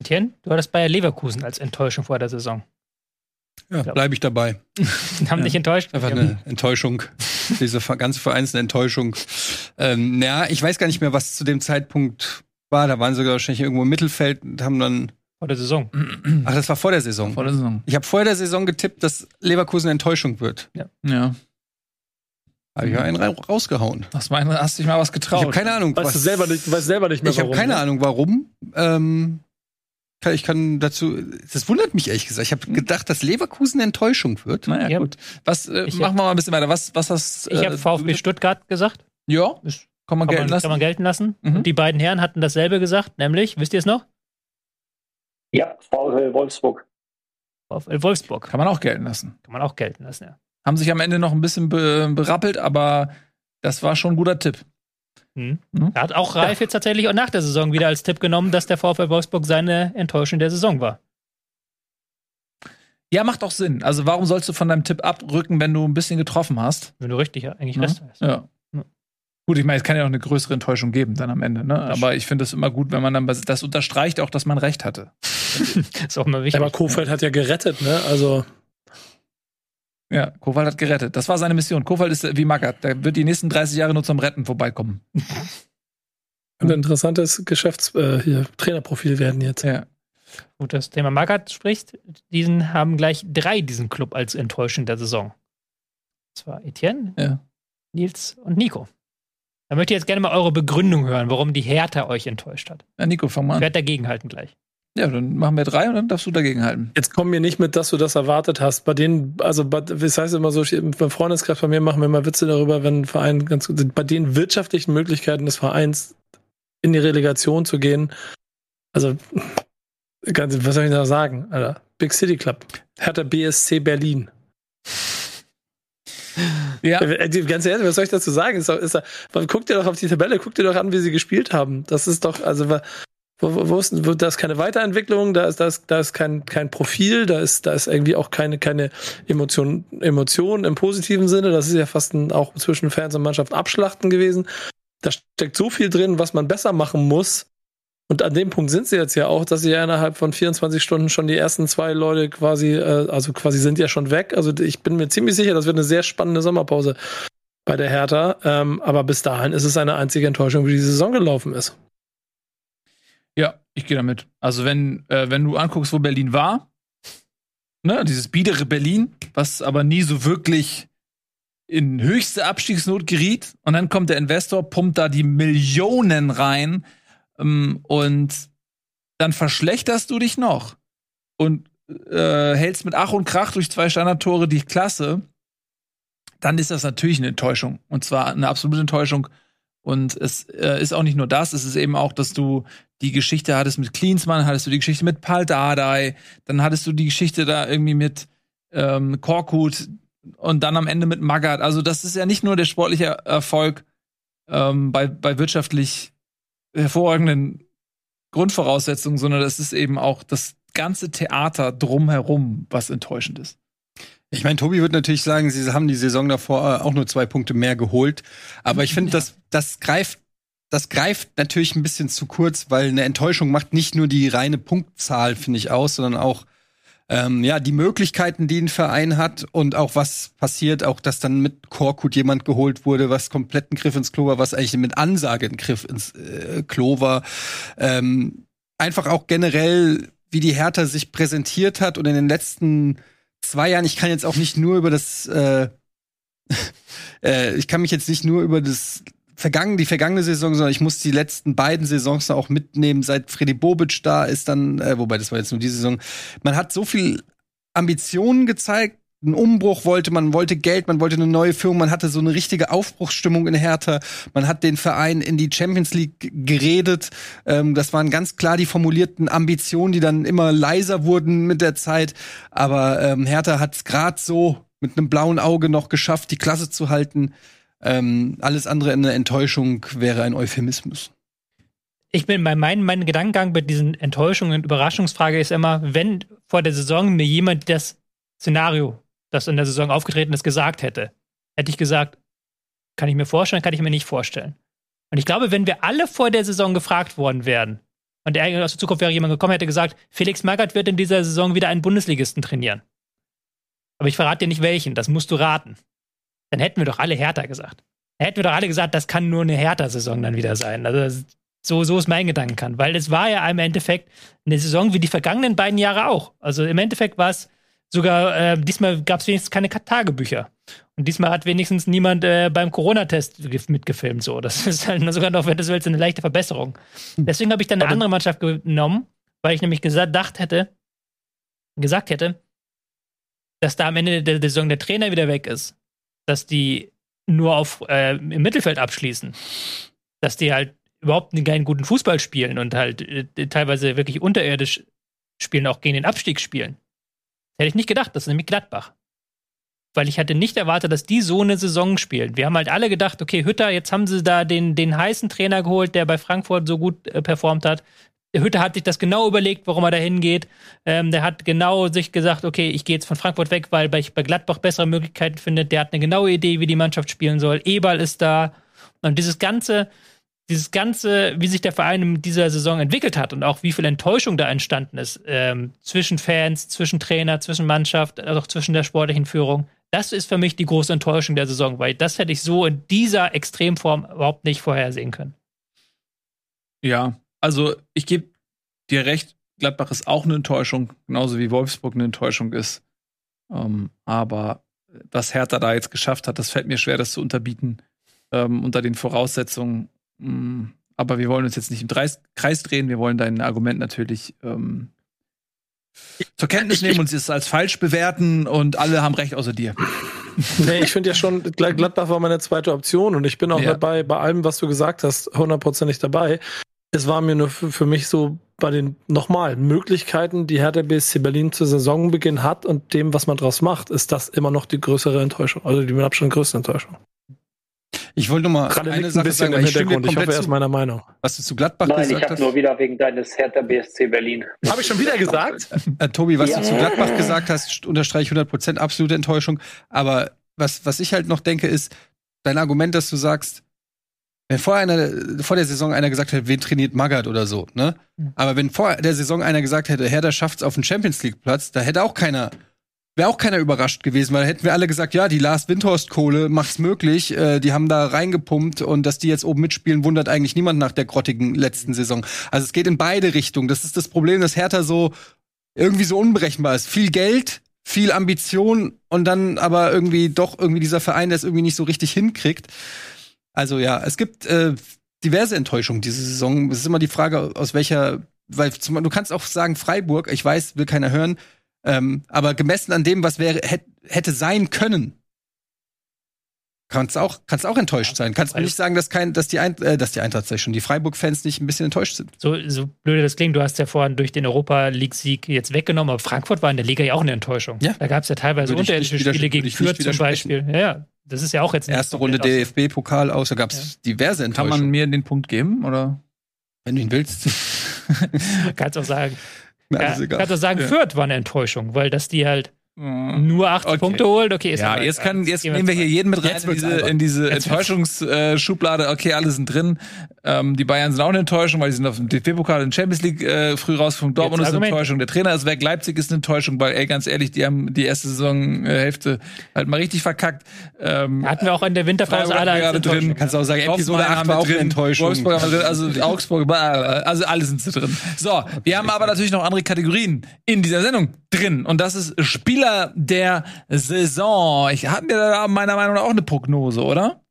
Etienne, du hattest Bayer Leverkusen als Enttäuschung vor der Saison. Ja, bleibe ich dabei. Haben dich enttäuscht? Einfach eine Enttäuschung. Diese ganze Vereins eine Enttäuschung. Ähm, ja, ich weiß gar nicht mehr, was zu dem Zeitpunkt war. Da waren sie wahrscheinlich irgendwo im Mittelfeld und haben dann. Vor der Saison. Ach, das war vor der Saison. Vor der Saison. Ich habe vor der Saison getippt, dass Leverkusen Enttäuschung wird. Ja. Habe ich ja einen ra- rausgehauen. Hast, mal, hast dich mal was Ich getraut. habe keine Ahnung. Weißt du selber nicht, weißt selber nicht mehr, Ich habe warum, keine ne? Ahnung, warum. Ähm, ich kann dazu. Das wundert mich ehrlich gesagt. Ich habe gedacht, dass Leverkusen Enttäuschung wird. Naja, Ja. gut. Was, äh, Ich- machen wir mal ein bisschen weiter. Was, was hast Ich äh, habe VfB Stuttgart gesagt. Ja, Ist- kann man Kann gelten man, lassen. kann man gelten lassen. Mhm. Und die beiden Herren hatten dasselbe gesagt, nämlich, wisst ihr es noch? Ja, VfL Wolfsburg. VfL Wolfsburg. Kann man auch gelten lassen. Kann man auch gelten lassen, ja. Haben sich am Ende noch ein bisschen be berappelt, aber das war schon ein guter Tipp. Mhm. Da hat auch Ralf jetzt tatsächlich auch nach der Saison wieder als Tipp genommen, dass der VfL Wolfsburg seine Enttäuschung der Saison war. Ja, macht auch Sinn. Also warum sollst du von deinem Tipp abrücken, wenn du ein bisschen getroffen hast? Wenn du richtig eigentlich Ne? recht hast. Ja. Ja. Gut, ich meine, es kann ja auch eine größere Enttäuschung geben dann am Ende, ne? Aber ich finde es immer gut, wenn man dann das unterstreicht auch, dass man recht hatte. Ist auch immer wichtig. Aber Kofeld hat ja gerettet, ne? Also, Ja, Kowald hat gerettet. Das war seine Mission. Kowald ist wie Magath. Der wird die nächsten 30 Jahre nur zum Retten vorbeikommen. ein interessantes Geschäfts-, äh, hier, Trainerprofil werden jetzt. Ja. Gut, das Thema Magath spricht. Diesen haben gleich drei diesen Club als Enttäuschung der Saison. Und zwar Etienne, Ja. Nils und Nico. Da möchte ich jetzt gerne mal eure Begründung hören, warum die Hertha euch enttäuscht hat. ja Nico, fang mal Ich an. werde dagegenhalten gleich. Ja, dann machen wir drei und dann darfst du dagegen halten. Jetzt komm mir nicht mit, dass du das erwartet hast. Bei denen, also bei, das heißt immer so, beim Freundeskreis bei mir machen wir immer Witze darüber, wenn ein Verein ganz gut, bei den wirtschaftlichen Möglichkeiten des Vereins in die Relegation zu gehen. Also, ganz, was soll ich da sagen, Alter? Big City Club. Hertha BSC Berlin. Ja. Äh, Ganz ehrlich, was soll ich dazu sagen? Ist doch, ist doch, guck dir doch auf die Tabelle, guck dir doch an, wie sie gespielt haben. Das ist doch, also wo, wo, wo ist, wo, da ist keine Weiterentwicklung, da ist, da ist, da ist kein, kein Profil, da ist, da ist irgendwie auch keine, keine Emotion, Emotion im positiven Sinne. Das ist ja fast ein, auch zwischen Fans und Mannschaft abschlachten gewesen. Da steckt so viel drin, was man besser machen muss. Und an dem Punkt sind sie jetzt ja auch, dass sie ja innerhalb von 24 Stunden schon die ersten zwei Leute quasi, äh, also quasi sind ja schon weg. Also ich bin mir ziemlich sicher, das wird eine sehr spannende Sommerpause bei der Hertha. Ähm, aber bis dahin ist es eine einzige Enttäuschung, wie die Saison gelaufen ist. Ja, ich gehe damit. Also wenn, äh, wenn du anguckst, wo Berlin war, ne, dieses biedere Berlin, was aber nie so wirklich in höchste Abstiegsnot geriet, und dann kommt der Investor, pumpt da die Millionen rein, ähm, und dann verschlechterst du dich noch und äh, hältst mit Ach und Krach durch zwei Standardtore die Klasse, dann ist das natürlich eine Enttäuschung. Und zwar eine absolute Enttäuschung. Und es äh, ist auch nicht nur das, es ist eben auch, dass du die Geschichte hattest mit Klinsmann, hattest du die Geschichte mit Pal Dardai, dann hattest du die Geschichte da irgendwie mit ähm, Korkut und dann am Ende mit Magath. Also das ist ja nicht nur der sportliche Erfolg ähm, bei, bei wirtschaftlich hervorragenden Grundvoraussetzungen, sondern das ist eben auch das ganze Theater drumherum, was enttäuschend ist. Ich meine, Tobi wird natürlich sagen, sie haben die Saison davor äh, auch nur zwei Punkte mehr geholt. Aber ich finde, das, das greift, das greift natürlich ein bisschen zu kurz, weil eine Enttäuschung macht nicht nur die reine Punktzahl, finde ich, aus, sondern auch ähm, ja, die Möglichkeiten, die ein Verein hat und auch was passiert, auch dass dann mit Korkut jemand geholt wurde, was komplett ein Griff ins Klo war, was eigentlich mit Ansage ein Griff ins äh, Klo war. Ähm, einfach auch generell, wie die Hertha sich präsentiert hat und in den letzten zwei Jahren, ich kann jetzt auch nicht nur über das, äh, äh, ich kann mich jetzt nicht nur über das vergangen, die vergangene Saison, sondern ich muss die letzten beiden Saisons auch mitnehmen, seit Freddy Bobic da ist dann, äh, wobei das war jetzt nur diese Saison. Man hat so viel Ambitionen gezeigt, einen Umbruch wollte, man wollte Geld, man wollte eine neue Führung, man hatte so eine richtige Aufbruchsstimmung in Hertha, man hat den Verein in die Champions League geredet. Ähm, das waren ganz klar die formulierten Ambitionen, die dann immer leiser wurden mit der Zeit. Aber ähm, Hertha hat es gerade so mit einem blauen Auge noch geschafft, die Klasse zu halten. Ähm, alles andere eine Enttäuschung wäre ein Euphemismus. ich bin bei meinem mein Gedankengang bei diesen Enttäuschungen und Überraschungsfrage ist immer, wenn vor der Saison mir jemand das Szenario, das in der Saison aufgetreten ist, gesagt hätte, hätte ich gesagt, kann ich mir vorstellen, kann ich mir nicht vorstellen. Und ich glaube, wenn wir alle vor der Saison gefragt worden wären, und aus der Zukunft wäre jemand gekommen, hätte gesagt, Felix Magath wird in dieser Saison wieder einen Bundesligisten trainieren. Aber ich verrate dir nicht welchen, das musst du raten. Dann hätten wir doch alle Hertha gesagt. Dann hätten wir doch alle gesagt, das kann nur eine Hertha-Saison dann wieder sein. Also so, so ist mein Gedankengang. Weil es war ja im Endeffekt eine Saison wie die vergangenen beiden Jahre auch. Also im Endeffekt war es sogar, äh, diesmal gab es wenigstens keine Tagebücher. Und diesmal hat wenigstens niemand äh, beim Corona-Test ge- mitgefilmt. So. Das ist halt sogar noch, wenn du willst, eine leichte Verbesserung. Deswegen habe ich dann eine andere Mannschaft genommen, weil ich nämlich gesagt hätte, gesagt hätte, dass da am Ende der, der Saison der Trainer wieder weg ist. Dass die nur auf, äh, im Mittelfeld abschließen. Dass die halt überhaupt keinen guten Fußball spielen und halt äh, teilweise wirklich unterirdisch spielen, auch gegen den Abstieg spielen. Hätte ich nicht gedacht, das ist nämlich Gladbach. Weil ich hatte nicht erwartet, dass die so eine Saison spielen. Wir haben halt alle gedacht, okay, Hütter, jetzt haben sie da den, den heißen Trainer geholt, der bei Frankfurt so gut äh, performt hat. Hütter hat sich das genau überlegt, warum er da hingeht. Ähm, der hat genau sich gesagt, okay, ich gehe jetzt von Frankfurt weg, weil ich bei Gladbach bessere Möglichkeiten finde. Der hat eine genaue Idee, wie die Mannschaft spielen soll. Eberl ist da. Und dieses ganze, dieses ganze, wie sich der Verein in dieser Saison entwickelt hat und auch wie viel Enttäuschung da entstanden ist, ähm, zwischen Fans, zwischen Trainer, zwischen Mannschaft, also auch zwischen der sportlichen Führung, das ist für mich die große Enttäuschung der Saison, weil das hätte ich so in dieser Extremform überhaupt nicht vorhersehen können. Ja, also ich gebe dir recht, Gladbach ist auch eine Enttäuschung, genauso wie Wolfsburg eine Enttäuschung ist. Ähm, aber was Hertha da jetzt geschafft hat, das fällt mir schwer, das zu unterbieten ähm, unter den Voraussetzungen. Mm, aber wir wollen uns jetzt nicht im Dreis Kreis drehen, wir wollen dein Argument natürlich ähm, zur Kenntnis nehmen und es als falsch bewerten und alle haben recht außer dir. Nee, ich finde ja schon, Gla- Gladbach war meine zweite Option und ich bin auch Ja. dabei, bei allem, was du gesagt hast, hundertprozentig dabei. Es war mir nur für, für mich so bei den nochmal Möglichkeiten, die Hertha BSC Berlin zu Saisonbeginn hat und dem, was man draus macht, ist das immer noch die größere Enttäuschung, also die mit Abstand größte Enttäuschung. Ich wollte nur mal Gerade eine liegt ein Sache bisschen sagen, im ich Hintergrund. Ich hoffe, komplett er ist meiner Meinung. was du zu Gladbach Nein, ich gesagt habe hast. nur wieder wegen deines Hertha BSC Berlin. Habe ich schon wieder gesagt? Äh, Tobi, was Ja. du zu Gladbach gesagt hast, st- unterstreiche ich 100% absolute Enttäuschung. Aber was, was ich halt noch denke, ist dein Argument, dass du sagst, wenn vor, einer, vor der Saison einer gesagt hätte, wen trainiert Magath oder so, ne? Aber wenn vor der Saison einer gesagt hätte, Hertha schafft's auf den Champions League Platz, da hätte auch keiner, wäre auch keiner überrascht gewesen, weil hätten wir alle gesagt, ja, die Lars Windhorst Kohle macht's möglich, äh, die haben da reingepumpt und dass die jetzt oben mitspielen, wundert eigentlich niemand nach der grottigen letzten Saison. Also es geht in beide Richtungen. Das ist das Problem, dass Hertha so irgendwie so unberechenbar ist. Viel Geld, viel Ambition und dann aber irgendwie doch irgendwie dieser Verein, der es irgendwie nicht so richtig hinkriegt. Also ja, es gibt äh, diverse Enttäuschungen diese Saison. Es ist immer die Frage, aus welcher, weil zum, du kannst auch sagen Freiburg, ich weiß, will keiner hören, ähm, aber gemessen an dem, was wäre, hätt, hätte sein können, kannst auch, kannst auch enttäuscht sein. Kannst mir nicht sagen, dass kein, dass die, Ein äh, dass die Eintracht, ich schon, die Freiburg-Fans nicht ein bisschen enttäuscht sind. So, so blöd das klingt, du hast ja vorhin durch den Europa League-Sieg jetzt weggenommen, aber Frankfurt war in der Liga ja auch eine Enttäuschung. Ja. Da gab es ja teilweise unterirdische Spiele gegen Fürth zum Beispiel. Ja, ja, das ist ja auch jetzt Erste Runde DFB-Pokal aus, da gab es diverse Kann Enttäuschungen. man mir den Punkt geben? Oder? wenn du ihn willst. Kannst auch sagen, Ja, egal. kannst auch sagen, Ja. Fürth war eine Enttäuschung, weil dass die halt nur 80 Okay. Punkte holt. Okay, ist Ja, aber- jetzt, kann, jetzt gehen nehmen wir hier jeden mit rein in diese, in diese Enttäuschungsschublade. Okay, alle sind drin. Ähm, die Bayern sind auch eine Enttäuschung, weil die sind auf dem DFB-Pokal in Champions League äh, früh rausgeflogen. Dortmund Jetzt ist eine. Enttäuschung. Der Trainer ist weg. Leipzig ist eine Enttäuschung, weil, ey, ganz ehrlich, die haben die erste Saisonhälfte halt mal richtig verkackt. Ähm, hatten wir auch in der Winterpause alle gerade drin. Kannst auch sagen, Episode Hoffenheim 8 war haben auch eine Enttäuschung. Wolfsburg haben wir drin, also Augsburg, also alle sind drin. So, wir haben aber natürlich noch andere Kategorien in dieser Sendung drin. Und das ist Spieler der Saison. Ich hatten wir da meiner Meinung nach auch eine Prognose, oder?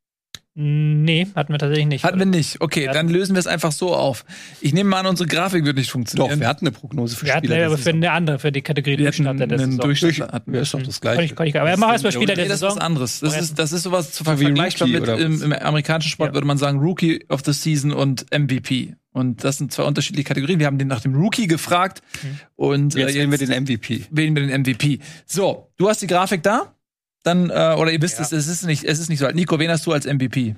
Nee, hatten wir tatsächlich nicht. Hatten wir nicht. Okay, Wir dann hatten- lösen wir es einfach so auf. Ich nehme mal an, unsere Grafik wird nicht Doch, funktionieren. wir hatten eine Prognose für wir hatten Spieler. ja, der aber für Saison. eine andere, für die Kategorie wir hatten Durchschnitt der einen Saison. Durchschnitt. hatten wir. Ja, ist doch das Kann Gleiche. ich, kann ich, aber mach erstmal Spieler nee, der das ist was Saison. anderes. Das ist, das ist sowas zu vergleichbar mit oder im, im amerikanischen Sport Ja. würde man sagen Rookie of the Season und MVP. Und das sind zwei unterschiedliche Kategorien. Wir haben den nach dem Rookie gefragt und äh, Jetzt wählen wir den MVP. wählen wir den MVP. So, du hast die Grafik da? Dann, äh, oder ihr wisst Ja. es, es ist nicht, es ist nicht so alt. Nico, wen hast du als MVP?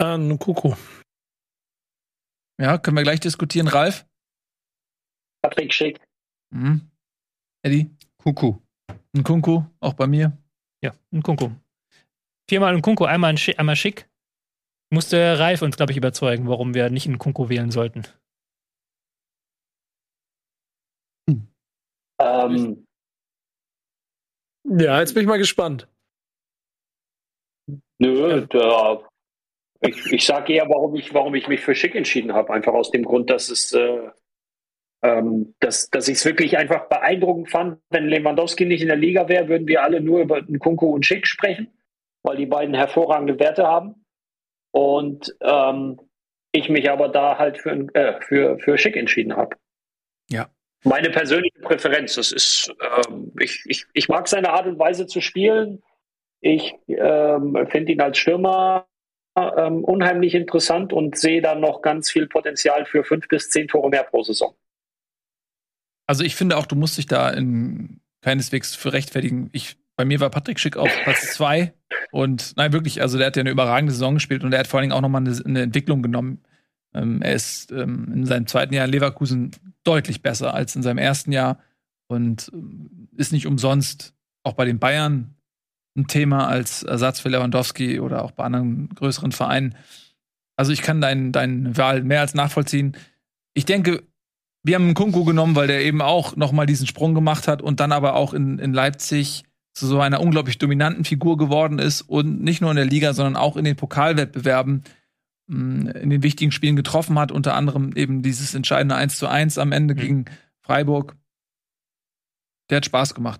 Äh, Nukuku. Ja, können wir gleich diskutieren. Ralf? Patrick Schick. Mhm. Eddie? Kuku. Ein Kunku, auch bei mir. Ja, ein Kunku. Viermal ein Kunku, einmal, ein Schick, einmal schick. Musste Ralf uns, glaube ich, überzeugen, warum wir nicht einen Kunku wählen sollten. Ähm, Ja, jetzt bin ich mal gespannt. nö, da, ich, ich sage eher, warum ich, warum ich mich für Schick entschieden habe. Einfach aus dem Grund, dass es äh, ähm, dass, dass ich es wirklich einfach beeindruckend fand. Wenn Lewandowski nicht in der Liga wäre, würden wir alle nur über Nkunku und Schick sprechen, weil die beiden hervorragende Werte haben. Und ähm, ich mich aber da halt für, äh, für, für Schick entschieden habe. Ja. Meine persönliche Präferenz, das ist, ähm, ich, ich, ich mag seine Art und Weise zu spielen. Ich ähm, finde ihn als Stürmer ähm, unheimlich interessant und sehe da noch ganz viel Potenzial für fünf bis zehn Tore mehr pro Saison. Also ich finde auch, du musst dich da in keineswegs für rechtfertigen. Ich, bei mir war Patrick Schick auf Platz zwei und nein, wirklich, also der hat ja eine überragende Saison gespielt und er hat vor allen Dingen auch nochmal eine, eine Entwicklung genommen. Ähm, er ist ähm, in seinem zweiten Jahr in Leverkusen deutlich besser als in seinem ersten Jahr und ähm, ist nicht umsonst auch bei den Bayern ein Thema als Ersatz für Lewandowski oder auch bei anderen größeren Vereinen. Also ich kann deine dein Wahl mehr als nachvollziehen. Ich denke, wir haben einen Kunku genommen, weil der eben auch nochmal diesen Sprung gemacht hat und dann aber auch in, in Leipzig zu so einer unglaublich dominanten Figur geworden ist und nicht nur in der Liga, sondern auch in den Pokalwettbewerben mh, in den wichtigen Spielen getroffen hat, unter anderem eben dieses entscheidende 1 zu 1 am Ende Mhm. gegen Freiburg. Der hat Spaß gemacht.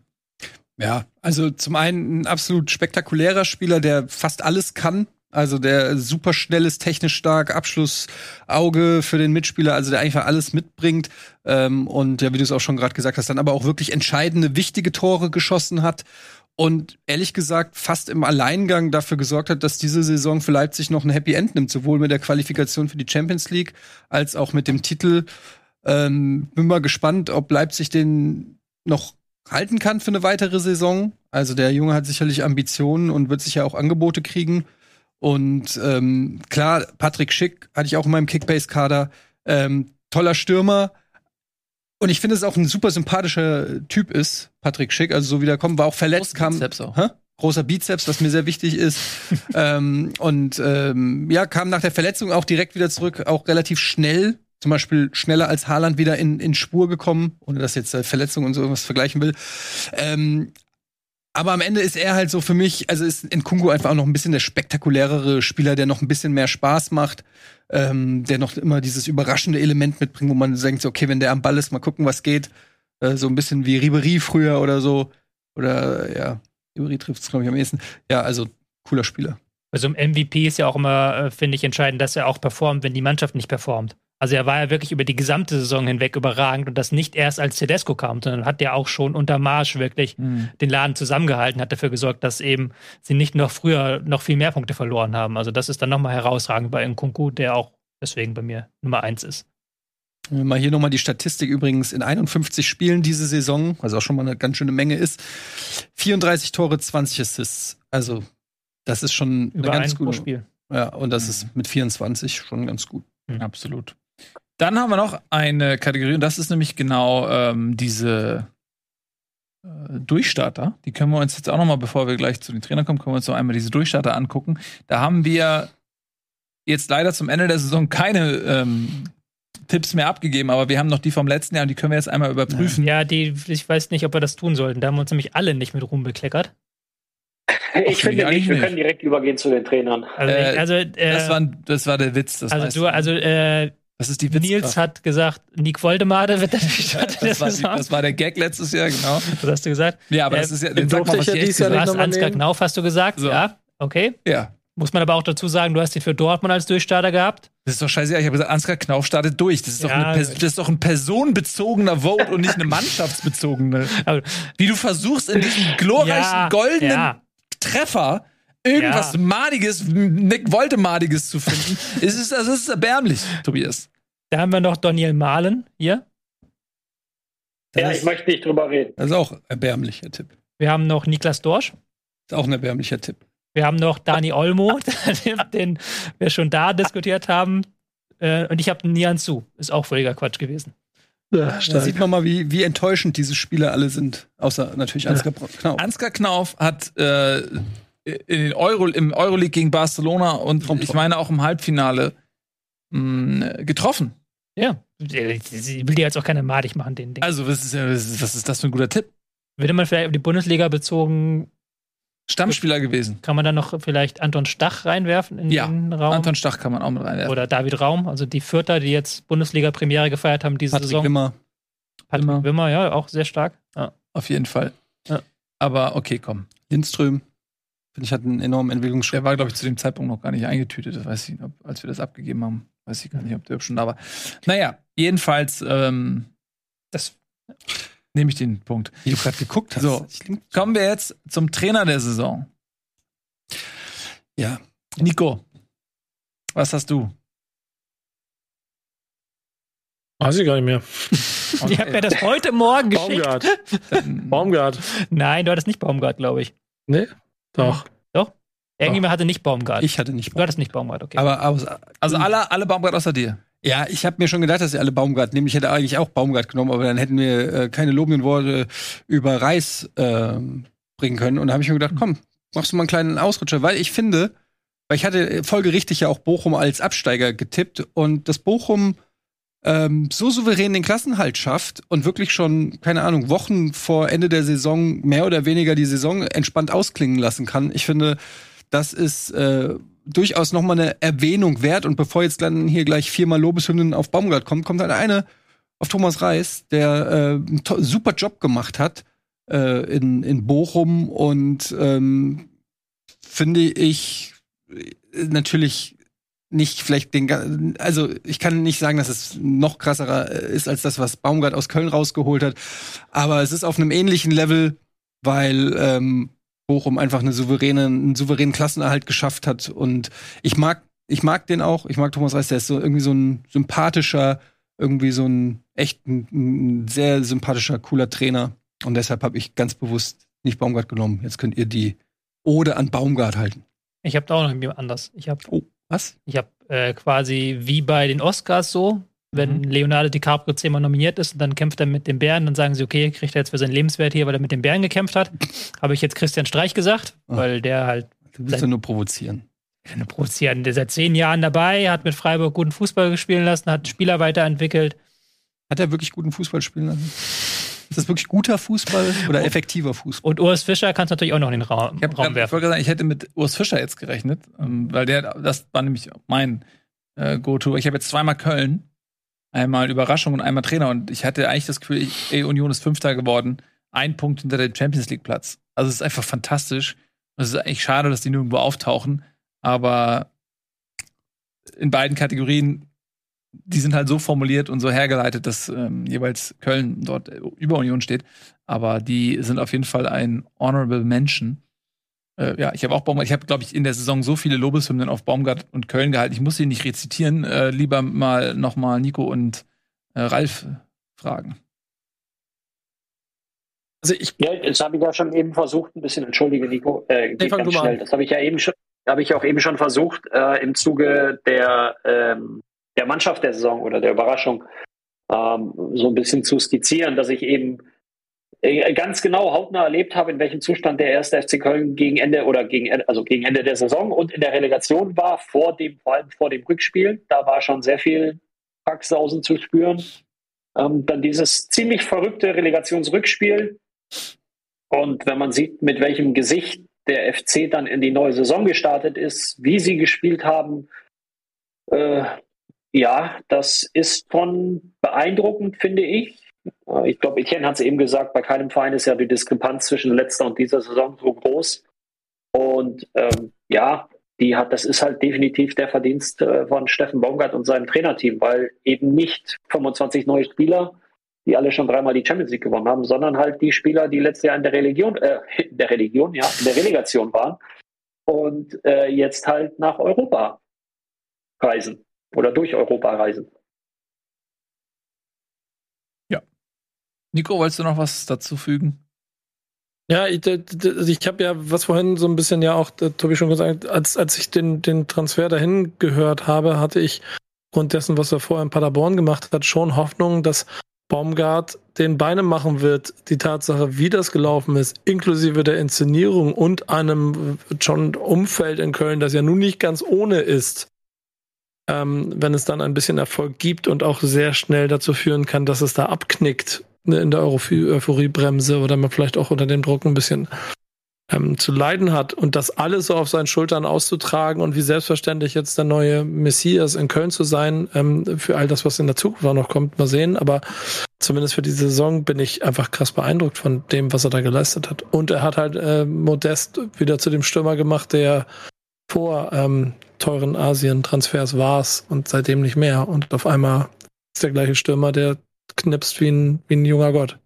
Ja, also zum einen ein absolut spektakulärer Spieler, der fast alles kann. Also der super schnell ist, technisch stark, Abschlussauge für den Mitspieler, also der einfach alles mitbringt. Ähm, und ja, wie du es auch schon gerade gesagt hast, dann aber auch wirklich entscheidende, wichtige Tore geschossen hat. Und ehrlich gesagt, fast im Alleingang dafür gesorgt hat, dass diese Saison für Leipzig noch ein Happy End nimmt, sowohl mit der Qualifikation für die Champions League als auch mit dem Titel. Ähm, bin mal gespannt, ob Leipzig den noch halten kann für eine weitere Saison. Also der Junge hat sicherlich Ambitionen und wird sicher auch Angebote kriegen. Und ähm, klar, Patrick Schick hatte ich auch in meinem Kickbase-Kader. Ähm, toller Stürmer. Und ich finde, es auch ein super sympathischer Typ ist, Patrick Schick. Also so wie der kommt, war auch verletzt, kam Bizeps auch. Hä? großer Bizeps, was mir sehr wichtig ist. ähm, und ähm, ja, kam nach der Verletzung auch direkt wieder zurück, auch relativ schnell. Zum Beispiel schneller als Haaland wieder in, in Spur gekommen, ohne dass jetzt äh, Verletzung und so was vergleichen will. Ähm, aber am Ende ist er halt so für mich, also ist Nkungu einfach auch noch ein bisschen der spektakulärere Spieler, der noch ein bisschen mehr Spaß macht, ähm, der noch immer dieses überraschende Element mitbringt, wo man denkt, okay, wenn der am Ball ist, mal gucken, was geht. Äh, so ein bisschen wie Ribery früher oder so. Oder ja, Ribery trifft es, glaube ich, am ehesten. Ja, also cooler Spieler. Also im MVP ist ja auch immer, äh, finde ich, entscheidend, dass er auch performt, wenn die Mannschaft nicht performt. Also er war ja wirklich über die gesamte Saison hinweg überragend und das nicht erst als Tedesco kam, sondern hat ja auch schon unter Marsch wirklich Mhm. den Laden zusammengehalten, hat dafür gesorgt, dass eben sie nicht noch früher noch viel mehr Punkte verloren haben. Also das ist dann nochmal herausragend bei Nkunku, der auch deswegen bei mir Nummer eins ist. Mal hier nochmal die Statistik übrigens in 51 Spielen diese Saison, was auch schon mal eine ganz schöne Menge ist. 34 Tore, 20 Assists. Also, das ist schon Über eine ein ganz pro gute. Spiel. Ja, und das Mhm. ist mit 24 schon ganz gut. Absolut. Dann haben wir noch eine Kategorie, und das ist nämlich genau ähm, diese äh, Durchstarter. Die können wir uns jetzt auch noch mal, bevor wir gleich zu den Trainern kommen, können wir uns noch einmal diese Durchstarter angucken. Da haben wir jetzt leider zum Ende der Saison keine ähm, Tipps mehr abgegeben, aber wir haben noch die vom letzten Jahr und die können wir jetzt einmal überprüfen. Ja, die, ich weiß nicht, ob wir das tun sollten. Da haben wir uns nämlich alle nicht mit Ruhm bekleckert. Ich finde finde ich nicht, wir nicht. können direkt übergehen zu den Trainern. Also, Äh, also, äh, Das, war, das war der Witz. Das also du, also äh, das ist die Witz. Nils hat gesagt, Nick Woldemade wird der Durchstarter der das, war die, das war der Gag letztes Jahr, genau. Was hast du gesagt? Ja, aber Äh, das ist ja, den sag mal, was ich ja ich echt Jahr Du gesagt hast Ansgar. Knauf, hast du gesagt? So. Ja, okay. Ja. Muss man aber auch dazu sagen, du hast ihn für Dortmund als Durchstarter gehabt. Das ist doch scheiße. Ich habe gesagt, Ansgar Knauf startet durch. Das ist, doch Ja. eine, Pers- das ist doch ein personenbezogener Vote und nicht eine mannschaftsbezogene. Wie du versuchst, in diesem glorreichen Ja, goldenen ja. Treffer irgendwas Ja. Madiges, Nick Woltemadiges zu finden, es ist, das ist erbärmlich, Tobias. Da haben wir noch Daniel Mahlen hier. Ja, Das ich möchte nicht drüber reden. Das ist auch erbärmlicher Tipp. Wir haben noch Niklas Dorsch. Ist auch ein erbärmlicher Tipp. Wir haben noch Dani Olmo, den, den wir schon da diskutiert haben. Äh, und ich habe Nian Su. Ist auch völliger Quatsch gewesen. Ja, Da sieht man mal, wie, wie enttäuschend diese Spieler alle sind. Außer natürlich Ansgar Knauf. Ansgar Knauf hat äh, in den Euro, im Euroleague gegen Barcelona und ich meine auch im Halbfinale mh, getroffen. Ja. Sie will dir jetzt auch keine madig machen, den Ding. Also, was ist, was ist, was ist das für ein guter Tipp? Würde man vielleicht auf die Bundesliga bezogen, Stammspieler gewesen. kann man dann noch vielleicht Anton Stach reinwerfen in Ja, den Raum? Anton Stach kann man auch mit reinwerfen. Oder David Raum, also die Vierter, die jetzt Bundesliga-Premiere gefeiert haben diese Patrick Saison. Wimmer. Patrick Wimmer. Wimmer, ja, auch sehr stark. Ja. Auf jeden Fall. Ja. Aber okay, komm. Lindström. Finde ich, hat einen enormen Entwicklungsschritt. Der war, glaube ich, zu dem Zeitpunkt noch gar nicht eingetütet. Das weiß ich, nicht, als wir das abgegeben haben. Weiß ich gar nicht, ob der schon da war. Naja, jedenfalls, ähm, das nehme ich den Punkt. Wie du gerade geguckt hast. So. Kommen wir jetzt zum Trainer der Saison. Ja. Nico, was hast du? Weiß ich gar nicht mehr. Ich habe mir das heute Morgen geschickt. Baumgart. Baumgart. Nein, du hattest nicht Baumgart, glaube ich. Nee? Doch. Irgendjemand hatte nicht Baumgart. Ich hatte nicht du hattest nicht Baumgart, okay. Aber aus, Also alle, alle Baumgart außer dir. ja, ich habe mir schon gedacht, dass ihr alle Baumgart nehmen. Ich hätte eigentlich auch Baumgart genommen, aber dann hätten wir äh, keine lobenden Worte über Reis ähm, bringen können. Und da habe ich mir gedacht, komm, machst du mal einen kleinen Ausrutscher, weil ich finde, weil ich hatte folgerichtig ja auch Bochum als Absteiger getippt und dass Bochum ähm, so souverän den Klassenhalt schafft und wirklich schon, keine Ahnung, Wochen vor Ende der Saison mehr oder weniger die Saison entspannt ausklingen lassen kann. Ich finde, das ist äh, durchaus noch mal eine Erwähnung wert. Und bevor jetzt dann hier gleich viermal Lobeshymnen auf Baumgart kommt, kommt dann eine auf Thomas Reis, der äh, einen super Job gemacht hat äh, in, in Bochum und ähm, finde ich äh, natürlich nicht vielleicht den also ich kann nicht sagen, dass es noch krasserer äh, ist als das, was Baumgart aus Köln rausgeholt hat, aber es ist auf einem ähnlichen Level, weil ähm, Bochum einfach eine souveräne, einen souveränen Klassenerhalt geschafft hat und ich mag ich mag den auch, ich mag Thomas Reis, der ist so irgendwie so ein sympathischer, irgendwie so ein echt ein, ein sehr sympathischer, cooler Trainer und deshalb habe ich ganz bewusst nicht Baumgart genommen. Jetzt könnt ihr die Ode an Baumgart halten. ich habe da auch noch irgendwie anders. Ich habe Oh, was? ich hab, äh, quasi wie bei den Oscars so, wenn Mhm. Leonardo DiCaprio zehnmal nominiert ist und dann kämpft er mit den Bären, dann sagen sie, okay, kriegt er jetzt für seinen Lebenswert hier, weil er mit den Bären gekämpft hat. Habe ich jetzt Christian Streich gesagt, Ah. weil der halt Du willst ja nur provozieren. eine produzieren. Der ist seit zehn Jahren dabei, hat mit Freiburg guten Fußball spielen lassen, hat Spieler weiterentwickelt. Hat er wirklich guten Fußball spielen lassen? Ist das wirklich guter Fußball oder effektiver Fußball? Und Urs Fischer kannst du natürlich auch noch in den Raum, Ich, hab, Raum ich werfen. wollte sagen, ich hätte mit Urs Fischer jetzt gerechnet, ähm, weil der, das war nämlich mein äh, Go-To. Ich habe jetzt zweimal Köln, einmal Überraschung und einmal Trainer und ich hatte eigentlich das Gefühl, ey, Union ist Fünfter geworden, ein Punkt hinter dem Champions League Platz. Also es ist einfach fantastisch. Es ist eigentlich schade, dass die nirgendwo auftauchen, aber in beiden Kategorien, die sind halt so formuliert und so hergeleitet, dass ähm, jeweils Köln dort über Union steht. Aber die sind auf jeden Fall ein honorable Mention. Äh, ja, ich habe auch Baumgart, ich habe, glaube ich, in der Saison so viele Lobeshymnen auf Baumgart und Köln gehalten. Ich muss sie nicht rezitieren. Äh, lieber mal noch mal Nico und äh, Ralf fragen. Also ich, Ja, das habe ich ja schon eben versucht, ein bisschen, entschuldige Nico, äh, geht ganz schnell. Das habe ich ja eben schon, habe ich auch eben schon versucht, äh, im Zuge der, ähm, der Mannschaft der Saison oder der Überraschung ähm, so ein bisschen zu skizzieren, dass ich eben äh, ganz genau hautnah erlebt habe, in welchem Zustand der erste FC Köln gegen Ende oder gegen also gegen Ende der Saison und in der Relegation war, vor dem, vor allem vor dem Rückspiel. Da war schon sehr viel Packsausen zu spüren. Ähm, dann dieses ziemlich verrückte Relegationsrückspiel. Und wenn man sieht, mit welchem Gesicht der FC dann in die neue Saison gestartet ist, wie sie gespielt haben, äh, ja, das ist schon beeindruckend, finde ich. Äh, Ich glaube, Etienne hat es eben gesagt, bei keinem Verein ist ja die Diskrepanz zwischen letzter und dieser Saison so groß. Und ähm, ja, die hat, das ist halt definitiv der Verdienst äh, von Steffen Baumgart und seinem Trainerteam, weil eben nicht 25 neue Spieler, die alle schon dreimal die Champions League gewonnen haben, sondern halt die Spieler, die letztes Jahr in der Religion, äh, in der Religion, ja, in der Relegation waren und äh, jetzt halt nach Europa reisen oder durch Europa reisen. Nico, wolltest du noch was dazu fügen? Ja, ich, also ich habe ja, was vorhin so ein bisschen ja auch, Tobi schon gesagt, als, als ich den, den Transfer dahin gehört habe, hatte ich aufgrund dessen, was er vorher in Paderborn gemacht hat, schon Hoffnung, dass Baumgart den Beine machen wird, die Tatsache, wie das gelaufen ist, inklusive der Inszenierung und einem schon Umfeld in Köln, das ja nun nicht ganz ohne ist, ähm, wenn es dann ein bisschen Erfolg gibt und auch sehr schnell dazu führen kann, dass es da abknickt in der Euphorie- Euphoriebremse oder man vielleicht auch unter dem Druck ein bisschen ähm, zu leiden hat und das alles so auf seinen Schultern auszutragen und wie selbstverständlich jetzt der neue Messias in Köln zu sein, ähm, für all das, was in der Zukunft auch noch kommt, mal sehen. Aber zumindest für diese Saison bin ich einfach krass beeindruckt von dem, was er da geleistet hat. Und er hat halt äh, Modest wieder zu dem Stürmer gemacht, der vor ähm, teuren Asien-Transfers war und seitdem nicht mehr. Und auf einmal ist der gleiche Stürmer, der knipst wie ein, wie ein junger Gott.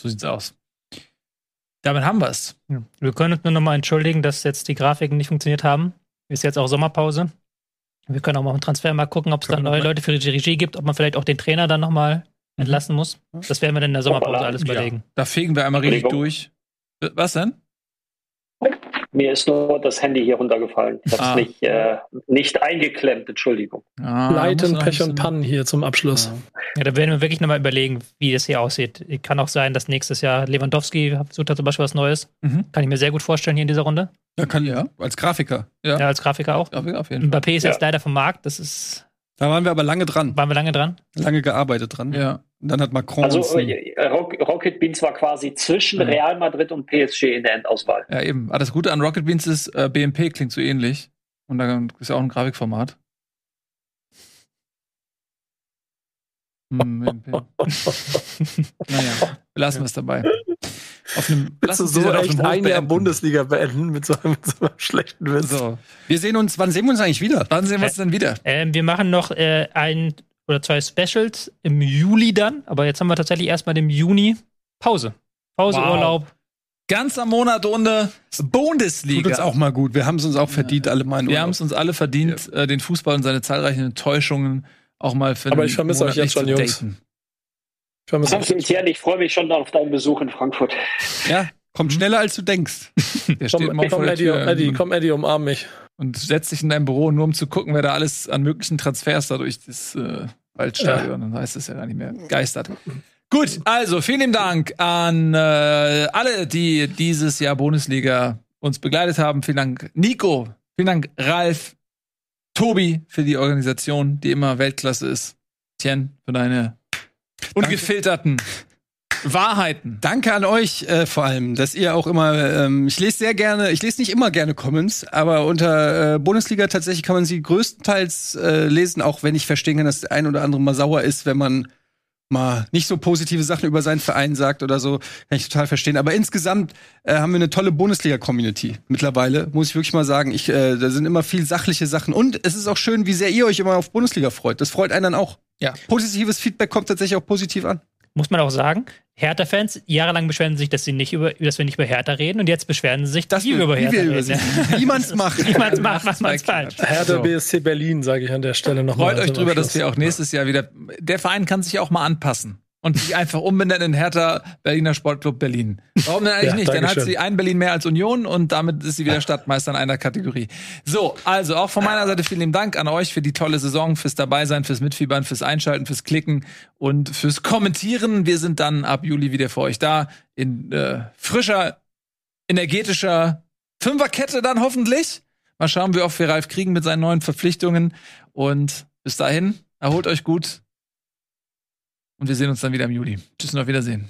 So sieht's aus. Damit haben wir's. Ja. Wir können uns nur noch mal entschuldigen, dass jetzt die Grafiken nicht funktioniert haben. Ist jetzt auch Sommerpause. Wir können auch mal im Transfer mal gucken, ob es da wir neue Leute für die Regie gibt, ob man vielleicht auch den Trainer dann noch mal entlassen muss. Das werden wir dann in der Sommerpause alles Ja. überlegen. Da fegen wir einmal richtig durch. Was denn? Mir ist nur das Handy hier runtergefallen. Ich habe es Ah. nicht, äh, nicht eingeklemmt, Entschuldigung. Ah, Leiten, Pech und Pannen hier zum Abschluss. Ja. Ja, da werden wir wirklich noch mal überlegen, wie das hier aussieht. Kann auch sein, dass nächstes Jahr Lewandowski sucht da zum Beispiel was Neues. Mhm. Kann ich mir sehr gut vorstellen hier in dieser Runde. Ja, kann Ja. als Grafiker. Ja. Ja, als Grafiker auch. Auf, auf jeden Fall. Mbappé ist Ja. jetzt leider vom Markt. Das ist, Da waren wir aber lange dran. waren wir lange dran. Lange gearbeitet dran. Ja. Und dann hat Macron Also äh, Rock, Rocket Beans war quasi zwischen Mhm. Real Madrid und PSG in der Endauswahl. ja, eben. Aber das Gute an Rocket Beans ist, äh, BMP klingt so ähnlich. Und da ist ja auch ein Grafikformat. Hm, BMP. naja, belassen wir es dabei. Auf einem, Willst du so das auf echt einem ein Jahr beenden. Bundesliga beenden mit so, mit so einem schlechten Witz? So, Wir sehen uns, wann sehen wir uns eigentlich wieder? wann sehen wir uns denn wieder? Ähm, wir machen noch äh, ein oder zwei Specials im Juli dann, aber jetzt haben wir tatsächlich erstmal im Juni Pause. Pause, Wow. Urlaub. Ganzer Monat ohne Bundesliga. Tut uns auch mal gut. Wir haben es uns auch verdient, alle mal Wir haben es uns alle verdient, äh, den Fußball und seine zahlreichen Enttäuschungen auch mal für Aber einen ich vermisse Monat euch jetzt schon, zu Jungs. daten. Absolut, Etienne, ich freue mich schon auf deinen Besuch in Frankfurt. Ja, kommt schneller als du denkst. Der steht Komm, immer vor komm, Eddie, Eddie, komm, Eddie, umarm mich. und setzt sich in dein Büro, nur um zu gucken, wer da alles an möglichen Transfers da durch das äh, Waldstadion, dann heißt es ja gar nicht mehr, geistert. Gut, also vielen Dank an äh, alle, die dieses Jahr Bundesliga uns begleitet haben. Vielen Dank, Nico. Vielen Dank, Ralf. Tobi für die Organisation, die immer Weltklasse ist. Tien für deine ungefilterten Wahrheiten. Danke an euch äh, vor allem, dass ihr auch immer, ähm, ich lese sehr gerne, ich lese nicht immer gerne Comments, aber unter äh, Bundesliga tatsächlich kann man sie größtenteils äh, lesen, auch wenn ich verstehen kann, dass der ein oder andere mal sauer ist, wenn man mal nicht so positive Sachen über seinen Verein sagt oder so, kann ich total verstehen. Aber insgesamt äh, haben wir eine tolle Bundesliga-Community mittlerweile, muss ich wirklich mal sagen. Ich, äh, da sind immer viel sachliche Sachen und es ist auch schön, wie sehr ihr euch immer auf Bundesliga freut. Das freut einen dann auch. Ja. Positives Feedback kommt tatsächlich auch positiv an. Muss man auch sagen, Hertha-Fans, jahrelang beschweren sich, dass, sie nicht über, dass wir nicht über Hertha reden und jetzt beschweren sie sich, dass wir über Hertha wir reden. man's macht. Wie man es macht, macht man es falsch. Hertha. BSC Berlin, sage ich an der Stelle nochmal. Freut euch drüber, dass wir auch nächstes Jahr wieder. Der Verein kann sich auch mal anpassen. Und sich einfach umbenennen in Hertha Berliner Sportclub Berlin. Warum denn eigentlich Ja, nicht? Dann hat sie ein Berlin mehr als Union und damit ist sie wieder Stadtmeister in einer Kategorie. So, also auch von meiner Seite vielen lieben Dank an euch für die tolle Saison, fürs Dabeisein, fürs Mitfiebern, fürs Einschalten, fürs Klicken und fürs Kommentieren. Wir sind dann ab Juli wieder für euch da in äh, frischer, energetischer Fünferkette dann hoffentlich. Mal schauen, wie oft wir Ralf kriegen mit seinen neuen Verpflichtungen. Und bis dahin, erholt euch gut. Und wir sehen uns dann wieder im Juli. Tschüss und auf Wiedersehen.